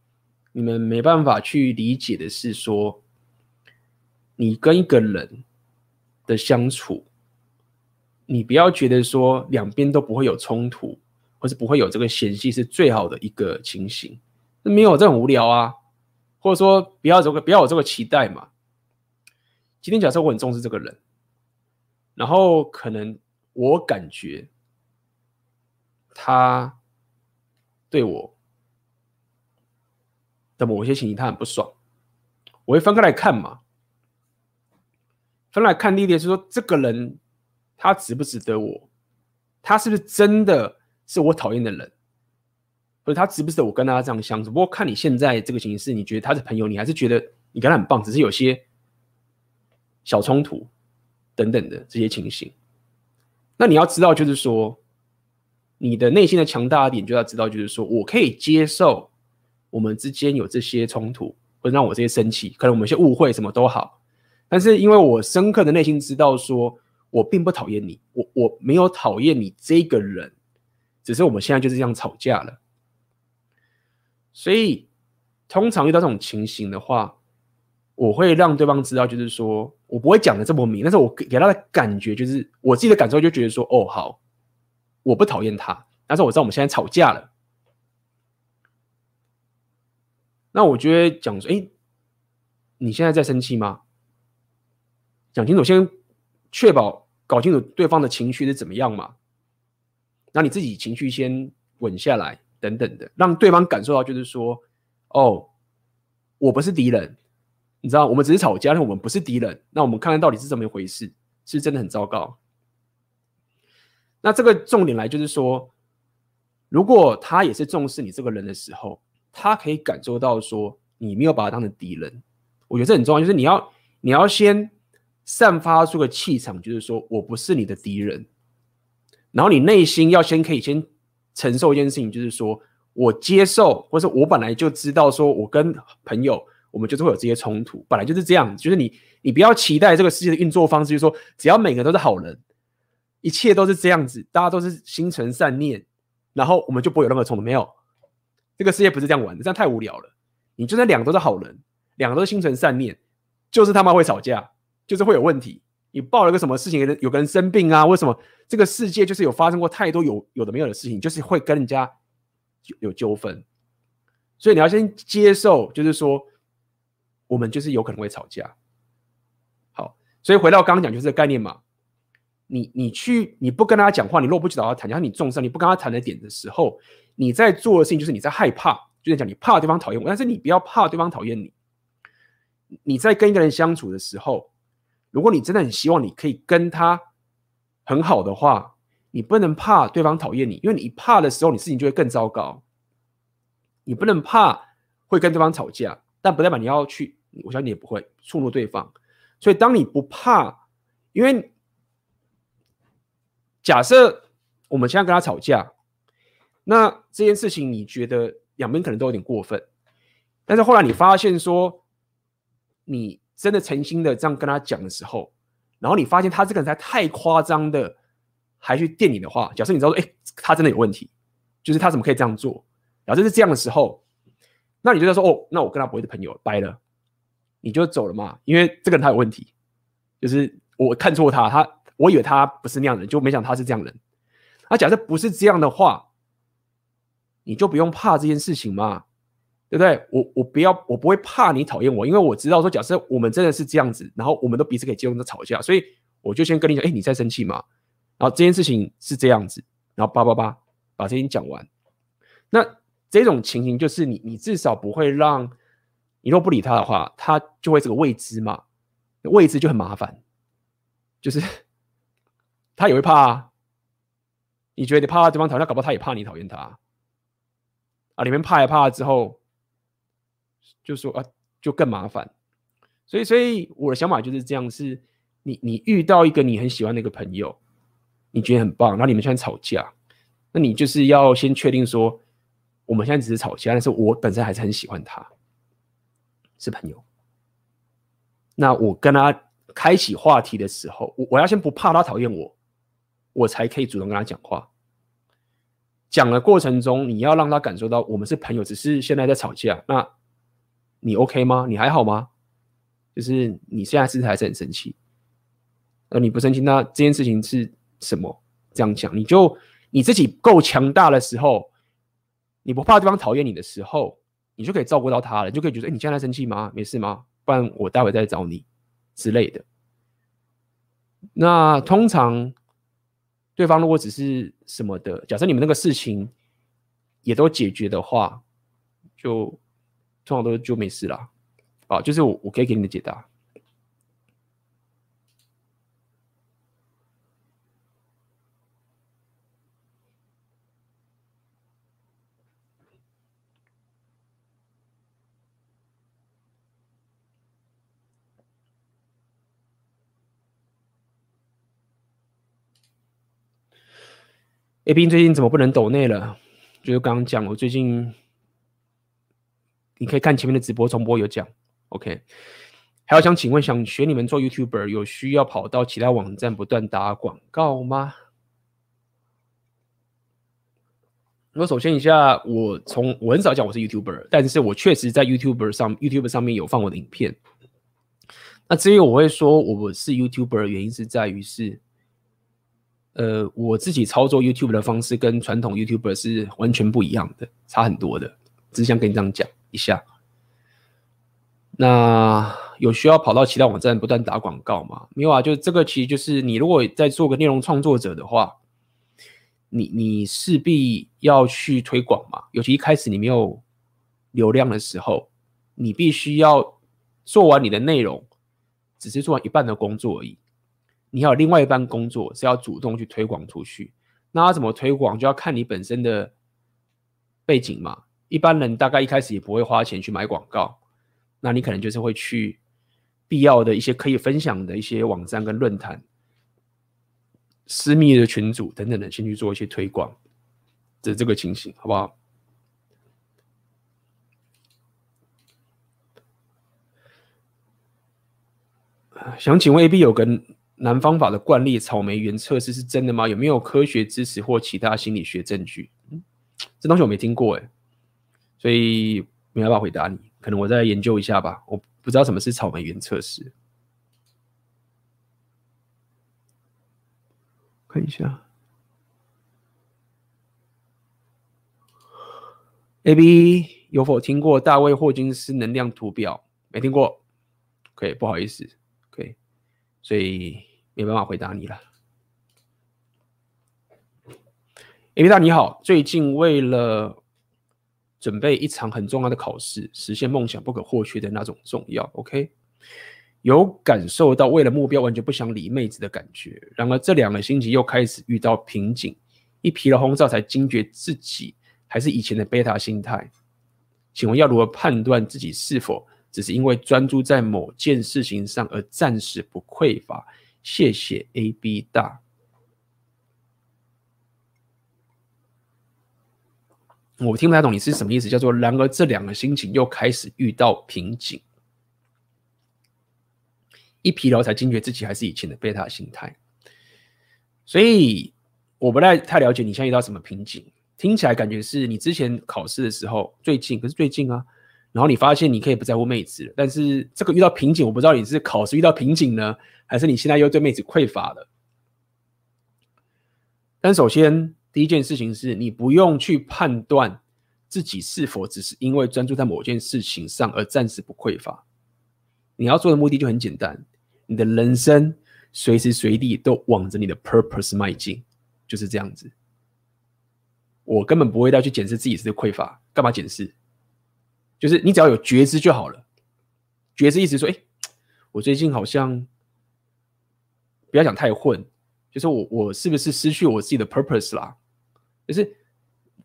你们没办法去理解的是说，你跟一个人的相处，你不要觉得说两边都不会有冲突，或是不会有这个嫌隙是最好的一个情形，没有这很无聊啊，或者说不要这个不要有这个期待嘛。今天假设我很重视这个人，然后可能我感觉他对我的某些情形他很不爽，我会分开来看嘛。分来看，第一点是说，这个人他值不值得我？他是不是真的是我讨厌的人？或者他值不值得我跟他这样相处？不过看你现在这个形是，你觉得他是朋友，你还是觉得你跟他很棒，只是有些小冲突等等的这些情形。那你要知道，就是说，你的内心的强大点就要知道，就是说我可以接受我们之间有这些冲突，会让我这些生气，可能我们有些误会，什么都好。但是，因为我深刻的内心知道，说我并不讨厌你，我我没有讨厌你这个人，只是我们现在就是这样吵架了。所以，通常遇到这种情形的话，我会让对方知道，就是说我不会讲的这么明，但是我给他的感觉就是我自己的感受，就觉得说，哦，好，我不讨厌他，但是我知道我们现在吵架了。那我觉得讲说，哎，你现在在生气吗？讲清楚，先确保搞清楚对方的情绪是怎么样嘛，那你自己情绪先稳下来，等等的，让对方感受到就是说，哦，我不是敌人，你知道，我们只是吵架，但我们不是敌人。那我们看看到底是怎么一回事，是真的很糟糕。那这个重点来就是说，如果他也是重视你这个人的时候，他可以感受到说你没有把他当成敌人，我觉得这很重要，就是你要你要先。散发出个气场，就是说我不是你的敌人。然后你内心要先可以先承受一件事情，就是说我接受，或者我本来就知道，说我跟朋友我们就是会有这些冲突，本来就是这样。就是你你不要期待这个世界的运作方式，就是说只要每个人都是好人，一切都是这样子，大家都是心存善念，然后我们就不会有任何冲突。没有，这个世界不是这样玩的，这样太无聊了。你就算两个都是好人，两个都心存善念，就是他妈会吵架。就是会有问题，你报了个什么事情，有个人生病啊？为什么这个世界就是有发生过太多有有的没有的事情，就是会跟人家有纠纷。所以你要先接受，就是说我们就是有可能会吵架。好，所以回到刚刚讲，就是概念嘛。你你去你不跟他讲话，你若不去找他谈，然后你重伤你不跟他谈的点的时候，你在做的事情就是你在害怕，就是讲你怕对方讨厌我，但是你不要怕对方讨厌你。你在跟一个人相处的时候。如果你真的很希望你可以跟他很好的话，你不能怕对方讨厌你，因为你怕的时候，你事情就会更糟糕。你不能怕会跟对方吵架，但不代表你要去，我相信你也不会触怒对方。所以，当你不怕，因为假设我们现在跟他吵架，那这件事情你觉得两边可能都有点过分，但是后来你发现说你。真的诚心的这样跟他讲的时候，然后你发现他这个人才太夸张的，还去电你的话，假设你知道说，哎，他真的有问题，就是他怎么可以这样做？然后就是这样的时候，那你就在说，哦，那我跟他不会是朋友，掰了，你就走了嘛，因为这个人他有问题，就是我看错他，他我以为他不是那样的人，就没想他是这样的人。那假设不是这样的话，你就不用怕这件事情嘛。对不对？我我不要，我不会怕你讨厌我，因为我知道说，假设我们真的是这样子，然后我们都彼此可以接受的吵架，所以我就先跟你讲，哎，你在生气吗？然后这件事情是这样子，然后叭叭叭把这件讲完。那这种情形就是你，你至少不会让你若不理他的话，他就会这个未知嘛，未知就很麻烦，就是他也会怕啊。你觉得你怕对方讨厌，搞不好他也怕你讨厌他啊。你们怕也怕了之后。就说啊，就更麻烦，所以，所以我的想法就是这样：是，你你遇到一个你很喜欢的一个朋友，你觉得很棒，然后你们现在吵架，那你就是要先确定说，我们现在只是吵架，但是我本身还是很喜欢他，是朋友。那我跟他开启话题的时候，我我要先不怕他讨厌我，我才可以主动跟他讲话。讲的过程中，你要让他感受到我们是朋友，只是现在在吵架。那你 OK 吗？你还好吗？就是你现在是还是很生气？呃，你不生气，那这件事情是什么？这样讲，你就你自己够强大的时候，你不怕对方讨厌你的时候，你就可以照顾到他了，就可以觉得，哎，你现在生气吗？没事吗？不然我待会再找你之类的。那通常对方如果只是什么的，假设你们那个事情也都解决的话，就通常都就没事了。啊，就是我我可以给你的解答。A B 最近怎么不能抖内了？就是刚刚讲，我最近你可以看前面的直播重播有讲。OK，还有想请问，想学你们做 YouTuber 有需要跑到其他网站不断打广告吗？我首先一下，我从我很少讲我是 YouTuber，但是我确实在 YouTuber 上 YouTube 上面有放我的影片。那至于我会说我是 YouTuber 的原因是在于是。呃，我自己操作 YouTube 的方式跟传统 YouTuber 是完全不一样的，差很多的。只想跟你这样讲一下。那有需要跑到其他网站不断打广告吗？没有啊，就这个其实就是你如果在做个内容创作者的话，你你势必要去推广嘛。尤其一开始你没有流量的时候，你必须要做完你的内容，只是做完一半的工作而已。你还有另外一半工作是要主动去推广出去，那要怎么推广就要看你本身的背景嘛。一般人大概一开始也不会花钱去买广告，那你可能就是会去必要的一些可以分享的一些网站跟论坛、私密的群组等等的，先去做一些推广的这个情形，好不好？想请问 AB 有跟。南方法的惯例草莓园测试是真的吗？有没有科学知识或其他心理学证据？嗯，这东西我没听过哎，所以没办法回答你。可能我再研究一下吧。我不知道什么是草莓园测试。看一下，AB 有否听过大卫霍金斯能量图表？没听过。OK，不好意思。OK，所以。没办法回答你了。艾米大你好，最近为了准备一场很重要的考试，实现梦想不可或缺的那种重要。OK，有感受到为了目标完全不想理妹子的感觉。然而这两个星期又开始遇到瓶颈，一疲劳轰炸才惊觉自己还是以前的贝塔心态。请问要如何判断自己是否只是因为专注在某件事情上而暂时不匮乏？谢谢 AB 大，我听不太懂你是什么意思，叫做然而这两个心情又开始遇到瓶颈，一疲劳才惊觉自己还是以前的贝塔心态，所以我不太太了解你现在遇到什么瓶颈，听起来感觉是你之前考试的时候最近，可是最近啊，然后你发现你可以不在乎妹子了，但是这个遇到瓶颈，我不知道你是考试遇到瓶颈呢？还是你现在又对妹子匮乏了？但首先，第一件事情是你不用去判断自己是否只是因为专注在某件事情上而暂时不匮乏。你要做的目的就很简单，你的人生随时随地都往着你的 purpose 迈进，就是这样子。我根本不会再去检视自己是匮乏，干嘛检视？就是你只要有觉知就好了。觉知意思说，哎，我最近好像。不要讲太混，就是我我是不是失去我自己的 purpose 啦？就是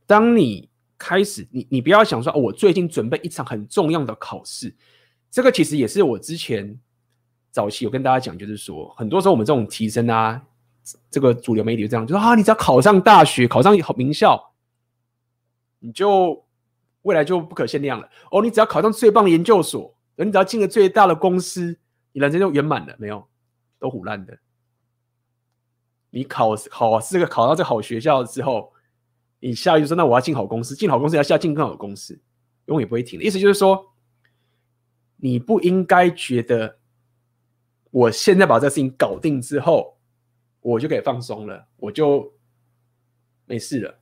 当你开始，你你不要想说，哦，我最近准备一场很重要的考试，这个其实也是我之前早期有跟大家讲，就是说，很多时候我们这种提升啊，这个主流媒体这样，就说啊，你只要考上大学，考上好名校，你就未来就不可限量了。哦，你只要考上最棒的研究所，你只要进了最大的公司，你人生就圆满了。没有，都唬烂的。你考考这个考到这个好学校之后，你下一句说：“那我要进好公司，进好公司要下进更好的公司，永远不会停的。”意思就是说，你不应该觉得我现在把这个事情搞定之后，我就可以放松了，我就没事了。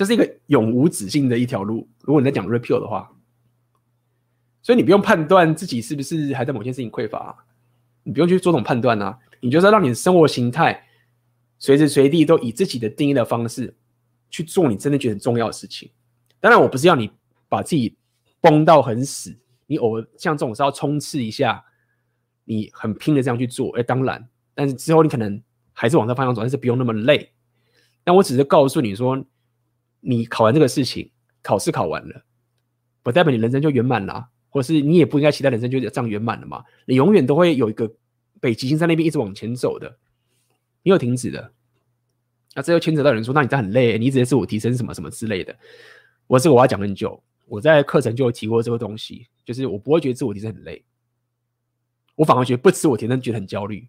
这是一个永无止境的一条路。如果你在讲 repeal 的话，所以你不用判断自己是不是还在某件事情匮乏啊，你不用去做这种判断啊。你就是要让你的生活形态随时随地都以自己的定义的方式去做你真的觉得很重要的事情。当然，我不是要你把自己绷到很死，你偶尔像这种是要冲刺一下，你很拼的这样去做。哎，当然，但是之后你可能还是往这方向走，但是不用那么累。但我只是告诉你说，你考完这个事情，考试考完了，不代表你人生就圆满了，或是你也不应该期待人生就这样圆满了嘛。你永远都会有一个北极星在那边一直往前走的，没有停止的。那这又牵扯到人说，那你这很累，你一直在自我提升什么什么之类的。我这个我要讲很久，我在课程就有提过这个东西，就是我不会觉得自我提升很累，我反而觉得不自我提升觉得很焦虑，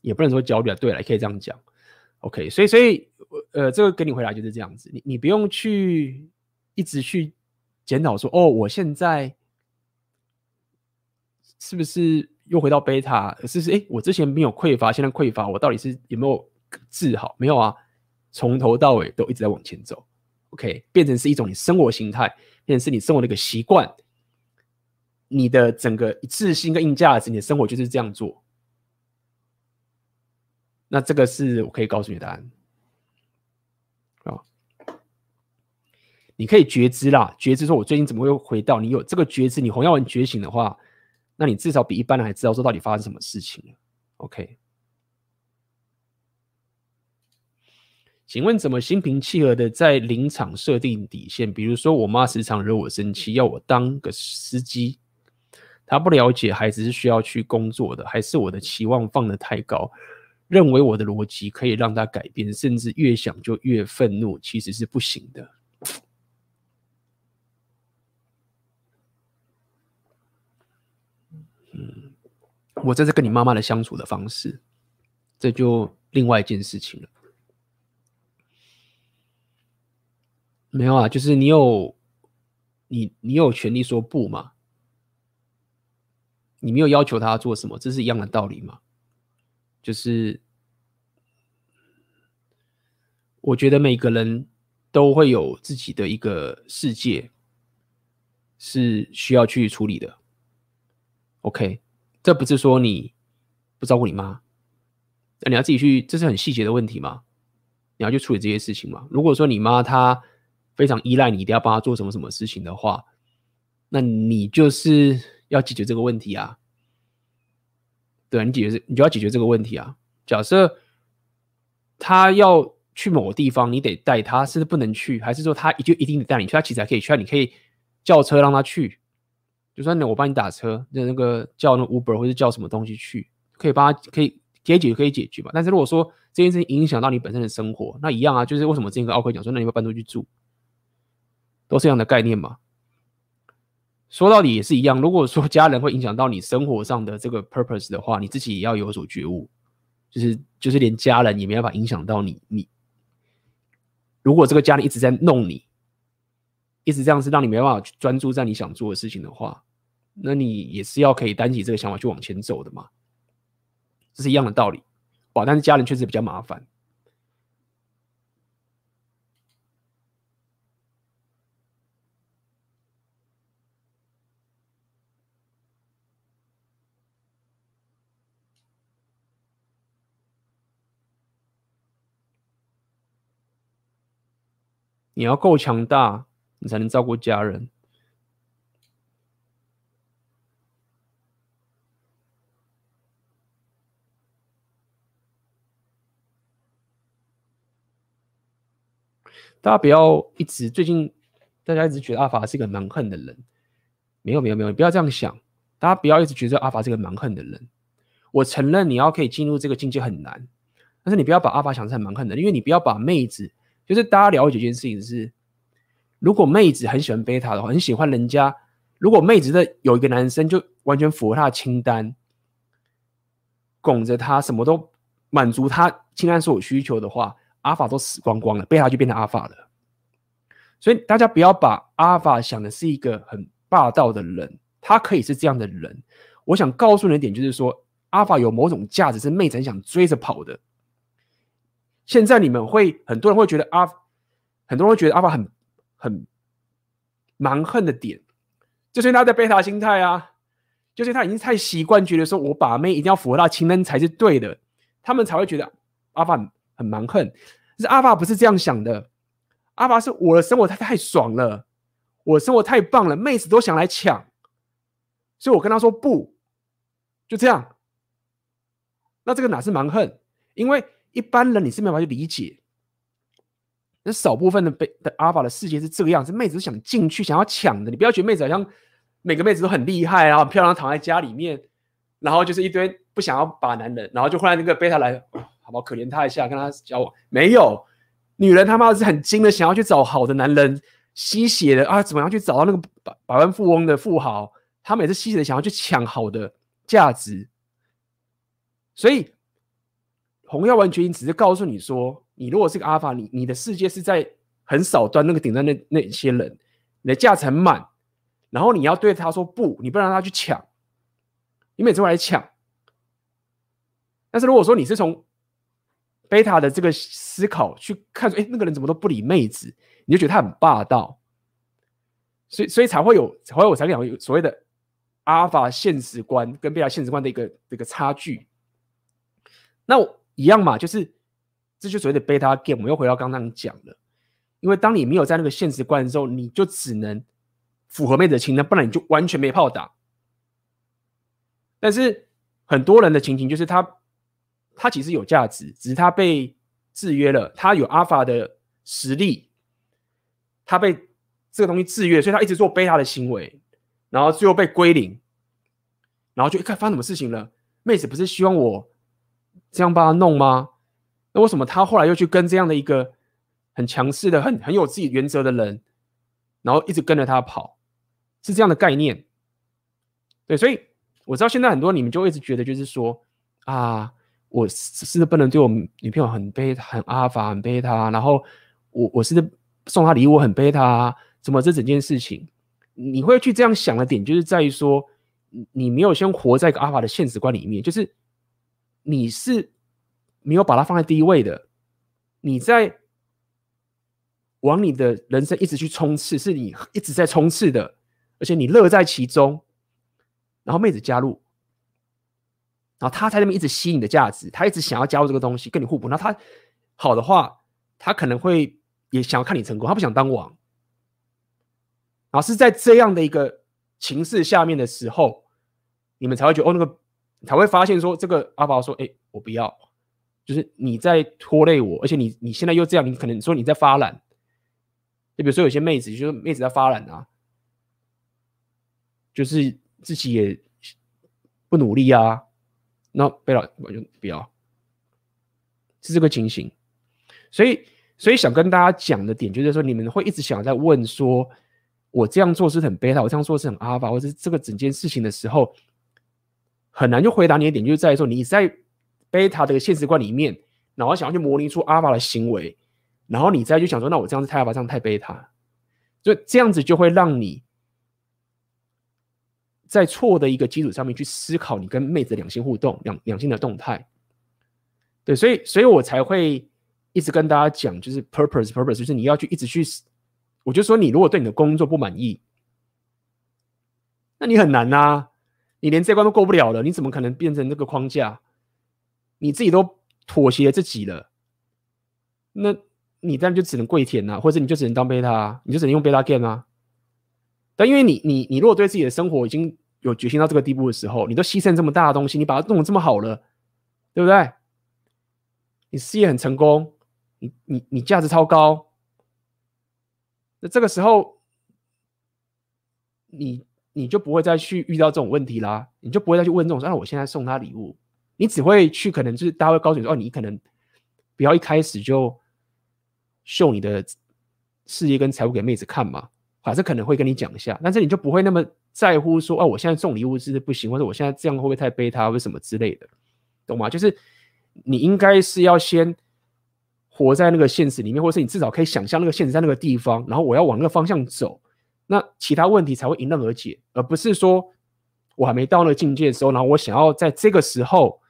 也不能说焦虑啊。对了，可以这样讲。OK，所以所以呃，这个给你回答就是这样子，你你不用去一直去检讨说，哦，我现在是不是又回到贝塔？是不是哎，我之前没有匮乏，现在匮乏，我到底是有没有治好？没有啊，从头到尾都一直在往前走。OK，变成是一种你生活形态，变成是你生活的一个习惯，你的整个自信跟硬价值，你的生活就是这样做。那这个是我可以告诉你答案你可以觉知啦，觉知说我最近怎么会回到？你有这个觉知，你红药丸觉醒的话，那你至少比一般人还知道说到底发生什么事情了。OK。请问怎么心平气和的在临场设定底线？比如说，我妈时常惹我生气，要我当个司机。她不了解孩子是需要去工作的，还是我的期望放得太高，认为我的逻辑可以让她改变，甚至越想就越愤怒，其实是不行的。我这是跟你妈妈的相处的方式，这就另外一件事情了。没有啊，就是你有你你有权利说不嘛？你没有要求他做什么，这是一样的道理嘛？就是我觉得每个人都会有自己的一个世界是需要去处理的。OK，这不是说你不照顾你妈，那你要自己去，这是很细节的问题嘛？你要去处理这些事情嘛？如果说你妈她。非常依赖你，一定要帮她做什么什么事情的话，那你就是要解决这个问题啊。对，你解决，你就要解决这个问题啊。假设他要去某个地方，你得带他，是不是不能去？还是说他就一定得带你去？他其实还可以去，你可以叫车让他去。就算我帮你打车，那那个叫那 Uber 或者叫什么东西去，可以帮他，可以可以解决，可以解决嘛。但是如果说这件事情影响到你本身的生活，那一样啊，就是为什么之前跟奥克讲说，那你要搬出去住？都是这样的概念嘛？说到底也是一样。如果说家人会影响到你生活上的这个 purpose 的话，你自己也要有所觉悟。就是就是连家人也没办法影响到你。你如果这个家人一直在弄你，一直这样子让你没办法去专注在你想做的事情的话，那你也是要可以担起这个想法去往前走的嘛。这是一样的道理。哇，但是家人确实比较麻烦。你要够强大，你才能照顾家人。大家不要一直最近，大家一直觉得阿法是一个蛮横的人。没有没有没有，不要这样想。大家不要一直觉得阿法是个蛮横的人。我承认你要可以进入这个境界很难，但是你不要把阿法想成蛮横的，因为你不要把妹子。就是大家了解一件事情是，如果妹子很喜欢贝塔的话，很喜欢人家，如果妹子的有一个男生就完全符合他的清单，拱着他，什么都满足他清单所有需求的话，阿法都死光光了，贝塔就变成阿法了。所以大家不要把阿法想的是一个很霸道的人，他可以是这样的人。我想告诉你的点，就是说，阿法有某种价值是妹子很想追着跑的。现在你们会很多人会觉得阿，很多人会觉得阿法很很蛮横的点，就是他的贝塔心态啊，就是他已经太习惯觉得说我把妹一定要符合他情人才是对的，他们才会觉得阿法很蛮横。是阿爸不是这样想的，阿爸是我的生活太太爽了，我的生活太棒了，妹子都想来抢，所以我跟他说不，就这样。那这个哪是蛮横？因为一般人你是没办法去理解。那少部分的被的阿爸的世界是这个样子，妹子是想进去，想要抢的。你不要觉得妹子好像每个妹子都很厉害啊，很漂亮，躺在家里面，然后就是一堆不想要把男人，然后就后来那个贝塔来，好？可怜他一下，跟他交往。没有，女人他妈是很精的，想要去找好的男人，吸血的啊，怎么样去找到那个百百万富翁的富豪？他们也是吸血的，想要去抢好的价值。所以红药丸决定只是告诉你说。你如果是个阿法，你你的世界是在很少端那个顶端那那些人，你的价值很满，然后你要对他说不，你不让他去抢，你每次会来抢。但是如果说你是从贝塔的这个思考去看说，哎，那个人怎么都不理妹子，你就觉得他很霸道，所以所以才会有，才会我才讲有所谓的阿尔法现实观跟贝塔现实观的一个一个差距。那一样嘛，就是。这就所谓的贝塔 game，我们又回到刚刚讲的，因为当你没有在那个现实观的时候，你就只能符合妹子的情，那不然你就完全没炮打。但是很多人的情形就是他，他其实有价值，只是他被制约了，他有阿尔法的实力，他被这个东西制约，所以他一直做背他的行为，然后最后被归零，然后就一看发生什么事情了，妹子不是希望我这样帮他弄吗？那为什么他后来又去跟这样的一个很强势的、很很有自己原则的人，然后一直跟着他跑，是这样的概念？对，所以我知道现在很多你们就一直觉得就是说啊，我是不是不能对我女朋友很贝、很阿法、很贝塔，然后我我是送她礼物很贝塔，怎么这整件事情，你会去这样想的点，就是在于说，你没有先活在一个阿法的现实观里面，就是你是。没有把它放在第一位的，你在往你的人生一直去冲刺，是你一直在冲刺的，而且你乐在其中。然后妹子加入，然后他在那边一直吸你的价值，他一直想要加入这个东西跟你互补。那他好的话，他可能会也想要看你成功，他不想当王。然后是在这样的一个情势下面的时候，你们才会觉得哦，那个才会发现说，这个阿宝说，哎，我不要。就是你在拖累我，而且你你现在又这样，你可能说你在发懒。就比如说有些妹子，就是妹子在发懒啊，就是自己也不努力啊，那贝塔我就不要，是这个情形。所以所以想跟大家讲的点，就是说你们会一直想要在问说，我这样做是很贝塔，我这样做是很阿法，或者这个整件事情的时候，很难就回答你的点，就是在于说你在。贝塔的现实观里面，然后想要去模拟出阿法的行为，然后你再去想说，那我这样子太阿法，这样太贝塔，所以这样子就会让你在错的一个基础上面去思考你跟妹子两性互动、两两性的动态。对，所以，所以我才会一直跟大家讲，就是 purpose，purpose，就是你要去一直去，我就说你如果对你的工作不满意，那你很难呐、啊，你连这关都过不了了，你怎么可能变成这个框架？你自己都妥协自己了，那你当然就只能跪舔呐、啊，或者你就只能当贝塔、啊，你就只能用贝塔 game 啊。但因为你你你如果对自己的生活已经有决心到这个地步的时候，你都牺牲这么大的东西，你把它弄得这么好了，对不对？你事业很成功，你你你价值超高，那这个时候你你就不会再去遇到这种问题啦，你就不会再去问这种说，啊，我现在送他礼物。你只会去，可能就是大家会告诉你说：“哦，你可能不要一开始就秀你的事业跟财务给妹子看嘛。”还是可能会跟你讲一下，但是你就不会那么在乎说：“哦，我现在送礼物是不行，或者我现在这样会不会太背他，或者什么之类的，懂吗？”就是你应该是要先活在那个现实里面，或者是你至少可以想象那个现实在那个地方，然后我要往那个方向走，那其他问题才会迎刃而解，而不是说。我还没到那个境界的时候，然后我想要在这个时候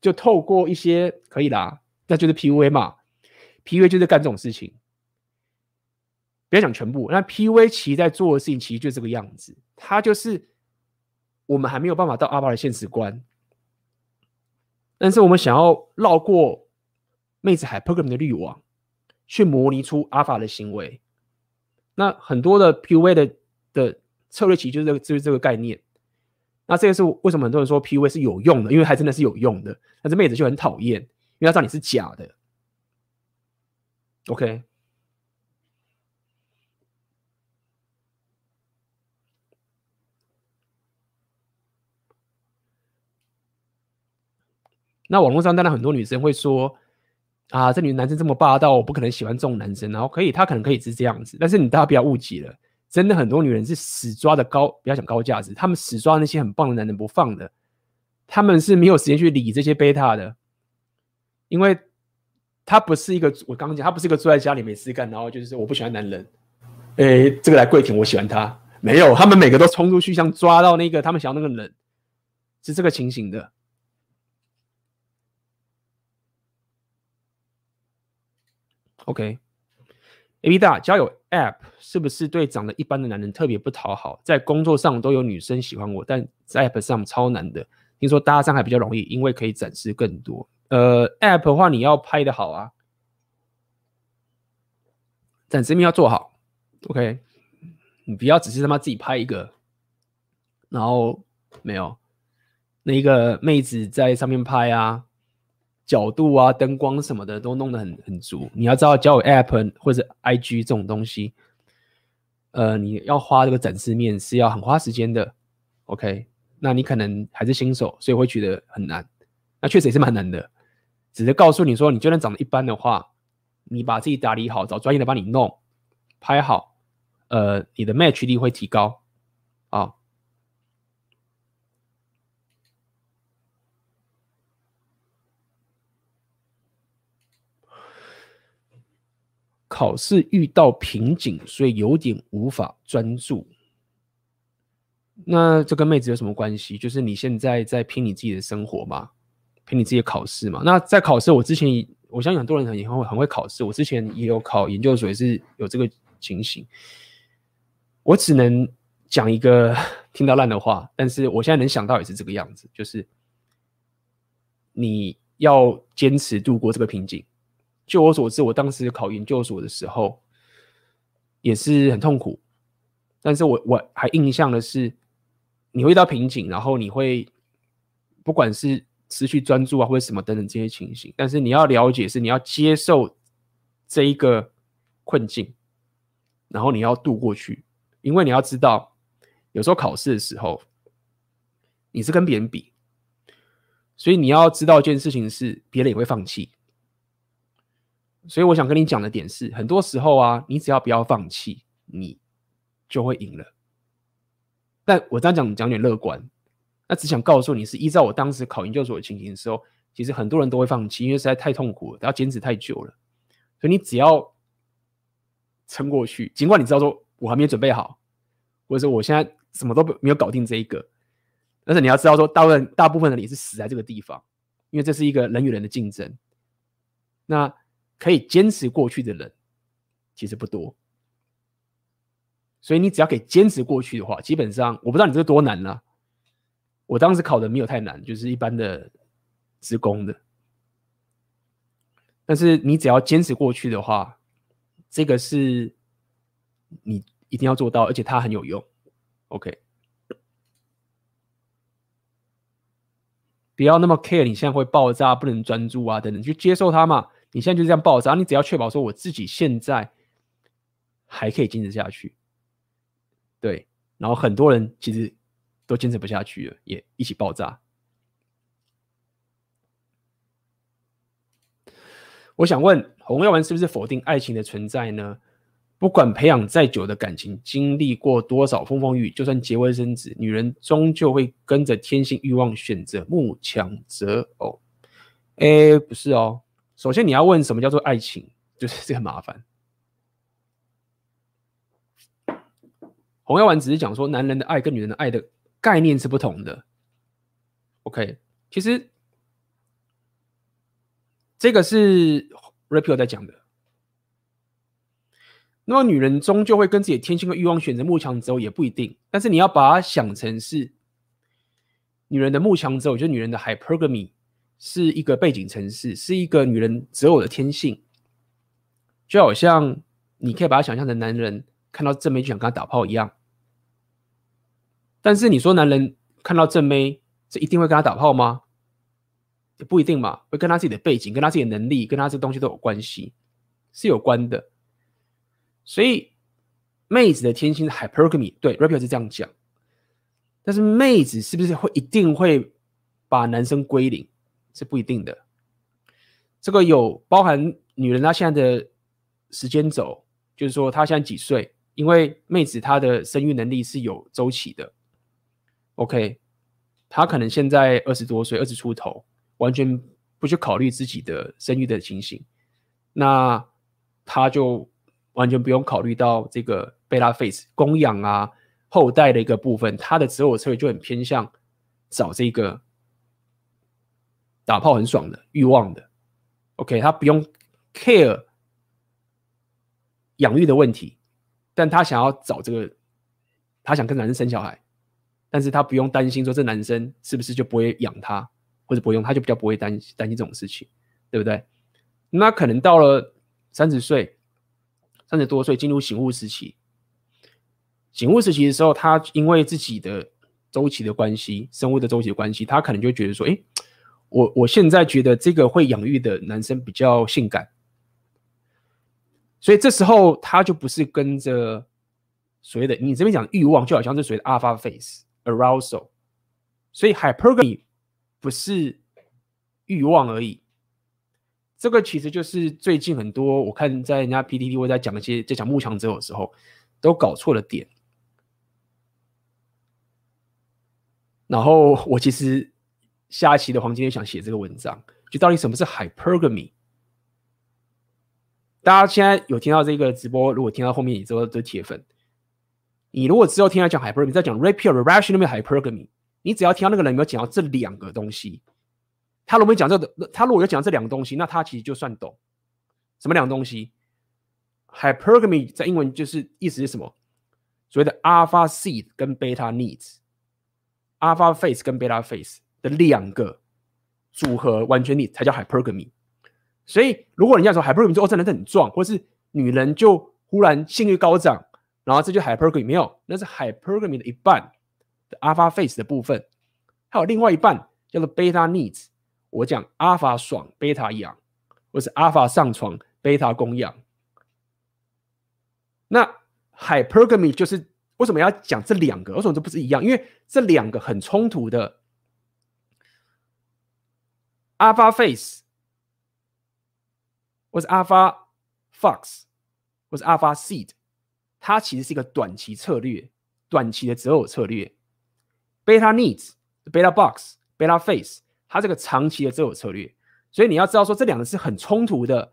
就透过一些可以啦，那就是 PUA 嘛，PUA 就是干这种事情。不要讲全部，那 PUA 其实在做的事情其实就这个样子，它就是我们还没有办法到阿法的现实观，但是我们想要绕过妹子 Hypergamy 的滤网，去模拟出阿法的行为。那很多的 PUA 的的策略其实就是这个就是这个概念。那这个是为什么很多人说 PUA 是有用的，因为还真的是有用的。但是妹子就很讨厌，因为她知道你是假的。OK。那网络上当然很多女生会说啊，这女男生这么霸道，我不可能喜欢这种男生。然后可以，他可能可以是这样子，但是你大家不要误解了，真的很多女人是死抓的高，不要讲高价值，他们死抓那些很棒的男人不放的，他们是没有时间去理这些贝塔的，因为他不是一个我刚刚讲，他不是一个坐在家里没事干，然后就是说我不喜欢男人，诶，这个来跪舔我喜欢他，没有，他们每个都冲出去，像抓到那个他们想要那个人，是这个情形的。OK，AB 大交友 App 是不是对长得一般的男人特别不讨好？在工作上都有女生喜欢我，但在 App 上超难的。听说搭讪还比较容易，因为可以展示更多。呃，App 的话你要拍的好啊，展示面要做好。OK，你不要只是他妈自己拍一个，然后没有那一个妹子在上面拍啊。角度啊，灯光什么的都弄得很很足。你要知道，交友 App 或者 IG 这种东西，呃，你要花这个展示面是要很花时间的。OK，那你可能还是新手，所以会觉得很难。那确实也是蛮难的。只是告诉你说，你就算长得一般的话，你把自己打理好，找专业的帮你弄，拍好，呃，你的 match 率会提高啊。考试遇到瓶颈，所以有点无法专注。那这跟妹子有什么关系？就是你现在在拼你自己的生活嘛，拼你自己的考试嘛。那在考试，我之前我相信很多人很很会很会考试，我之前也有考研究所，也是有这个情形。我只能讲一个听到烂的话，但是我现在能想到也是这个样子，就是你要坚持度过这个瓶颈。就我所知，我当时考研究所的时候也是很痛苦，但是我我还印象的是，你会遇到瓶颈，然后你会不管是失去专注啊，或者什么等等这些情形，但是你要了解是你要接受这一个困境，然后你要度过去，因为你要知道，有时候考试的时候你是跟别人比，所以你要知道一件事情是别人也会放弃。所以我想跟你讲的点是，很多时候啊，你只要不要放弃，你就会赢了。但我这样讲讲点乐观，那只想告诉你是依照我当时考研究所的情形的时候，其实很多人都会放弃，因为实在太痛苦了，要坚持太久了。所以你只要撑过去，尽管你知道说我还没有准备好，或者说我现在什么都没有搞定这一个，但是你要知道说，大部分大部分的你是死在这个地方，因为这是一个人与人的竞争。那可以坚持过去的人其实不多，所以你只要可以坚持过去的话，基本上我不知道你这个多难啊。我当时考的没有太难，就是一般的职工的。但是你只要坚持过去的话，这个是你一定要做到，而且它很有用。OK，不要那么 care，你现在会爆炸，不能专注啊等等，去接受它嘛。你现在就这样抱着，你只要确保说我自己现在还可以坚持下去，对，然后很多人其实都坚持不下去了，也一起爆炸。我想问，红药丸是不是否定爱情的存在呢？不管培养再久的感情，经历过多少风风雨，就算结婚生子，女人终究会跟着天性欲望选择慕强择偶。哎，不是哦。首先，你要问什么叫做爱情，<laughs> 就是这个麻烦。洪耀文只是讲说，男人的爱跟女人的爱的概念是不同的。OK，其实这个是 Rapio 在讲的。那么女人终究会跟自己的天性和欲望选择慕强择偶，也不一定。但是你要把它想成是女人的慕强择偶，就是女人的 hypergamy 是一个背景城市，是一个女人择偶的天性。就好像你可以把她想象成男人看到正妹就想跟她打炮一样。但是你说男人看到正妹，这一定会跟她打炮吗？也不一定嘛，会跟他自己的背景、跟他自己的能力、跟他这东西都有关系，是有关的。所以，妹子的天性是 hypergamy，对，Rapio 是这样讲。但是，妹子是不是会一定会把男生归零？是不一定的。这个有包含女人她现在的时间轴，就是说她现在几岁？因为妹子她的生育能力是有周期的。OK，她可能现在二十多岁，二十出头，完全不去考虑自己的生育的情形，那她就。完全不用考虑到这个贝拉 face 供养啊后代的一个部分，她的择偶策略就很偏向找这个打炮很爽的欲望的。OK，他不用 care 养育的问题，但他想要找这个，他想跟男生生小孩，但是他不用担心说这男生是不是就不会养他，或者不用，他就比较不会担担心这种事情，对不对？那可能到了三十岁。三十多岁进入醒悟时期，醒悟时期的时候，他因为自己的周期的关系，生物的周期的关系，他可能就觉得说：“哎，我我现在觉得这个会养育的男生比较性感。”所以这时候他就不是跟着所谓的你这边讲欲望，就好像是所谓的 alpha face arousal。所以 hypergamy 不是欲望而已。这个其实就是最近很多我看在人家 PTT 或在讲一些在讲慕强者的时候，都搞错了点。然后我其实下一期的黄金也想写这个文章，就到底什么是 hypergamy？大家现在有听到这个直播，如果听到后面也都都铁粉。你如果之后听他讲 hypergamy，在讲 Rapio 的 rational hypergamy，你只要听到那个人有没有讲到这两个东西。他如果没讲这个，他如果有讲这两个东西，那他其实就算懂什么两个东西。Hypergamy 在英文就是意思是什么？所谓的 alpha seed 跟 beta needs，alpha face 跟 beta face 的两个组合完全你才叫 Hypergamy。所以如果人家说 Hypergamy 说哦，这男生很壮，或是女人就忽然性欲高涨，然后这就 Hypergamy 没有，那是 Hypergamy 的一半的 alpha face 的部分，还有另外一半叫做 beta needs。我讲阿法爽，贝塔痒，或是阿法上床，贝塔供养。那 hypergamy 就是为什么要讲这两个？为什么这不是一样？因为这两个很冲突的。Alpha face，或是 Alpha fox，或是 Alpha seed，它其实是一个短期策略，短期的择偶策略。Beta needs，Beta box，Beta face。它这个长期的择偶策略，所以你要知道说这两个是很冲突的。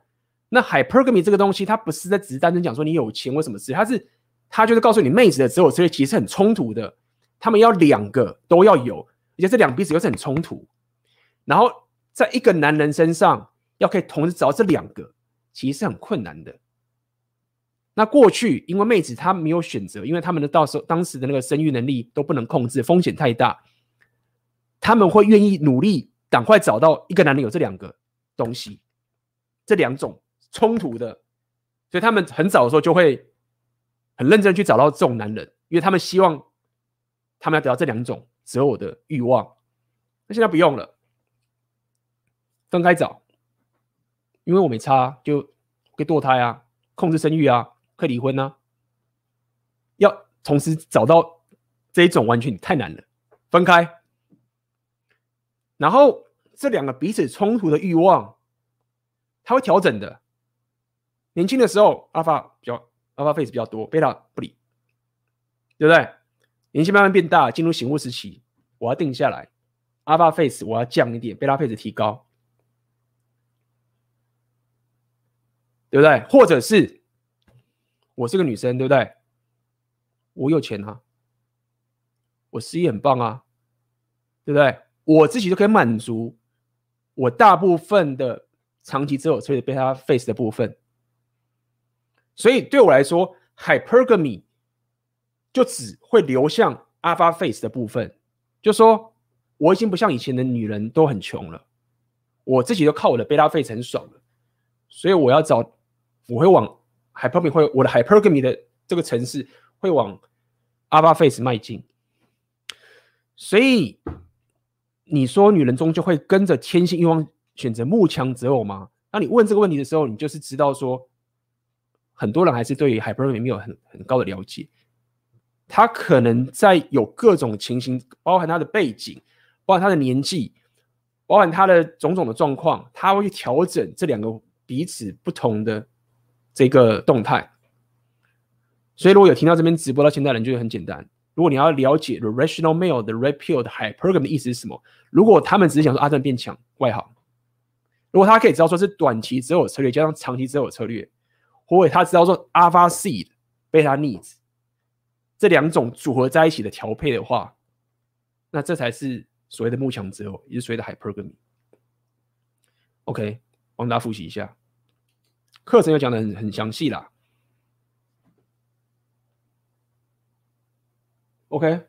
那 hypergamy 这个东西，它不是在只是单纯讲说你有钱或什么事，它是它就是告诉你妹子的择偶策略其实是很冲突的。他们要两个都要有，而且这两彼此又是很冲突。然后在一个男人身上要可以同时找到这两个，其实是很困难的。那过去因为妹子她没有选择，因为他们的到时候当时的那个生育能力都不能控制，风险太大。他们会愿意努力，赶快找到一个男人有这两个东西，这两种冲突的，所以他们很早的时候就会很认真去找到这种男人，因为他们希望他们要得到这两种择偶的欲望。那现在不用了，分开找，因为我没差，就可以堕胎啊，控制生育啊，可以离婚啊。要同时找到这一种完全太难了，分开。然后这两个彼此冲突的欲望，它会调整的。年轻的时候，阿法比较阿法 face 比较多，贝塔不理，对不对？年纪慢慢变大，进入醒悟时期，我要定下来，阿法 face 我要降一点，贝塔 face 提高，对不对？或者是我是个女生，对不对？我有钱啊，我事业很棒啊，对不对？我自己就可以满足我大部分的长期择偶策略的 beta phase 的部分，所以对我来说，hypergamy 就只会流向 alpha face 的部分，就说我已经不像以前的女人都很穷了，我自己都靠我的 beta phase 很爽了，所以我要找，我会往 hyper 米会我的 hyper 米的这个城市会往 alpha phase 迈进，所以。你说女人终究会跟着天性欲望选择慕强择偶吗？当你问这个问题的时候，你就是知道说，很多人还是对于 hypergamy 没有很很高的了解。他可能在有各种情形，包含他的背景，包含他的年纪，包含他的种种的状况，他会去调整这两个彼此不同的这个动态。所以，如果有听到这边直播到现在的人，就会很简单。如果你要了解 the rational male 的 red pill 的 hypergamy 的意思是什么？如果他们只是想说阿正变强外行，如果他可以知道说是短期择偶策略加上长期择偶策略，或者他知道说 alpha seed beta needs 这两种组合在一起的调配的话，那这才是所谓的慕强择偶，也是所谓的 hypergamy。OK，帮大家复习一下，课程又讲的很很详细啦。OK，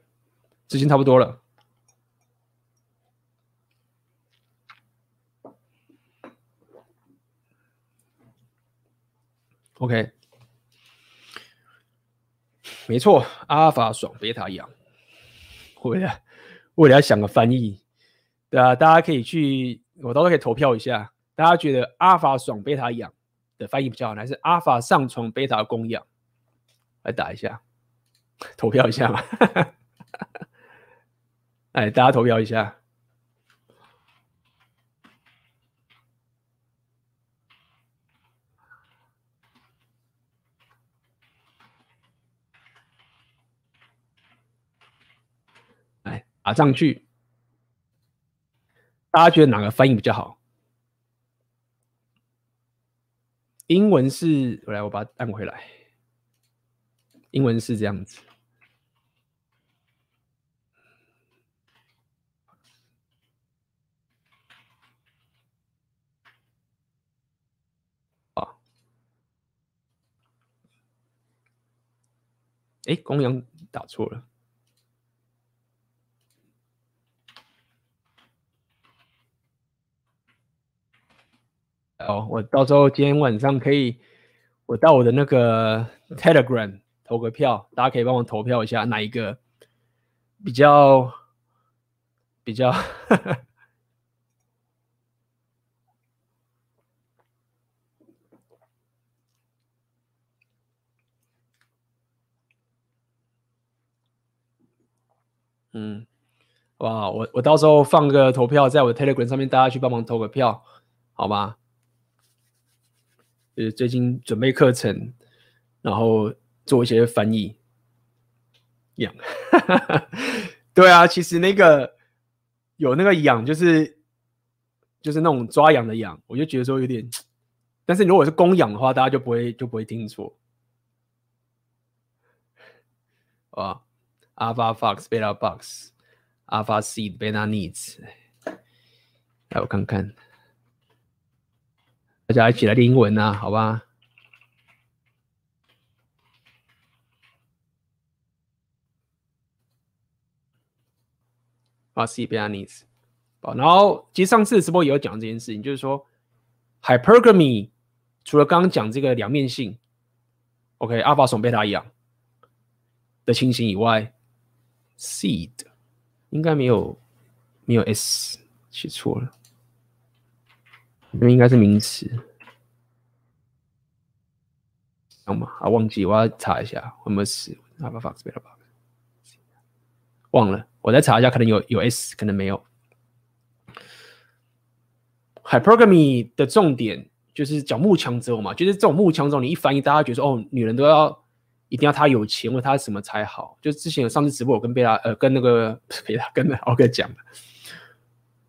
时间差不多了。OK，没错，阿尔法爽，贝塔痒。为了为了想个翻译，对啊，大家可以去，我到时候可以投票一下。大家觉得阿尔法爽，贝塔痒的翻译比较好，还是阿法上床，贝塔供养？来打一下。投票一下嘛，哎，大家投票一下。哎，打上去。大家觉得哪个翻译比较好？英文是，我来，我把它按回来。英文是这样子。啊哎，公羊打错了。哦，我到时候今天晚上可以，我到我的那个 Telegram 投个票，大家可以帮我投票一下，哪一个比较比较。嗯，哇，我我到时候放个投票在我 Telegram 上面，大家去帮忙投个票，好吗？就是最近准备课程，然后做一些翻译，痒，<laughs> 对啊，其实那个有那个痒，就是就是那种抓痒的痒，我就觉得说有点，但是如果是公养的话，大家就不会就不会听错，啊。Alpha Fox, Beta Box, Alpha Seed, Beta Needs。来，我看看，大家一起来练英文呐、好吧啊，C B N E S，。好，然后其实上次直播也有讲这件事情，就是说，Hypergamy 除了刚刚讲这个两面性，OK，Alpha 从 Beta 一样的情形以外。Seed 应该没有没有 s 写错了，因为应该是名词，好吗？啊，忘记我要查一下有没有 s。忘了，我再查一下，可能有有 s，可能没有。Hypergamy 的重点就是讲慕强之后嘛，就是这种慕强之后，你一翻译，大家觉得说哦，女人都要。一定要他有钱，问他什么才好？就是之前有上次直播，我跟贝拉呃跟那个 <laughs> 贝拉跟奥哥讲的，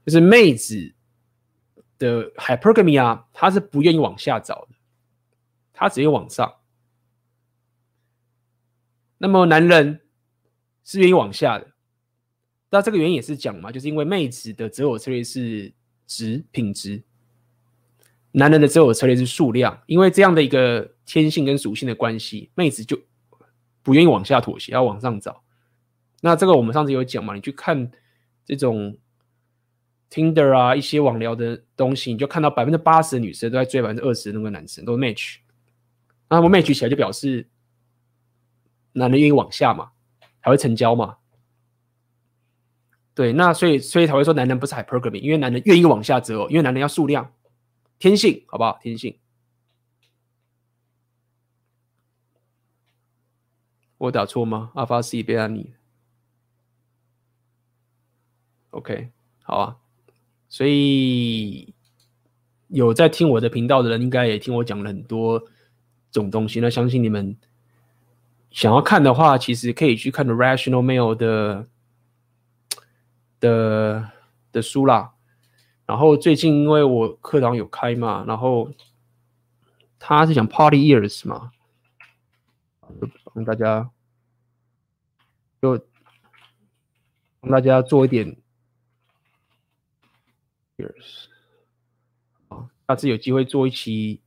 就是妹子的 hypergamy 啊，她是不愿意往下找的，她只愿意往上。那么男人是愿意往下的，那这个原因也是讲嘛，就是因为妹子的择偶策略是值品质，男人的择偶策略是数量，因为这样的一个天性跟属性的关系，妹子就不愿意往下妥协，要往上找。那这个我们上次有讲嘛，你去看这种 Tinder 啊一些网聊的东西，你就看到百分之八十的女生都在追百分之二十的那个男生，都 match。那么 match 起来就表示男人愿意往下嘛，才会成交嘛。对，那所以所以才会说男人不是 hypergamy，因为男人愿意往下择偶，因为男人要数量，天性，好不好？天性。我打错吗？阿发 C 贝安你。OK，好啊。所以有在听我的频道的人，应该也听我讲了很多种东西。那相信你们想要看的话，其实可以去看 Rational Mail 的。的的书啦，然后最近因为我课堂有开嘛，然后他是讲 Party Years 嘛，帮大家就帮大家做一点 Years 啊，下次有机会做一期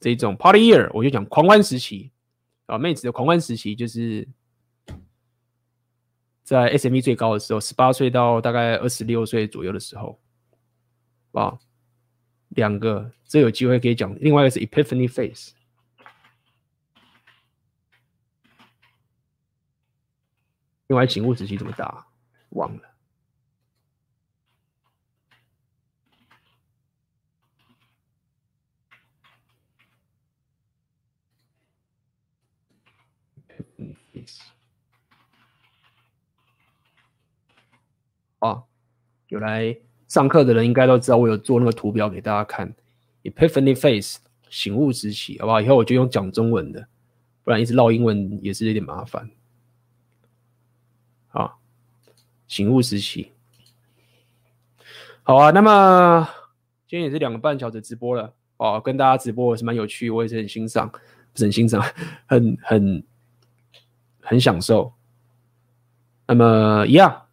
这种 Party Year，我就讲狂欢时期啊，妹子的狂欢时期就是。在 SME 最高的时候，十八岁到大概二十六岁左右的时候，啊，两个，这有机会可以讲。另外一个是 Epiphany Phase，另外醒悟时期怎么打？忘了。啊，有来上课的人应该都知道，我有做那个图表给大家看。Epiphany Phase 醒悟时期，好不好？以后我就用讲中文的，不然一直唠英文也是有点麻烦。啊，醒悟时期，好啊。那么今天也是两个半小时直播了，哦，跟大家直播也是蛮有趣，我也是很欣赏，不是很欣赏，很很很享受。那么一样。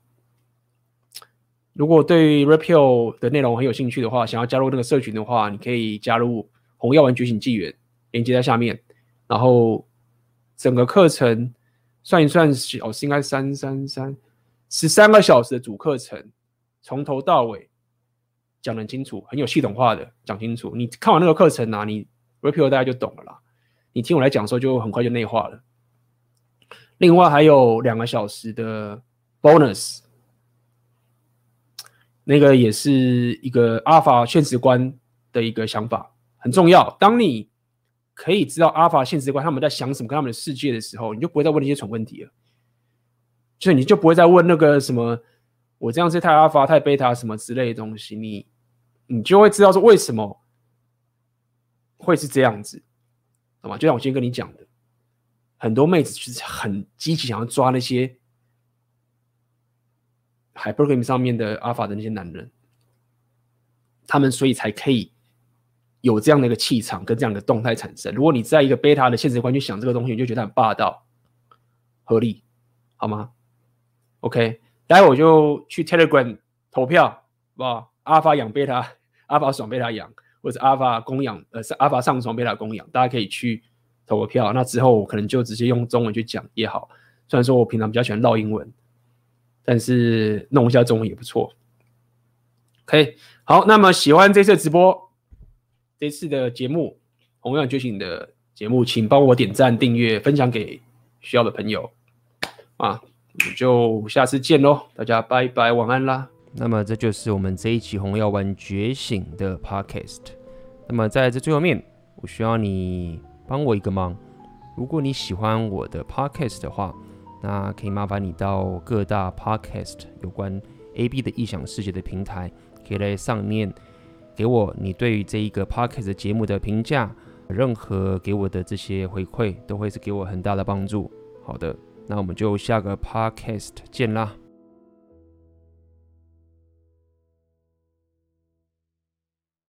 如果对 Repio 的内容很有兴趣的话，想要加入那个社群的话，你可以加入红药丸觉醒纪元，链接在下面。然后整个课程算一算小时，应该三三三十三个小时的主课程，从头到尾讲得很清楚，很有系统化的讲清楚。你看完那个课程啊，你 Repio 大家就懂了啦。你听我来讲的时候，就很快就内化了。另外还有两个小时的 bonus。那个也是一个阿尔法现实观的一个想法，很重要。当你可以知道阿尔法现实观他们在想什么，跟他们的世界的时候，你就不会再问那些蠢问题了。所以你就不会再问那个什么，我这样是太阿尔法、太贝塔什么之类的东西。你你就会知道说为什么会是这样子，好吗？就像我今天跟你讲的，很多妹子其实很积极想要抓那些。Hypergamy 上面的 Alpha 的那些男人，他们所以才可以有这样的一个气场跟这样的动态产生。如果你在一个 Beta 的现实观去想这个东西，你就觉得很霸道、合理，好吗？OK，待会我就去 Telegram 投票，好不好？Alpha 养 Beta，Alpha 爽 Beta 养，或者是 Alpha 供养，呃，是 Alpha 上床 Beta 供养，大家可以去投个票。那之后我可能就直接用中文去讲也好，虽然说我平常比较喜欢唠英文。但是弄一下中文也不错。OK，好，那么喜欢这次直播，这次的节目《红药觉醒》的节目，请帮我点赞、订阅、分享给需要的朋友啊！我们就下次见喽，大家拜拜，晚安啦。那么这就是我们这一期《红药丸觉醒》的 Podcast。那么在这最后面，我需要你帮我一个忙，如果你喜欢我的 Podcast 的话。那可以麻烦你到各大 podcast 有关 AB 的异想世界的平台，可以来上面给我你对于这一个 podcast 节目的评价，任何给我的这些回馈都会是给我很大的帮助。好的，那我们就下个 podcast 见啦。